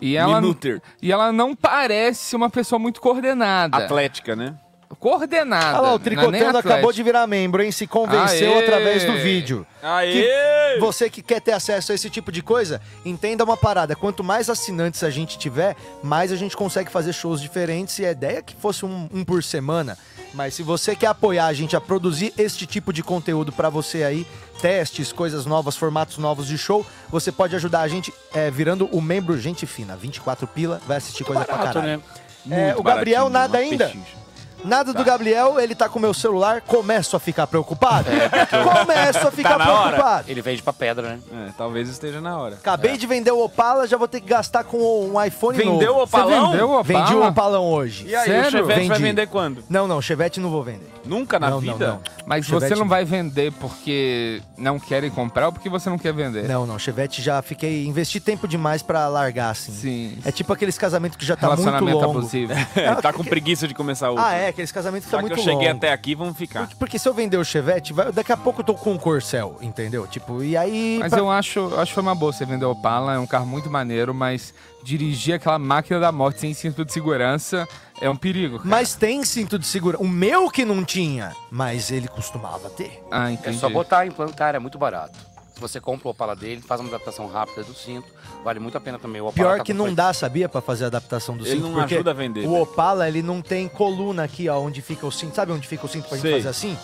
E ela, Minuter. E ela não parece uma pessoa muito coordenada. Atlética, né? Coordenada. Olha lá, o é Tricotando acabou de virar membro, hein? Se convenceu Aê! através do vídeo. Aê! Que você que quer ter acesso a esse tipo de coisa, entenda uma parada. Quanto mais assinantes a gente tiver, mais a gente consegue fazer shows diferentes. E a ideia é que fosse um, um por semana. Mas se você quer apoiar a gente a produzir este tipo de conteúdo pra você aí, testes, coisas novas, formatos novos de show, você pode ajudar a gente é, virando o membro Gente Fina. 24 pila, vai assistir coisa pra barato, caralho. né? É, o Gabriel, nada ainda. pechincha. Nada do Gabriel, ele tá com o meu celular, começo a ficar preocupado. Começo a ficar Tá na hora? preocupado. Ele vende pra pedra, né? É, talvez esteja na hora. Acabei de vender o Opala, já vou ter que gastar com um iPhone novo. Vendeu o Opalão? Você vendeu o Opala? Vendi o Opalão hoje. E aí, o Chevette vai vender quando? Não, não, Chevette não vou vender. Nunca na Não, não, vida? não. Mas Chevette você não não. vai vender porque não querem comprar ou porque você não quer vender? Não, não, Chevette já fiquei. Investi tempo demais pra largar, assim. Sim. É tipo aqueles casamentos que já tá muito Relacionamento longo. abusivo. É, tá com preguiça de começar outro. Ah, é, aqueles casamentos que Já tá que muito eu cheguei longo. até aqui, vamos ficar. Porque se eu vender o Chevette, vai- daqui a pouco eu tô com um Corcel, entendeu? Tipo, e aí. Mas pra- eu acho, acho que foi uma boa você vender o Opala, é um carro muito maneiro, mas dirigir aquela máquina da morte sem cinto de segurança é um perigo. cara. Mas tem cinto de segurança. O meu que não tinha, mas ele costumava ter. Ah, É entendi. só botar, implantar, é muito barato. Se você compra o Opala dele, faz uma adaptação rápida do cinto, vale muito a pena também. O Opala Pior tá que não dá, sabia, pra fazer a adaptação do Ele cinto? não porque ajuda a vender, O né? Opala, ele não tem coluna aqui, ó, onde fica o cinto. Sabe onde fica o cinto pra Sei. gente fazer assim?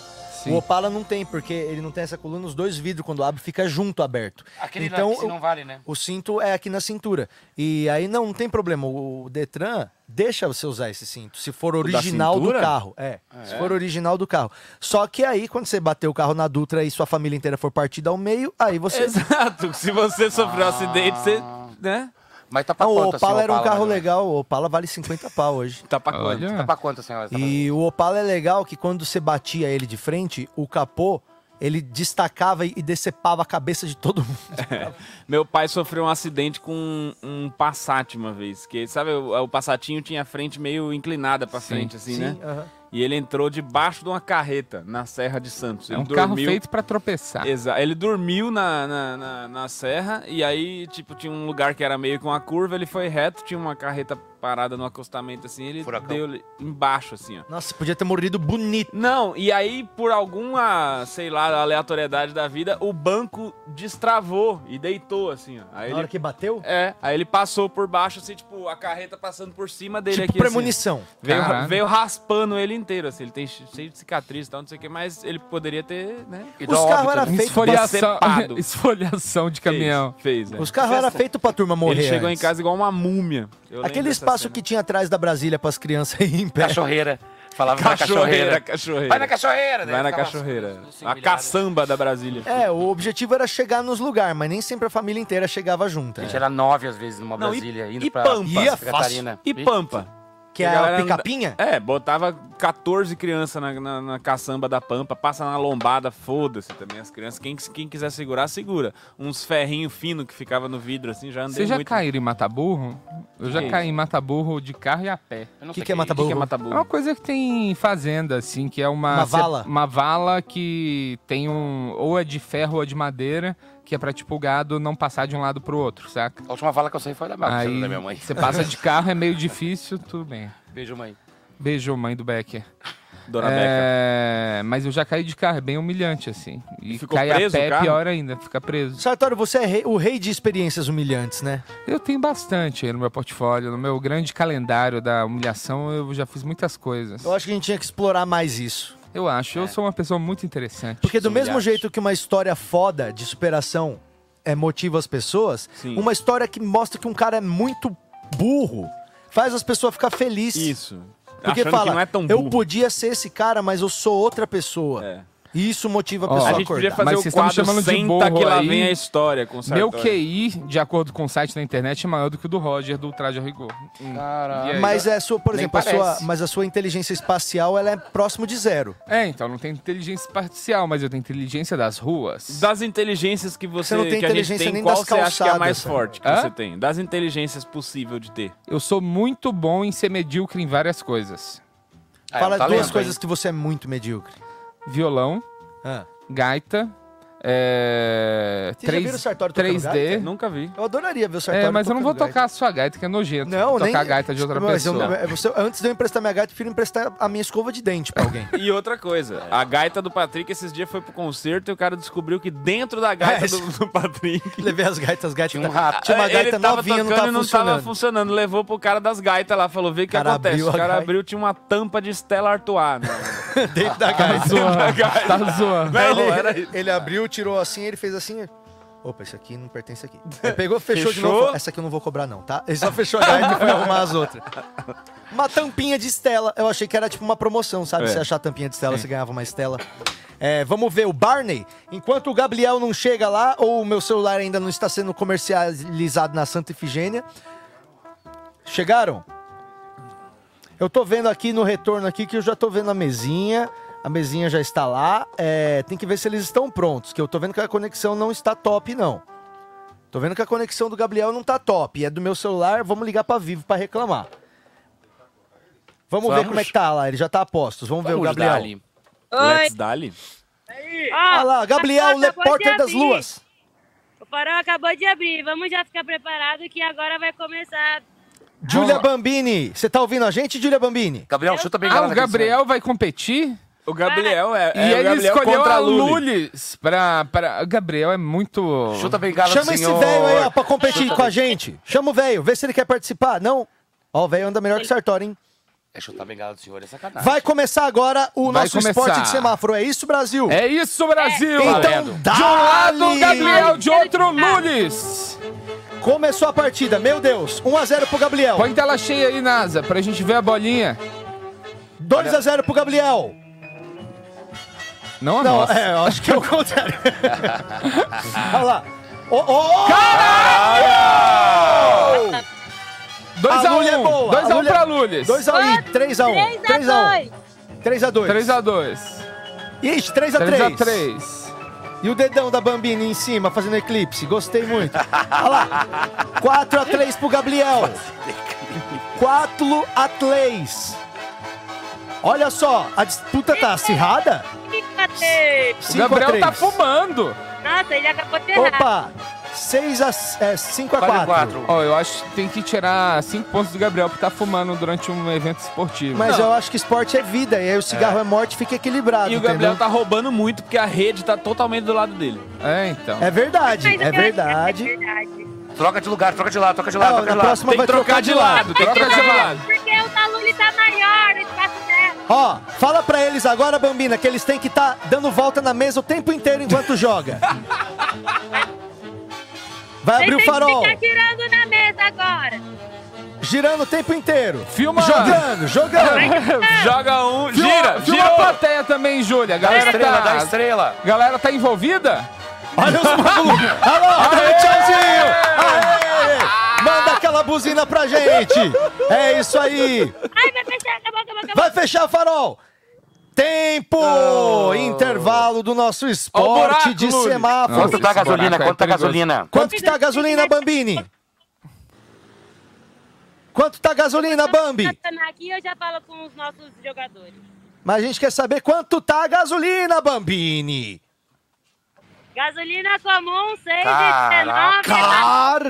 O Opala não tem, porque ele não tem essa coluna, os dois vidros, quando abre, fica junto, aberto. Aquele lá então, que se não vale, né? O cinto é aqui na cintura. E aí não, não tem problema. O Detran deixa você usar esse cinto, se for original do carro. É, Ah, se é? for original do carro. Só que aí, quando você bater o carro na Dutra e sua família inteira for partida ao meio, aí você... Exato. Se você sofreu um acidente, você. Né? Mas tá Não, o quanto, assim, Opala o era um Opala, carro né? legal, o Opala vale 50 pau hoje. Tá pra quanto? Tá pra quanto, senhora? Tá E o Opala é legal que quando você batia ele de frente, o capô, ele destacava e decepava a cabeça de todo mundo. É. Meu pai sofreu um acidente com um, um Passat uma vez. Que, sabe, o, o Passatinho tinha a frente meio inclinada pra Sim. frente, assim, Sim, né? aham. E ele entrou debaixo de uma carreta na Serra de Santos. É Ele um carro feito pra tropeçar. Exato. Ele dormiu na, na, na, na serra e aí, tipo, tinha um lugar que era meio com uma curva, ele foi reto, tinha uma carreta parada no acostamento, assim, ele deu embaixo, assim, ó. Nossa, podia ter morrido bonito. Não, e aí, por alguma, sei lá, aleatoriedade da vida, o banco destravou e deitou, assim, ó. Aí Na ele... hora que bateu? É, aí ele passou por baixo, assim, tipo, a carreta passando por cima dele Tipo aqui. assim. premonição. Veio, Caralho. veio raspando ele inteiro, assim. Ele tem cheio de cicatriz e tal, não sei o que, mas ele poderia ter, né? Os carros eram feitos Esfoliação, de caminhão. Fez, é. Os carros eram feitos pra turma morrer. Ele chegou antes. em casa igual uma múmia. Eu Aquele espaço cena. que tinha atrás da Brasília pras crianças ir em pé. Cachorreira. Falava na Cachoeira, cachorreira. cachoeira. Vai na cachoeira. daí Vai na assim, A milhares. caçamba da Brasília. É, o objetivo era chegar nos lugares, mas nem sempre a família inteira chegava junto. A gente era nove às vezes numa Não, e- Brasília, indo e pra, Pampa? Santa. Catarina. E Pampa? Que é a picapinha? É, botava 14 crianças na, na, na caçamba da Pampa, passa na lombada, foda-se também as crianças. Quem, quem quiser segurar, segura. Uns ferrinhos finos que ficava no vidro, assim, já andei Vocês já muito. caíram em Mataburro? Eu já Que caí em Mataburro de carro e a pé. Eu não Que que é Mataburro? que que é Mataburro? É uma coisa que tem fazenda, assim, que é uma... Uma vala? Uma vala que tem um... Ou é de ferro ou é de madeira, que é pra, tipo, o gado não passar de um lado pro outro, saca? A última vala que eu sei foi da, minha- Aí, da minha mãe. você passa de carro, é meio difícil, tudo bem. Beijo, mãe. Beijo, mãe do Becker. Dona é, Mas eu já caí de carro, é bem humilhante, assim. E ficou cair preso a pé é pior ainda, fica preso. Sartório, você é rei- o rei de experiências humilhantes, né? Eu tenho bastante aí no meu portfólio, no meu grande calendário da humilhação, eu já fiz muitas coisas. Eu acho que a gente tinha que explorar mais isso. Eu acho, eu sou uma pessoa muito interessante. Porque do mesmo jeito que uma história foda de superação é, motiva as pessoas, uma história que mostra que um cara é muito burro faz as pessoas ficar felizes. Isso. Porque Achando fala, que não é tão eu burro." podia ser esse cara, mas eu sou outra pessoa. E isso motiva a pessoa a gente podia acordar. fazer Mas o vocês estão me quadro chamando de Senta burro que lá aí. vem a história com o Meu. QI, de acordo com o site da internet, é maior do que o do Roger, do Traje a Rigor. Hum. Aí? Mas é sua, por Nem exemplo, a sua, parece. mas a sua inteligência espacial ela é próximo de zero. É, então, não tem inteligência espacial, mas eu tenho inteligência das ruas. Das inteligências que você, Você não tem que a gente inteligência tem, nem qual das você acha que é a mais forte que Hã? você tem? Das inteligências possível de ter. Eu sou muito bom em ser medíocre em várias coisas. Ah, é Fala um talento, duas hein? coisas que você é muito medíocre. Violão, Ah. gaita, é... Vocês já viram o Sartório tocando 3D. gaita? Nunca vi. Eu adoraria ver o Sartório É, mas eu não vou tocar a sua gaita, que é nojento. Não, tocar nem... a gaita de outra Mas pessoa. eu- você- antes de eu emprestar minha gaita, eu prefiro emprestar a minha escova de dente pra alguém. E outra coisa, a gaita do Patrick esses dias foi pro concerto e o cara descobriu que dentro da gaita É, do, do Patrick. Levei as gaitas, as gaitas. Tinha um rato. Tinha uma Ele gaita tava novinha, não tocando tava e não funcionando. tava funcionando. Levou pro cara das gaitas lá, falou: vê o que cara acontece. abriu O cara gaita. abriu, tinha uma tampa de Stella Artois. né? Dentro da Tá gaita. zoando, tá zoando. Ele abriu, tirou assim, ele fez assim. Opa, esse aqui não pertence aqui. Aí pegou, fechou, de Fechou. novo. falou, Essa aqui eu não vou cobrar, não, tá? Ele só fechou a gaita e foi arrumar as outras. Uma tampinha de Stella. Eu achei que era tipo uma promoção, sabe? É. Você achar a tampinha de Sim. você ganhava uma Stella. É, vamos ver o Barney. Enquanto o Gabriel não chega lá, ou o meu celular ainda não está sendo comercializado na Santa Ifigênia. Chegaram? Eu tô vendo aqui no retorno aqui que eu já tô vendo a mesinha. A mesinha já está lá. É, tem que ver se eles estão prontos, que eu tô vendo que a conexão não está top, não. Tô vendo que a conexão do Gabriel não tá top. E é do meu celular, vamos ligar pra Vivo pra reclamar. Vamos, ver Vamos. como é que tá lá, ele já tá a postos. Vamos, ver o Vamos, Gabriel. Dali. Let's Dali. Olha lá, Gabriel, a porta acabou de repórter das luas. O farol acabou de abrir. Vamos já ficar preparado que agora vai começar. Julia Bambini, você tá ouvindo a gente, Julia Bambini? Gabriel, chuta bem Ah, o Gabriel vai competir? O Gabriel é, E é o ele Gabriel escolheu contra a Lully. Lulis pra, pra... O Gabriel é muito... Chuta a bengala Chama esse velho aí, ó, pra competir com a gente. Chama o velho, vê se ele quer participar. Não? Ó, o velho anda melhor que o Sartori, hein? É chutar a bengala do senhor, é sacanagem. Vai começar agora o Vai nosso começar. esporte de semáforo. É isso, Brasil? É isso, Brasil! Então, de um lado! Gabriel, de outro, Lulis! Começou a partida, meu Deus. 1x0 pro Gabriel. Põe tela cheia aí, NASA, pra gente ver a bolinha. 2x0 pro Gabriel. Não a Não, nossa. é, eu acho que é o contrário. Olha lá. Ô, ô, ô! 2 a 1 Lully é boa. 2 a 1 Lully pra Lulis. 2x1. 3x1. 3x1. 3x2. 3 a 2 Ixi, 3 a 3x3. 3 E o dedão da Bambini em cima, fazendo eclipse. Gostei muito. Olha lá. 4x3 pro Gabriel. 4x3. Olha só, a disputa tá acirrada. O Gabriel 5x3. tá fumando. Nossa, ele acabou de errar. Opa! 6 a, é, 5 a 4. Ó, eu acho que tem que tirar 5 pontos do Gabriel por estar fumando durante um evento esportivo. Mas eu acho que esporte é vida, e aí o cigarro é, morte fica equilibrado, E o Gabriel entendeu? tá roubando muito porque a rede tá totalmente do lado dele. É, então. É verdade, é verdade. Troca de lugar, troca de lado, troca de lado, Não, troca de lado. próxima vai trocar de lado. tem que trocar de lado. Porque o da tá maior, o espaço dela. Ó, fala pra eles agora, Bambina, que eles têm que estar dando volta na mesa o tempo inteiro enquanto joga. Vai abrir o farol, que ficar tirando na mesa agora. girando o tempo inteiro. Filma. Jogando, jogando. Joga um, Filma, gira, filma a plateia também, Júlia. Galera estrela, tá... dá estrela. Galera tá envolvida? Olha os bagulhos. Alô, um tchauzinho. Aê! Manda aquela buzina pra gente. É isso aí. Ai, vai fechar, acabou, acabou, acabou. Vai fechar o farol. Tempo! Intervalo do nosso esporte buraco, de semáforo. Quanto tá a gasolina? é Quanto tá a perigoso. gasolina? Quanto que tá a gasolina, Bambini? Quanto tá a gasolina, Bambi? Aqui eu já falo com os nossos jogadores. Mas a gente quer saber quanto tá a gasolina, Bambini. Gasolina comum, 6,19. Caralho,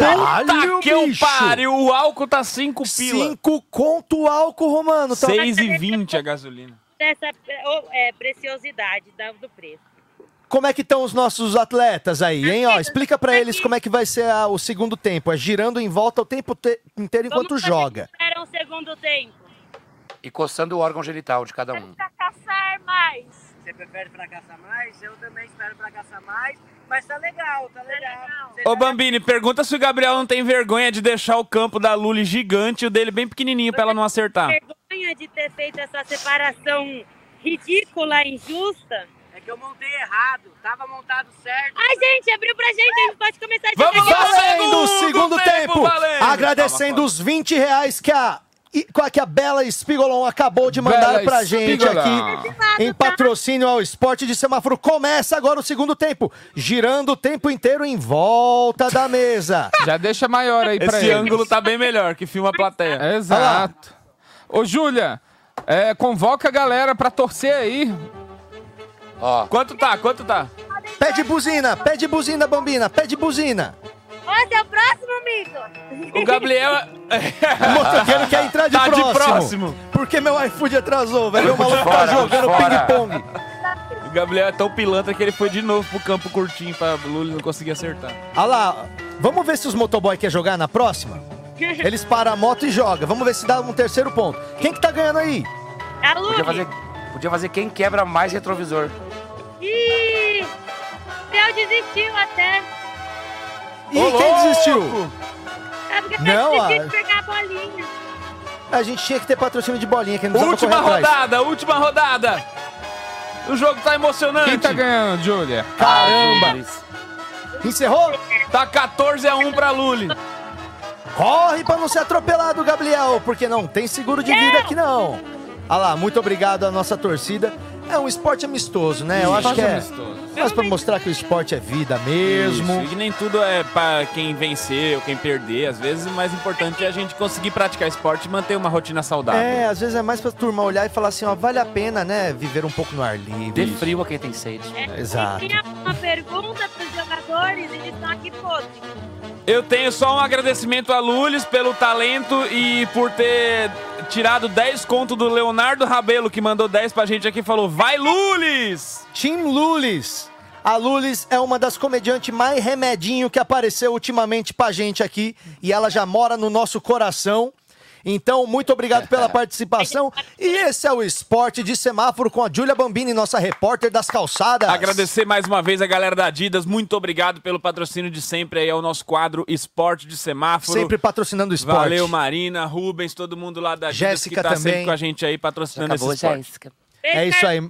Puta que eu bicho. pariu, o álcool tá 5 pila. Cinco conto álcool romano. Tá... 6,20 a gasolina. Dessa é, preciosidade da- do preço. Como é que estão os nossos atletas aí, hein? Ó, explica pra eles como é que vai ser a- o segundo tempo. É girando em volta o tempo te- inteiro enquanto Como joga. Era um segundo tempo. E coçando o órgão genital de cada um. Fracassar mais. Você prefere fracassar mais? Eu também espero fracassar mais. Mas tá legal, tá legal. Você Ô já- Bambini, pergunta se o Gabriel não tem vergonha de deixar o campo da Lully gigante e o dele bem pequenininho pra ela não acertar. Vergonha de ter feito essa separação ridícula, injusta. É que eu montei errado. Tava montado certo. Ai, gente, abriu pra gente, a gente pode começar de Vamos novo. lá! Valendo o Segundo segundo tempo, tempo. Agradecendo Calma, os 20 reais que a, que a Bela Spigolon acabou de mandar Bela pra gente Spigolon. aqui. Em patrocínio ao esporte de semáforo. Começa agora o segundo tempo. Girando o tempo inteiro em volta da mesa. Já deixa maior aí pra Esse eles. ângulo tá bem melhor que filma a plateia. Exato. Ô, Júlia, é, convoca a galera pra torcer aí. Ó, Quanto tá? Quanto tá? Pede buzina, pede buzina, Bambina, pede buzina. Ó, seu próximo, amigo. O Gabriel. O motoqueiro quer entrar de, Tá de próximo, próximo. Porque meu iFood atrasou, velho. O maluco tá fora, jogando ping-pong. O Gabriel é tão pilantra que ele foi de novo pro campo curtinho pra Lully não conseguir acertar. Olha lá, vamos ver se os motoboy quer jogar na próxima? Eles param a moto e jogam. Vamos ver se dá um terceiro ponto. Quem que tá ganhando aí? A podia Luli. fazer, podia fazer quem quebra mais retrovisor. Ih, Theo desistiu até. Ih, quem desistiu? Porque Não, eu a- desistiu de pegar a bolinha. A gente tinha que ter patrocínio de bolinha, que não Última correr atrás. rodada, última rodada. O jogo tá emocionante. Quem tá ganhando, Júlia? Caramba! Encerrou? Tá 14 a 1 pra Lully. Corre pra não ser atropelado, Gabriel, porque não tem seguro de vida aqui não. Olha lá, muito obrigado à nossa torcida. É um esporte amistoso, né? Eu acho que é. Mas pra mostrar que o esporte é vida mesmo. Isso, e nem tudo é pra quem vencer ou quem perder. Às vezes o mais importante é a gente conseguir praticar esporte e manter uma rotina saudável. É, às vezes é mais pra turma olhar e falar assim, ó, vale a pena, né, viver um pouco no ar livre. Dê frio a quem tem sede. Exato. Tinha uma pergunta pros jogadores, eles estão aqui podres. Eu tenho só um agradecimento a Lulis pelo talento e por ter tirado 10 conto do Leonardo Rabelo, que mandou 10 pra gente aqui falou: Vai, Lulis! Tim Lulis. A Lulis é uma das comediantes mais remedinho que apareceu ultimamente pra gente aqui. E ela já mora no nosso coração. Então, muito obrigado pela participação. E esse é o Esporte de Semáforo com a Júlia Bambini, nossa repórter das calçadas. Agradecer mais uma vez a galera da Adidas. Muito obrigado pelo patrocínio de sempre aí ao nosso quadro Esporte de Semáforo. Sempre patrocinando o esporte. Valeu, Marina, Rubens, todo mundo lá da Adidas Jéssica que tá também. sempre com a gente aí patrocinando Acabou, esse esporte. Jéssica. É isso aí.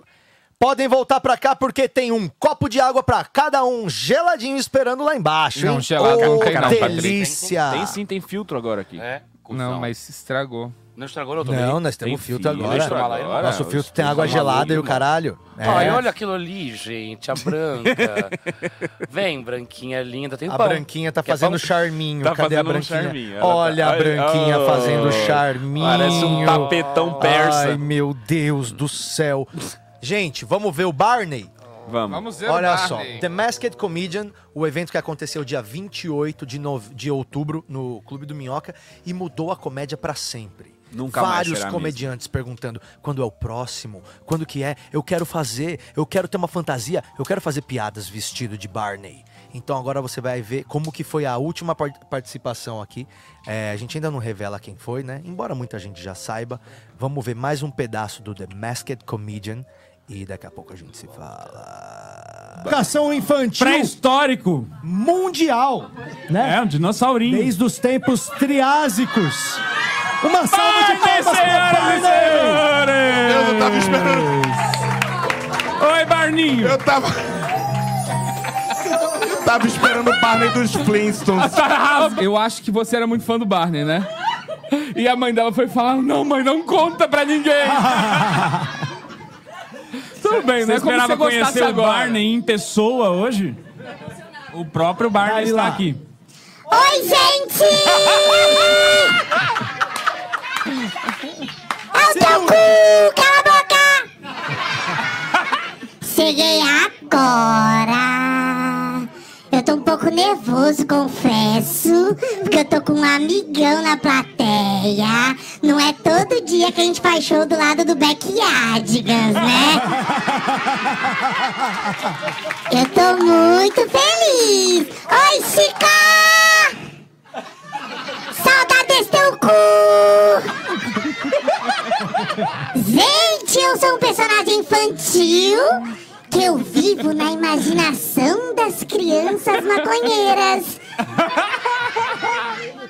Podem voltar pra cá porque tem um copo de água pra cada um geladinho esperando lá embaixo. Não, hein? gelado não tem não, Patrick. delícia. Tem sim, tem filtro agora aqui. É? Não, mas se estragou. Não estragou, não, tomei. Não, nós temos Tem filtro filtro agora. agora. Nosso Os filtro tem água gelada e o caralho. É. Ai, olha aquilo ali, gente, a branca. Vem, branquinha linda. Tem A pão. branquinha tá Quer fazendo pão? charminho. Tá Cadê a fazendo um branquinha? charminho, ela Olha tá- a branquinha Ai, fazendo oh, charminho. parece um tapetão persa. Ai, meu Deus do céu. Gente, vamos ver o Barney? Vamos. Vamos ver Olha o só. The Masked Comedian, o evento que aconteceu dia 28 de, de outubro no Clube do Minhoca e mudou a comédia pra sempre. Nunca mais Vários comediantes perguntando quando é o próximo, quando que é, eu quero fazer, eu quero ter uma fantasia, eu quero fazer piadas vestido de Barney. Então agora você vai ver como que foi a última par- participação aqui. É, a gente ainda não revela quem foi, né? Embora muita gente já saiba. Vamos ver mais um pedaço do The Masked Comedian e daqui a pouco a gente se fala. Educação infantil. Pré-histórico. Mundial. Né? É, um dinossaurinho. Desde os tempos triásicos. Uma salva de palmas para senhoras e senhores! Eu não tava esperando. Oi, Barninho! Eu tava. Eu tava esperando o Barney dos Flintstones. Eu acho que você era muito fã do Barney, né? E a mãe dela foi falar: Não, mãe, não conta pra ninguém. Tudo bem, Você né? Como esperava você conhecer o agora. Barney em pessoa hoje? O próprio Barney está aqui. Oi, gente! O teu cu! Cala a boca! Cheguei agora. Eu tô um pouco nervoso, confesso, porque eu tô com um amigão na plateia. Não é todo dia que a gente faz show do lado do Backyardigans, né? Eu tô muito feliz! Oi, Chica! Saudade desse teu cu! Gente, eu sou um personagem infantil que eu vivo na imaginação das crianças maconheiras.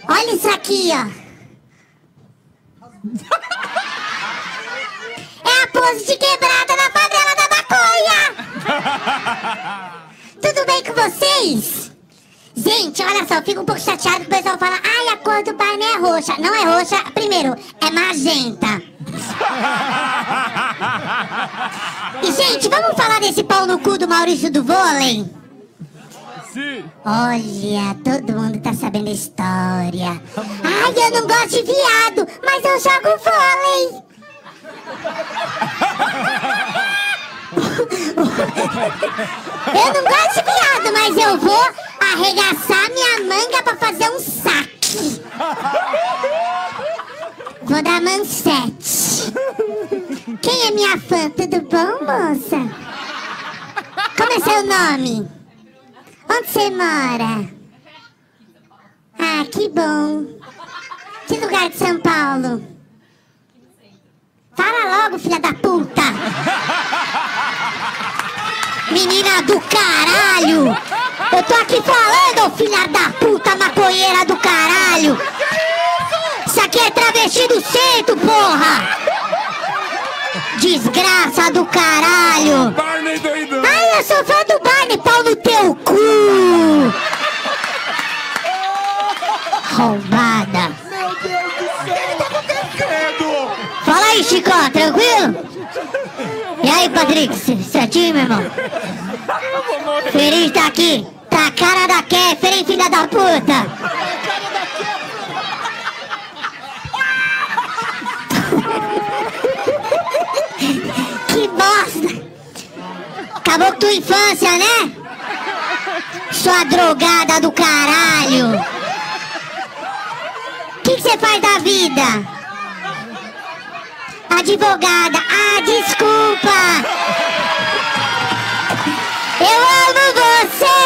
Olha isso aqui, ó. É a pose de quebrada na favela da maconha! Tudo bem com vocês? Gente, olha só, eu fico um pouco chateado que o pessoal fala Ai, a cor do Barney é roxa. Não é roxa, primeiro, é magenta. E, gente, vamos falar desse pau no cu do Maurício do vôlei? Sim. Olha, todo mundo tá sabendo a história. Ai, eu não gosto de viado, mas eu jogo vôlei. Eu não gosto de viado, mas eu vou arregaçar minha manga pra fazer um saque. Vou dar manchete. Quem é minha fã? Tudo bom, moça? Como é seu nome? Onde você mora? Ah, que bom. Que lugar de São Paulo? Fala logo, filha da puta! Menina do caralho! Eu tô aqui falando, filha da puta maconheira do caralho! Isso aqui é travesti do centro, porra! Desgraça do caralho! Barney doidão! Ai, eu sou fã do Barney, pau no teu cu! Roubada! Meu Deus do céu! Que tá acontecendo? Fala aí, Chico, tranquilo? E aí, Patrick, certinho, meu irmão? Feliz tá aqui. Tá a cara da Kéfera, hein, filha da puta? que bosta! Acabou com tua infância, né? Sua drogada do caralho! O que você faz da vida? Advogada. Ah, desculpa! Eu amo você,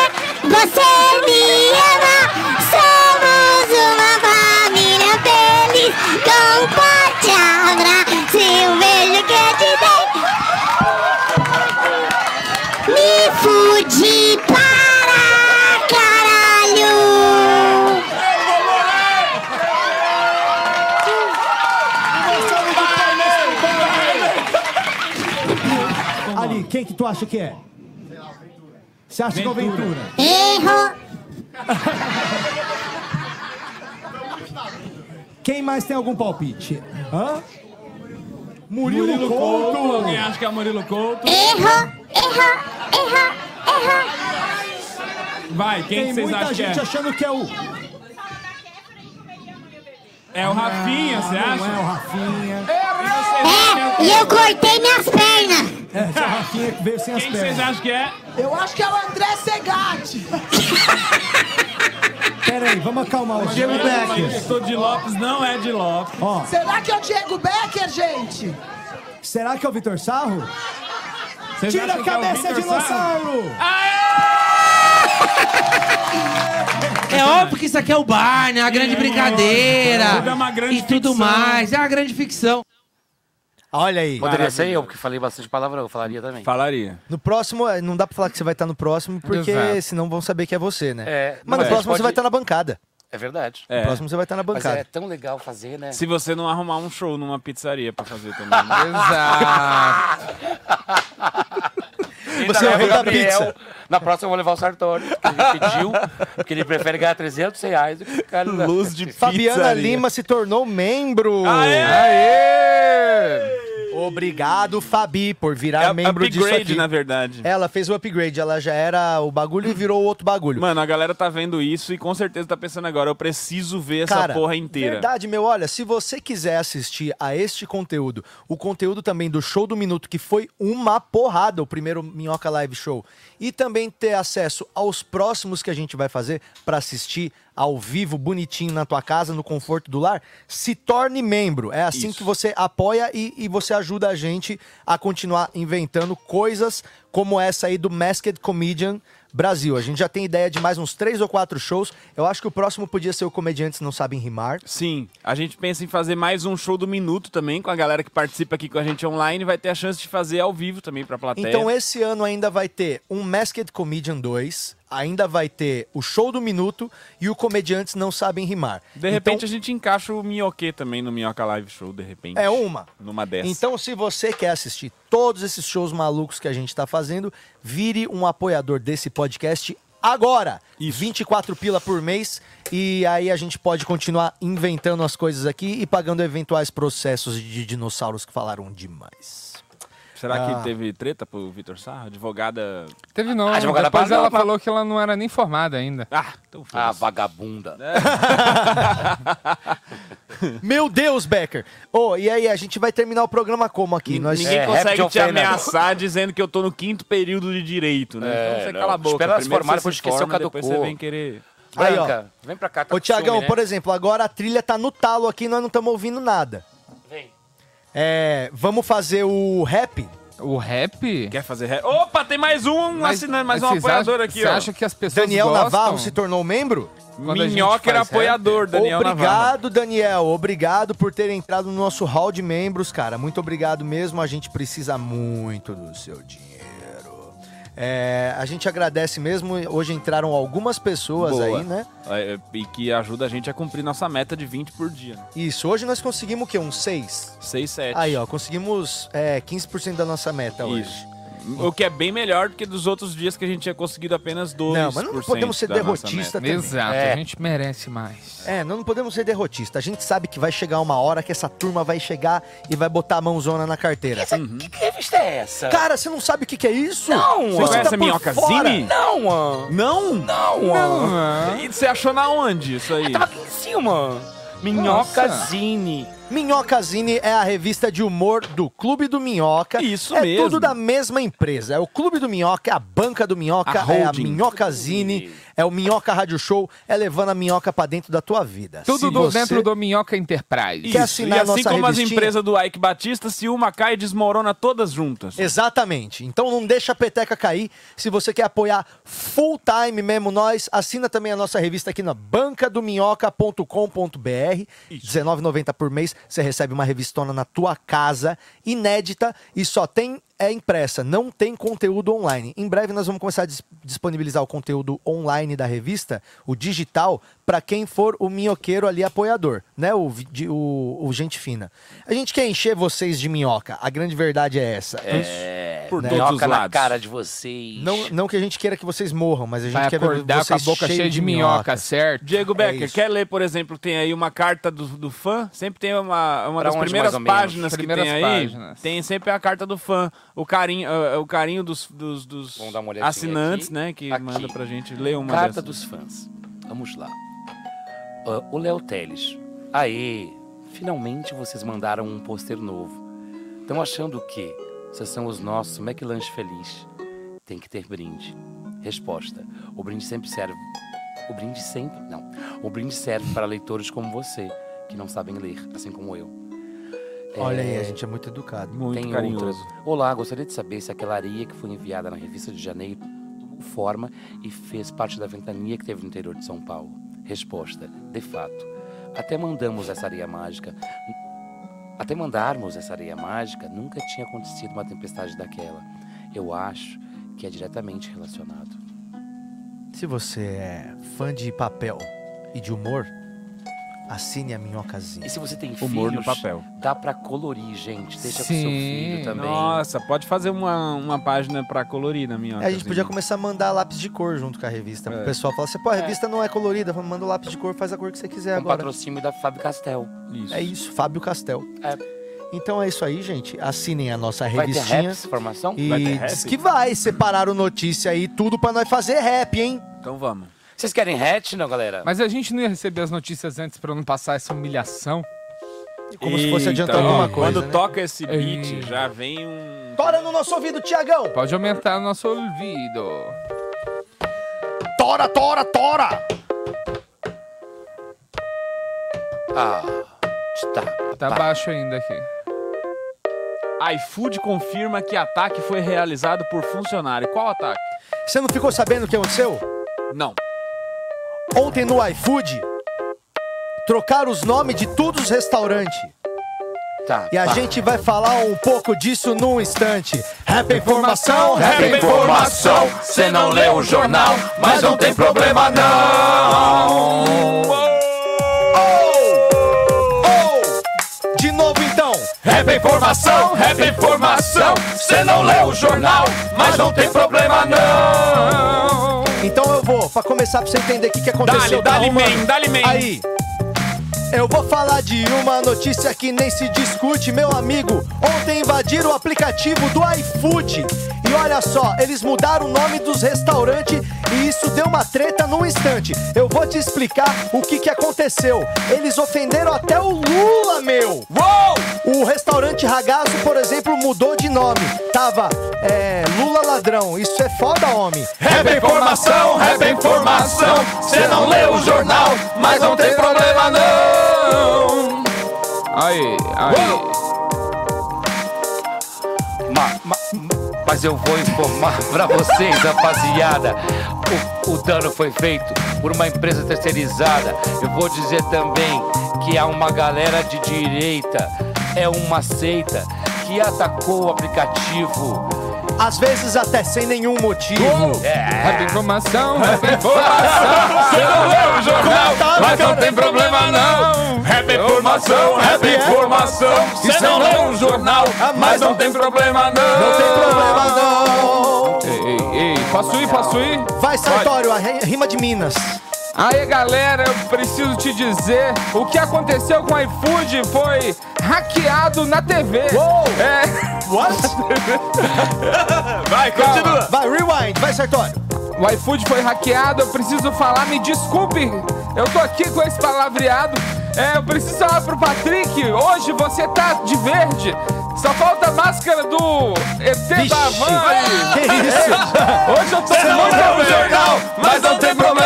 você me Que acha que é? Você acha que é o Ventura? Erro. Quem mais tem algum palpite? Hã? Murilo, Murilo Couto. Couto. Alguém acha que é Murilo Couto? Erro, erro, erro, erro. Vai, quem Tem que vocês muita acham que gente é? achando que é o. É o Rafinha, você não acha? é o Rafinha. É, e eu cortei minhas pernas. É, esse é o Rafinha que veio sem as Quem que vocês pernas. acham que é? Eu acho que é o André Segatti. Pera aí, vamos acalmar o Diego Becker. Sou de Lopes, não é de Lopes. Ó, Será que é o Diego Becker, gente? será que é o Vitor Sarro? Vocês Tira acham a que é o cabeça, Vitor Sarro? dinossauro! É óbvio que isso aqui é o bar, né? Uma grande brincadeira. Tudo é uma grande e tudo ficção. mais. É uma grande ficção. Olha aí. Poderia ser eu, porque falei bastante palavrão, eu falaria também. Falaria. No próximo, eh, não dá pra falar que você vai estar no próximo, porque Exato. senão vão saber que é você, né? É, Mas no mas próximo pode- você vai estar na bancada. É verdade. No próximo você vai estar na Mas bancada. é tão legal fazer, né? Se você não arrumar um show numa pizzaria pra fazer também. né? Ainda Você vai o dar Gabriel. pizza. Na próxima eu vou levar o Sartori, porque ele pediu, porque ele prefere ganhar 300 reais do que ficar no... Luz de Fabiana Lima se tornou membro. Aê! Obrigado, Fabi, por virar É membro disso upgrade, aqui. na verdade. Ela fez o upgrade, ela já era o bagulho e virou outro bagulho. Mano, a galera tá vendo isso e com certeza tá pensando agora, eu preciso ver essa Cara, porra inteira. Verdade, meu. Olha, se você quiser assistir a este conteúdo, o conteúdo também do Show do Minuto, que foi uma porrada, o primeiro Minhoca Live Show, e também ter acesso aos próximos que a gente vai fazer pra assistir ao vivo, bonitinho na tua casa, no conforto do lar, se torne membro. É assim Isso. que você apoia e, e você ajuda a gente a continuar inventando coisas como essa aí do Masked Comedian Brasil. A gente já tem ideia de mais uns três ou quatro shows. Eu acho que o próximo podia ser o Comediantes Não Sabem Rimar. Sim, a gente pensa em fazer mais um show do minuto também, com a galera que participa aqui com a gente online, vai ter a chance de fazer ao vivo também pra plateia. Então esse ano ainda vai ter um Masked Comedian 2, ainda vai ter o Show do Minuto e o Comediantes Não Sabem Rimar. De repente a gente encaixa o Minhoque também no Minhoca Live Show, de repente. É uma. Numa dessas. Então, se você quer assistir todos esses shows malucos que a gente tá fazendo, vire um apoiador desse podcast agora. 24 pila por mês. E aí a gente pode continuar inventando as coisas aqui e pagando eventuais processos de dinossauros que falaram demais. Será Ah. que teve treta pro Vitor Sarro? Advogada. Teve não. A advogada Depois ela mas- falou que ela não era nem formada ainda. Ah, então Ah, vagabunda. Meu Deus, Becker! Ô, e aí, a gente vai terminar o programa como aqui? Nós... Ninguém É, consegue te ameaçar dizendo que eu tô no quinto período de direito, né? É, então você não. cala a boca. Espera ela se Primeiro formar, você depois se esqueceu, forma, depois caducou. você vem querer... Aí, ó. Branca, vem pra cá. Tá Ô, Tiagão, né? por exemplo, agora a trilha tá no talo aqui, nós não estamos ouvindo nada. É, vamos fazer o rap? O rap? Quer fazer rap? Opa, tem mais um Mas- assinante, mais um apoiador acham- aqui, você ó. acha que as pessoas Daniel gostam? Navarro se tornou membro? Quando Minhoca era rap? apoiador, Daniel Navarro. obrigado, Daniel. Obrigado por ter entrado no nosso hall de membros, cara. Muito obrigado mesmo. A gente precisa muito do seu dinheiro. É, a gente agradece mesmo. Hoje entraram algumas pessoas Boa. aí, né? É, e que ajuda a gente a cumprir nossa meta de 20 por dia. né? Isso. Hoje nós conseguimos o quê? Uns 6? 6, 7. Aí, ó. Conseguimos é, 15% da nossa meta hoje. O que é bem melhor do que dos outros dias que a gente tinha conseguido apenas 2%. Não, mas não podemos ser da nossa derrotista meta. também. Exato, É. a gente merece mais. É, nós não podemos ser derrotista. A gente sabe que vai chegar uma hora que essa turma vai chegar e vai botar a mãozona na carteira. Que, que revista é essa? Cara, você não sabe o que, que é isso? Não, Você Você conhece tá a por Minhocazine? Não, mano. Não? Não, mano. E você achou na onde isso aí? Tava aqui em cima. Minhocazine. Minhocazine é a revista de humor do Clube do Minhoca. Isso é mesmo. tudo da mesma empresa. É o Clube do Minhoca, é a banca do Minhoca, A é a. Minhocazine, é o Minhoca Rádio Show, é levando a minhoca pra dentro da tua vida. Tudo do- você- dentro do Minhoca Enterprise. Quer. E assinar a assim nossa como as revistinha? empresas do Ike Batista, se uma cai, desmorona todas juntas. Exatamente. Então não deixa a peteca cair. Se você quer apoiar full time mesmo nós, assina também a nossa revista aqui na bancadominhoca.com.br. R$19,90 por mês. Você recebe uma revistona na tua casa, inédita e só tem é impressa, não tem conteúdo online. Em breve nós vamos começar a dis- disponibilizar o conteúdo online da revista, o digital, para quem for o minhoqueiro ali apoiador, né? O, de- o, o gente fina. A gente quer encher vocês de minhoca. A grande verdade é essa. É, Por por todos os minhoca na lados. cara de vocês. Não, não que a gente queira que vocês morram, mas a gente Vai quer ver acordar com a vocês boca cheio cheia de minhoca, certo? Diego Becker, isso. quer ler, por exemplo, tem aí uma carta do, do fã? Sempre tem uma, uma Pra das primeiras páginas que Primeiras tem aí. páginas. Tem sempre a carta do fã. O carinho, ah, o carinho dos, dos, dos assinantes, aqui. né? Que Aqui. manda pra gente ler uma Carta dessas. dos fãs. Vamos lá. Ah, o Léo Teles. Aê, finalmente vocês mandaram um pôster novo. Estão achando o quê? Vocês são os nossos McLanche Feliz. Tem que ter brinde. Resposta. O brinde sempre serve. O brinde sempre. Não. O brinde serve para leitores como você, que não sabem ler, assim como eu. Olha aí, É, a gente é muito educado. tem outras. Olá, gostaria de saber se aquela areia que foi enviada na revista de janeiro tomou forma e fez parte da ventania que teve no interior de São Paulo. Resposta: de fato. Até mandamos essa areia mágica. Até mandarmos essa areia mágica, nunca tinha acontecido uma tempestade daquela. Eu acho que é diretamente relacionado. Se você é fã de papel e de humor, assine a Minhocazinha. E se você tem Humor no filhos, papel. dá pra colorir, gente. Deixa com Sim. seu filho também. Nossa, pode fazer uma, uma página pra colorir na minha. A gente podia começar a mandar lápis de cor junto com a revista. É. O pessoal fala assim, pô, a revista não é colorida, manda o lápis de cor, faz a cor que você quiser Com agora. patrocínio da Fábio Castel. É isso, Fábio Castel. É. Então é isso aí, gente. Assinem a nossa Vai ter revistinha. raps, formação? E Vai ter rap? diz que vai separar o notícia aí, tudo pra nós fazer rap, hein? Então vamos. Vocês querem hatch, não, galera? Mas a gente não ia receber as notícias antes pra não passar essa humilhação. Como se fosse adiantar Eita, alguma coisa, Quando né? toca esse beat, Ei. já vem um. Tora no nosso ouvido, Tiagão! Pode aumentar o nosso ouvido. Tora, tora, tora! Ah, tá. Tá baixo ainda aqui. iFood confirma que ataque foi realizado por funcionário. Qual ataque? Você não ficou sabendo o que aconteceu? Não. Ontem no iFood, trocaram os nomes de todos os restaurantes. Tá. E a tá. gente vai falar um pouco disso num instante. Rap é informação, rap informação. Cê não lê o jornal, mas não tem problema não. De novo então. Rap é informação, rap informação. Cê não lê o jornal, mas não tem problema não. Então eu vou, pra começar pra você entender o que, que aconteceu. Dale, Tá, man, dale, man. Aí. Eu vou falar de uma notícia que nem se discute, meu amigo. Ontem invadiram o aplicativo do iFood. E olha só, eles mudaram o nome dos restaurantes e isso deu uma treta num instante. Eu vou te explicar o que, que aconteceu. Eles ofenderam até o Lula, meu! Uou! O restaurante Ragazzo, por exemplo, mudou de nome. Tava é, Ladrão. Isso é foda, homem. Rap informação, rap informação. Cê não lê o jornal, mas não tem problema não. Aí, aí. Ma- ma- mas eu vou informar pra vocês, rapaziada. O, o dano foi feito por uma empresa terceirizada. Eu vou dizer também que há uma galera de direita, é uma seita que atacou o aplicativo. Às vezes até sem nenhum motivo. Rap informação, rap informação. Você não lê o jornal, Tá, mas não tem problema não. Rap é informação, rap é informação. Você não lê um jornal, mas não tem problema não. Não tem problema, não. Ei, ei, ei, posso ir, posso ir? Vai, Sartório, a ri- rima de Minas. Aí galera, eu preciso te dizer, o que aconteceu com o iFood foi hackeado na TV. É. What? Vai, continua. Vai, rewind, vai, Sartório. O iFood foi hackeado, eu preciso falar, me desculpe. Eu tô aqui com esse palavreado. É, eu preciso falar pro Patrick, hoje você tá de verde. Só falta a máscara do ET da van aí. Que isso? É, hoje eu tô não muito leu o bem. jornal, mas não tem problema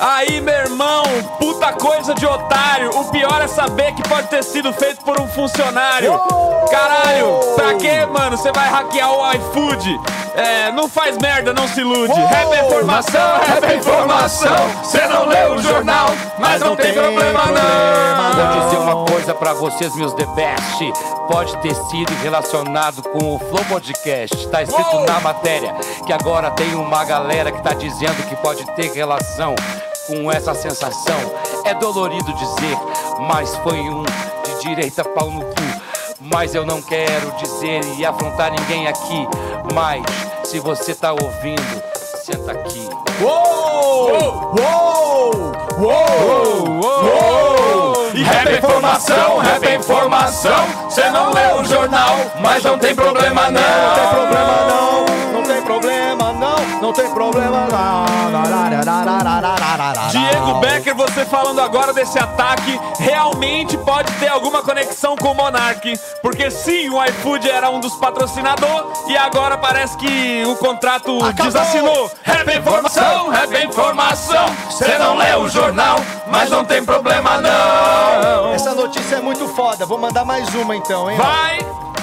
Aí, meu irmão, puta coisa de otário. O pior é saber que pode ter sido feito por um funcionário. Caralho, pra quê, mano? Você vai hackear o iFood? É, não faz merda, não se ilude. Rap é informação, rap é informação. Você não leu o jornal, mas não tem problema não. Vou dizer uma coisa pra vocês, meus The Best. Pode ter sido relacionado com o Flow Podcast. Tá escrito na matéria que agora tem uma galera que tá dizendo que pode ter relação com essa sensação. É dolorido dizer, mas foi um de direita pau no cu. Mas eu não quero dizer e afrontar ninguém aqui. Mas se você tá ouvindo, senta aqui. Uou! Uou! Uou! Uou! E rap é informação, rap é informação. Você não leu o jornal, mas não tem problema não. Não tem problema não, não tem problema não, tem problema não. Diego Becker, você falando agora desse ataque, realmente pode ter alguma conexão com o Monark. Porque sim, o iFood era um dos patrocinadores e agora parece que o contrato desassinou. Rap informação, rap informação. Você não leu o jornal, mas não tem problema não. Essa notícia é muito foda. Vou mandar mais uma então, hein? Vai!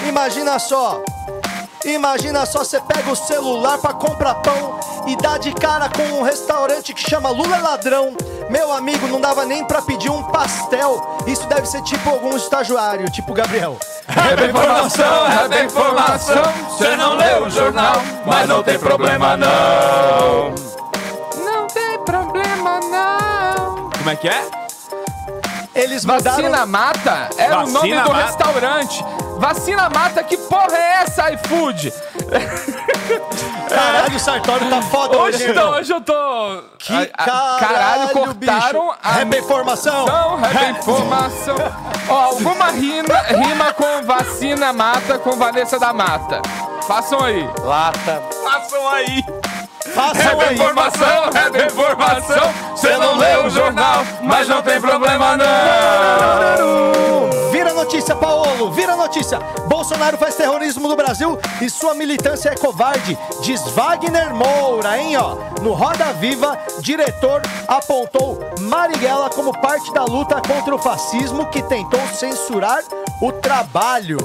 Imagina só. Imagina só, você pega o celular pra comprar pão e dá de cara com um restaurante que chama Lula é Ladrão. Meu amigo, não dava nem pra pedir um pastel. Isso deve ser tipo algum estagiário, tipo Gabriel. É informação, é informação. Você não leu o jornal, mas não tem problema não. Não tem problema, não. Como é que é? Eles Vacina Mata era o nome Vacina do Mata. restaurante. Vacina Mata, que porra é essa, iFood? Caralho, o Sartório tá foda hoje, Hoje, irmão? hoje eu tô. Que a- a- caralho, caralho, cortaram bicho. a. Rap é informação. Não, é. Ó, alguma rima, rima com vacina mata com Vanessa da Mata. Façam aí. Lata. Façam aí. Façam é informação, é informação. Você não leu o jornal, mas não tem problema não. Vira notícia, Paulo, vira notícia. Bolsonaro faz terrorismo no Brasil e sua militância é covarde, diz Wagner Moura, hein, ó. No Roda Viva, diretor apontou Marighella como parte da luta contra o fascismo que tentou censurar o trabalho.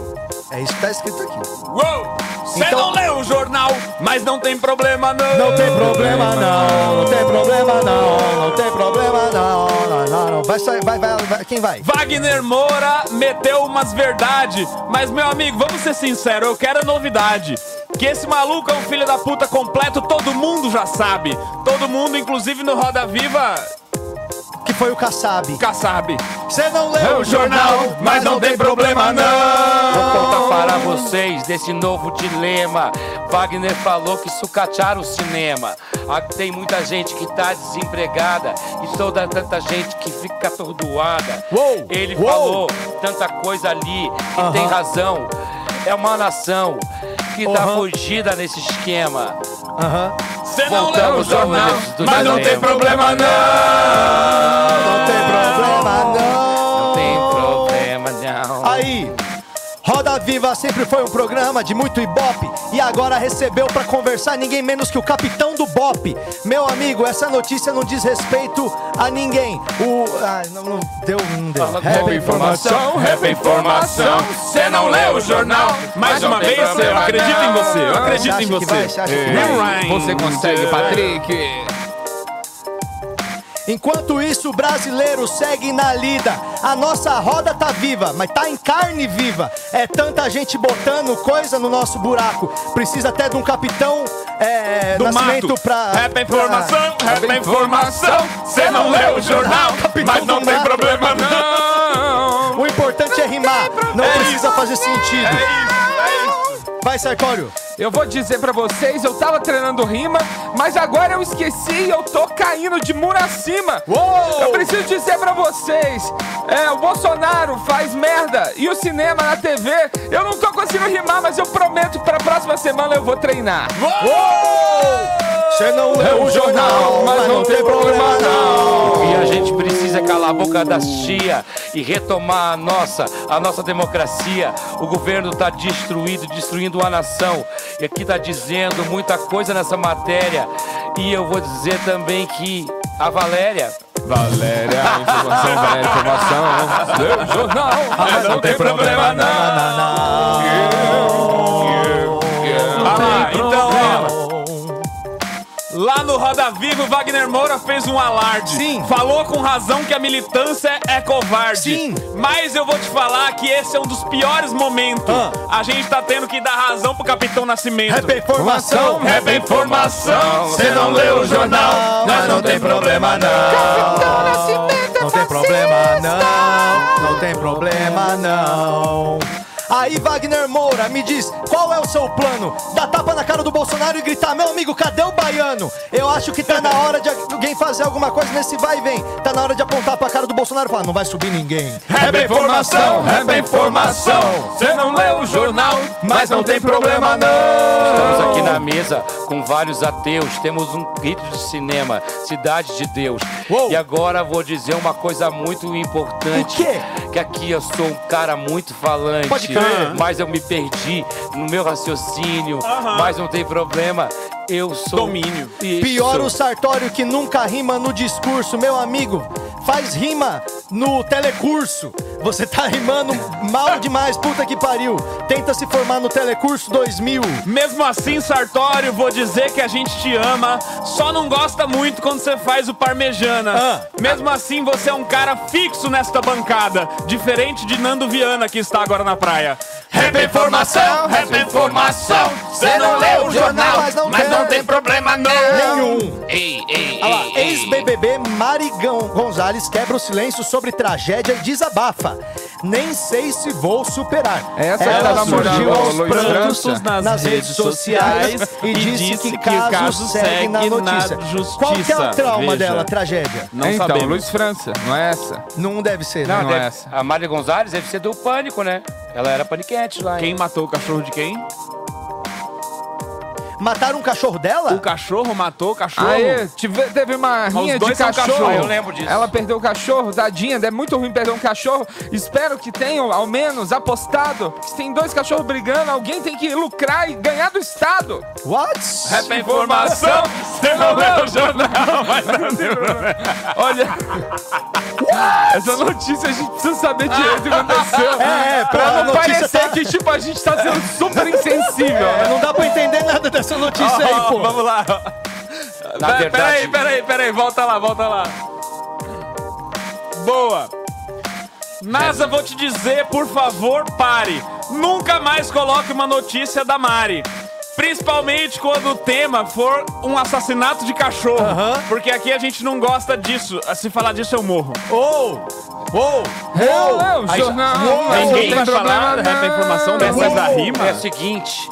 É isso que tá escrito aqui. Uou! Você Então- não leu o jornal, mas não tem problema não. Não tem problema não, não tem problema não, não tem problema não, não, não, não. Vai sair, vai, vai, vai, quem vai? Wagner Moura meteu umas verdade, mas meu amigo, vamos ser sinceros, eu quero novidade. Que esse maluco é um filho da puta completo, todo mundo já sabe. Todo mundo, inclusive no Roda Viva, foi o Kassab. Kassab. Você não leu o jornal, mas não tem problema Vou não. contar para vocês desse novo dilema. Wagner falou que sucatearam o cinema. Ah, Tem muita gente que tá desempregada e toda tanta gente que fica atordoada. Uou, Ele uou. falou tanta coisa ali e Aham. tem razão. É uma nação que tá Aham. fugida nesse esquema. Aham. Você não leu o jornal, mas não tem problema não. Não tem problema. Não Viva sempre foi um programa de muito ibope e agora recebeu pra conversar ninguém menos que o capitão do Bop. Meu amigo, essa notícia não diz respeito a ninguém. O. Ah, não, não deu, não deu. Rap é informação, rap é informação. Você não leu o jornal. Mais uma vez, eu acredito em você. Eu acredito Você em você. vai? Você É. Você consegue, Patrick? Enquanto isso, o brasileiro segue na lida. A nossa roda tá viva, mas tá em carne viva. É tanta gente botando coisa no nosso buraco. Precisa até de um capitão é, Do nascimento mato. pra. Rap é informação, pra- rap é informação. Você não leu o jornal, Capitão mas não tem mato. problema não. O importante é rimar, não É precisa isso. fazer sentido. É é isso. Vai, Sartório. Eu vou dizer pra vocês, eu tava treinando rima, mas agora eu esqueci e eu tô caindo de muro acima. Uou! Eu preciso dizer pra vocês, é, o Bolsonaro faz merda e o cinema na TV, eu não tô conseguindo rimar, mas eu prometo que pra próxima semana eu vou treinar. Você Você não leu o jornal, mas não tem problema não. E a gente precisa calar a boca das tia e retomar a nossa, a nossa democracia. O governo está destruído, destruindo a nação. E aqui está dizendo muita coisa nessa matéria. E eu vou dizer também que a Valéria. Valéria, informação, Valéria, informação. O jornal, mas não tem problema Ah lá, então, ó. Lá no Roda Viva, o Wagner Moura fez um alarde. Sim. Falou com razão que a militância é covarde. Sim. Mas eu vou te falar que esse é um dos piores momentos. A gente tá tendo que dar razão pro Capitão Nascimento. Rap informação, rap informação. Você não leu o jornal, mas não tem problema não. Não tem problema não, não tem problema não. Aí Wagner Moura me diz qual é o seu plano? Dar tapa na cara do Bolsonaro e gritar: Meu amigo, cadê o baiano? Eu acho que tá na hora de alguém fazer alguma coisa nesse vai e vem. Tá na hora de apontar pra cara do Bolsonaro e falar: Não vai subir ninguém. Rap informação, rap informação. Você não leu o jornal, mas não tem problema não. Estamos aqui na mesa com vários ateus. Temos um grito de cinema, Cidade de Deus. E agora vou dizer uma coisa muito importante. O quê? Que aqui eu sou um cara muito falante. Pode crer. Mas eu me perdi no meu raciocínio. Mas não tem problema. Eu sou. Domínio. Pior o Sartório que nunca rima no discurso, meu amigo. Faz rima no telecurso. Você tá rimando mal demais, puta que pariu. Tenta se formar no telecurso 2000. Mesmo assim, Sartório, vou dizer que a gente te ama. Só não gosta muito quando você faz o parmejana. Mesmo assim, você é um cara fixo nesta bancada. Diferente de Nando Viana, que está agora na praia. Rap informação, rap informação. Você não leu o jornal, mas não, tem problema não. Nenhum. Ei, ei, Olha lá, ex-BBB Mari Gon- Gonzalez quebra o silêncio sobre tragédia e desabafa. Nem sei se vou superar. Essa Ela tá namorando surgiu aos prantos França. nas, redes sociais e disse que o caso segue na notícia. Qual que é o trauma dela, tragédia? então, Luiz França, não é essa? Não deve ser, Não, né? deve- é essa. a Mária Gonzalez deve ser do Pânico, né? Ela era paniquete lá. Quem matou o cachorro de quem? Mataram um cachorro dela? O cachorro matou o cachorro? Aí, tive- teve uma rinha de cachorro. cachorro. Ah, eu lembro disso. Ela perdeu o cachorro, tadinha. É muito ruim perder um cachorro. Espero que tenham, ao menos, apostado. que Se tem dois cachorros brigando, alguém tem que lucrar e ganhar do Estado. What? Rap informação, você não leu o jornal, mas não tem problema. Olha, essa notícia a gente precisa saber direito o que aconteceu. É, é, pra pra não parecer tá- que tipo, a gente tá sendo super insensível. É, não dá pra entender nada dessa notícia aí, Ó, pô. Vamos lá. Na Pera- verdade- Peraí, peraí, peraí, volta lá, volta lá. Boa. NASA, vou te dizer, por favor, pare. Nunca mais coloque uma notícia da Mari. Principalmente quando o tema for um assassinato de cachorro. Porque aqui a gente não gosta disso. Se falar disso, eu morro. Oh! Oh! Aí- jornal. Uou! mas Ninguém vai falar rap não. informação dessas da rima? É o seguinte,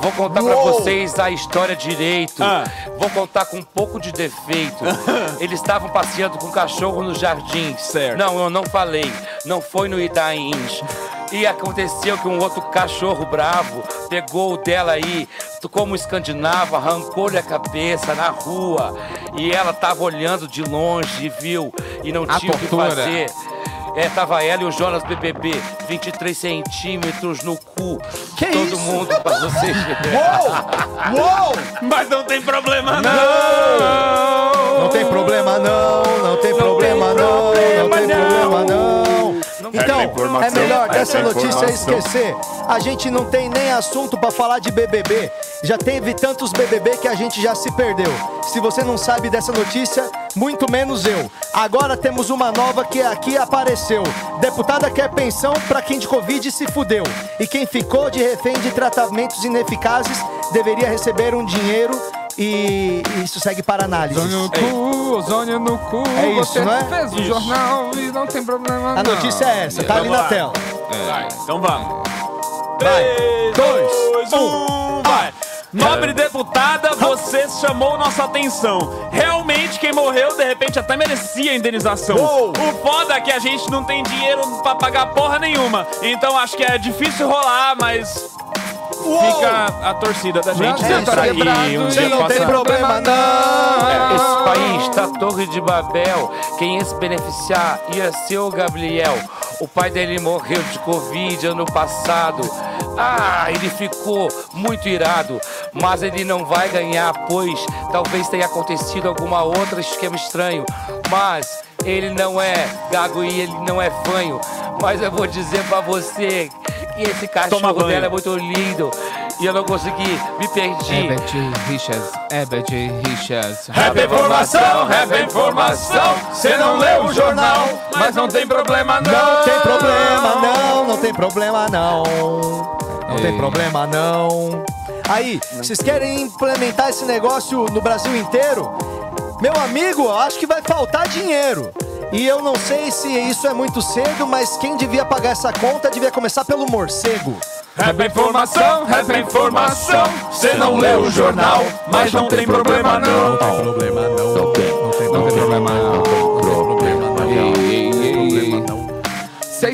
vou contar pra Uou. vocês a história direito. Ah. Vou contar com um pouco de defeito. Eles estavam passeando com o cachorro nos jardins. Certo. Não, eu não falei. Não foi no Itains. E aconteceu que um outro cachorro bravo pegou o dela aí, como escandinavo, arrancou-lhe a cabeça na rua. E ela tava olhando de longe e viu. E não A tinha o que fazer. É, tava ela e o Jonas BBB, 23 centímetros no cu. Que Todo isso? mundo pra vocês. Uou! Uou! Mas não tem problema, Não! Não tem problema não, não tem problema não, não tem problema não. Então, é melhor dessa notícia esquecer. A gente não tem nem assunto pra falar de BBB. Já teve tantos BBB que a gente já se perdeu. Se você não sabe dessa notícia, muito menos eu. Agora temos uma nova que aqui apareceu. Deputada quer pensão pra quem de Covid se fudeu. E quem ficou de refém de tratamentos ineficazes deveria receber um dinheiro e isso segue para análise. Ozônio no cu, ozônio no cu. É isso, Você não é? fez o jornal e não tem problema A não. notícia é essa, tá ali Vamos na lá. tela. Vai, então vamos. Vai. 3, Dois, 2, 1, vai. Nobre deputada, você chamou nossa atenção. Realmente, quem morreu, de repente, até merecia a indenização. Uou. O foda é que a gente não tem dinheiro pra pagar porra nenhuma. Então acho que é difícil rolar, mas. Fica a torcida da gente. Pra que quebrado um dia não possa- tem problema, não. É, esse país tá Torre de Babel. Quem ia se beneficiar ia ser o Gabriel. O pai dele morreu de Covid ano passado. Ah, ele ficou muito irado, mas ele não vai ganhar, pois talvez tenha acontecido alguma outra esquema estranho. Mas ele não é gago e ele não é fanho. Mas eu vou dizer pra você que esse cachorro dela é muito lindo. E eu não consegui, me perdi. Herbert Richards, Herbert Richards. Rap informação, rap informação. Cê não leu o jornal, mas não tem problema não. Não tem problema, não, não tem problema, não. Não tem Ei. problema, não. Aí, vocês querem implementar esse negócio no Brasil inteiro? Meu amigo, eu acho que vai faltar dinheiro. E eu não sei se isso é muito cedo, mas quem devia pagar essa conta devia começar pelo morcego. Rap informação, rap informação. Cê não leu o jornal, mas não tem problema não. Não tem problema, não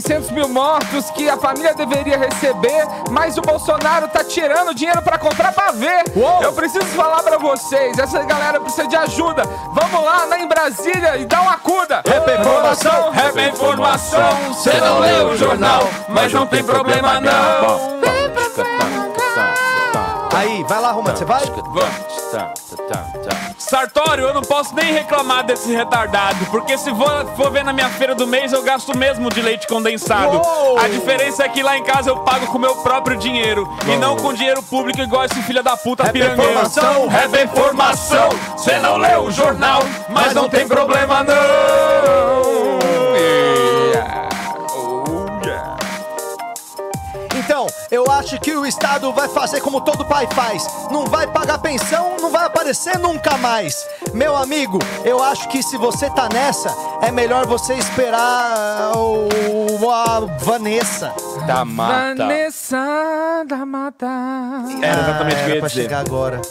600 mil mortos que a família deveria receber, mas o Bolsonaro tá tirando dinheiro pra comprar pra ver. Eu preciso falar pra vocês, essa galera precisa de ajuda. Vamos lá, lá em Brasília e dá uma acuda. Rap informação, rap informação. Cê não leu o jornal, mas não tem problema não. Aí, vai lá, Romano, você vai? Sartório, eu não posso nem reclamar desse retardado, porque se for, for ver na minha feira do mês, eu gasto mesmo de leite condensado. Uou! A diferença é que lá em casa eu pago com meu próprio dinheiro, e não com dinheiro público igual esse filho da puta Rap pirangueiro. informação, rap informação. Cê não leu o jornal, mas não tem problema não. Acho que o Estado vai fazer como todo pai faz. Não vai pagar pensão, não vai aparecer nunca mais. Meu amigo, eu acho que se você tá nessa, é melhor você esperar o, a Vanessa. Da mata. Vanessa da Mata. Era exatamente o que eu Era ia pra dizer. chegar agora.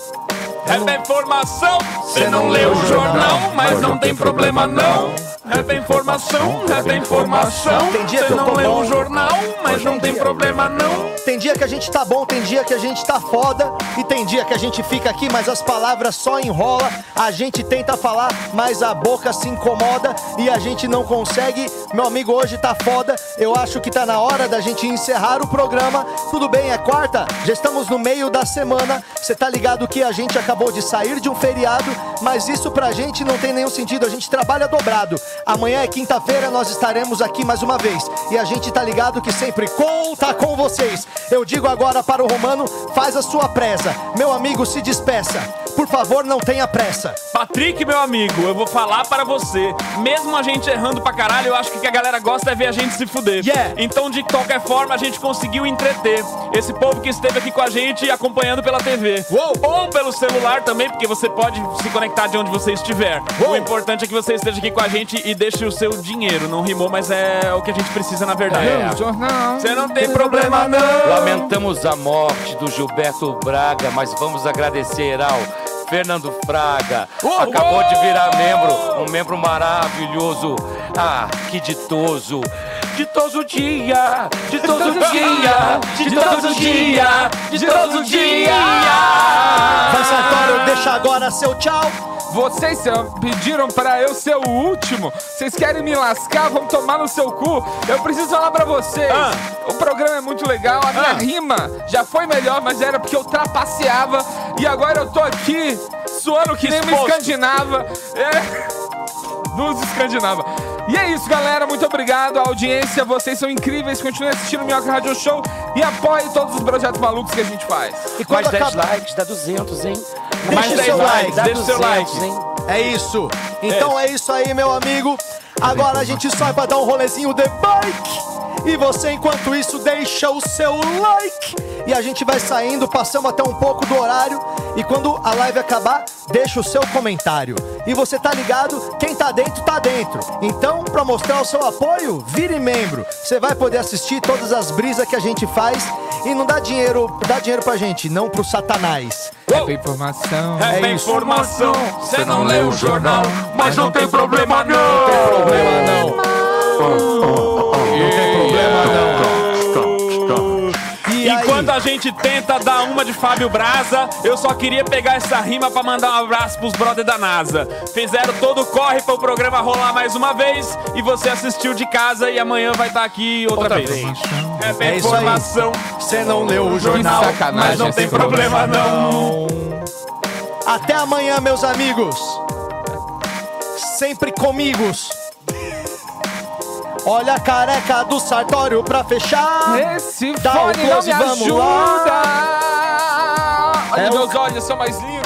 É informação, cê não leu o jornal, mas não tem problema não. É informação, rap é informação. Tem dia Cê que eu não bom. o jornal, mas não tem problema não. Tem dia que a gente tá bom, tem dia que a gente tá foda e tem dia que a gente fica aqui, mas as palavras só enrola. A gente tenta falar, mas a boca se incomoda e a gente não consegue. Meu amigo, hoje tá foda. Eu acho que tá na hora da gente encerrar o programa. Tudo bem, é quarta, já estamos no meio da semana. Você tá ligado que a gente acabou de sair de um feriado, mas isso pra gente não tem nenhum sentido. A gente trabalha dobrado. Amanhã é quinta-feira, nós estaremos aqui mais uma vez. E a gente tá ligado que sempre conta com vocês. Eu digo agora para o Romano, faz a sua presa. Meu amigo, se despeça. Por favor, não tenha pressa. Patrick, meu amigo, eu vou falar para você. Mesmo a gente errando pra caralho, eu acho que o que a galera gosta é ver a gente se fuder. Yeah. Então, de qualquer forma, a gente conseguiu entreter esse povo que esteve aqui com a gente acompanhando pela TV. Ou pelo celular também, porque você pode se conectar de onde você estiver. O importante é que você esteja aqui com a gente e deixe o seu dinheiro. Não rimou, mas é o que a gente precisa na verdade. É. Jornal. Você não tem problema, não. Lamentamos a morte do Gilberto Braga, mas vamos agradecer ao Fernando Fraga. Acabou de virar membro, um membro maravilhoso. Ah, que ditoso. Ditoso dia, ditoso dia, ditoso dia, ditoso dia. Vai, deixa agora seu tchau. Vocês pediram pra eu ser o último. Vocês querem me lascar? Vão tomar no seu cu. Eu preciso falar pra vocês. Ah. O programa é muito legal. A minha rima já foi melhor, mas era porque eu trapaceava. E agora eu tô aqui suando que nem uma escandinava. É. Nos escandinava. E é isso, galera. Muito obrigado. A audiência, vocês são incríveis. Continue assistindo o Minhoca Radio Show e apoie todos os projetos malucos que a gente faz. E quando Mais 10 acaba- likes dá 200, hein? Deixa Mais o 10 seu likes, deixa o seu 200, like. hein? É isso. Então é isso aí, meu amigo. Agora a gente sai pra dar um rolezinho de bike. E você, enquanto isso, deixa o seu like. E a gente vai saindo, passamos até um pouco do horário. E quando a live acabar, deixa o seu comentário. E você tá ligado? Quem tá dentro, tá dentro. Então, pra mostrar o seu apoio, vire membro. Você vai poder assistir todas as brisas que a gente faz. E não dá dinheiro, dá dinheiro pra gente, não pro satanás. É informação. É isso. informação, cê não leu o jornal, mas não tem problema não. problema não. Não tem problema não. E aí? Enquanto a gente tenta dar uma de Fábio Braza. Eu só queria pegar essa rima pra mandar um abraço pros brother da NASA. Fizeram todo o corre para o programa rolar mais uma vez. E você assistiu de casa e amanhã vai estar aqui outra, Outra vez. vez. É, É informação. Você não leu o jornal, mas não tem problema não. Até amanhã, meus amigos. Sempre comigos. Olha a careca do Sartório pra fechar. Esse Dá o fone não close, me vamos ajuda! lá. Olha, É o- meus olhos são mais lindos.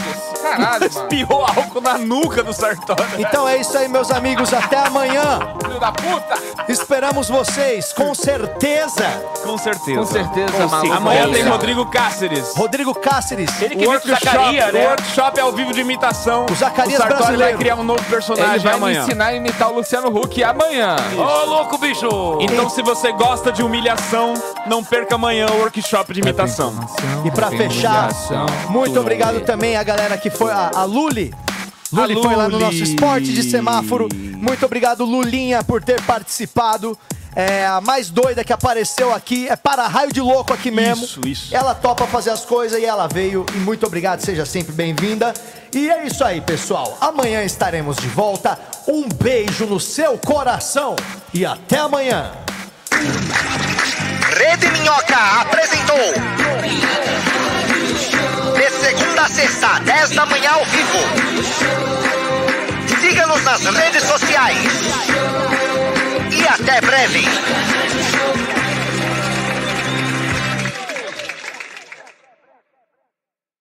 Caralho, mano. Espirrou álcool na nuca do Sartório. Então é isso aí, meus amigos. Até amanhã. Filho da puta! Esperamos vocês, com certeza. Com certeza. Com certeza, Com maluco. Amanhã tem. Rodrigo Cáceres. Rodrigo Cáceres. Ele que o com o Zacarias, né? O workshop ao vivo de imitação. O Zacarias o brasileiro. vai criar um novo personagem Ele vai amanhã. ensinar a imitar o Luciano Huck amanhã. Ô, louco, bicho! Então, se você gosta de humilhação, não perca amanhã o workshop de imitação. E pra fechar, muito obrigado também a galera que foi, a, a Luli. Luli foi lá no nosso esporte de semáforo. Muito obrigado, Lulinha, por ter participado. É a mais doida que apareceu aqui. É para raio de louco aqui mesmo. Isso, isso. Ela topa fazer as coisas e ela veio. E muito obrigado, seja sempre bem-vinda. E é isso aí, pessoal. Amanhã estaremos de volta. Um beijo no seu coração e até amanhã. Rede Minhoca apresentou. Segunda a sexta, 10 da manhã ao vivo. Siga-nos nas redes sociais. E até breve.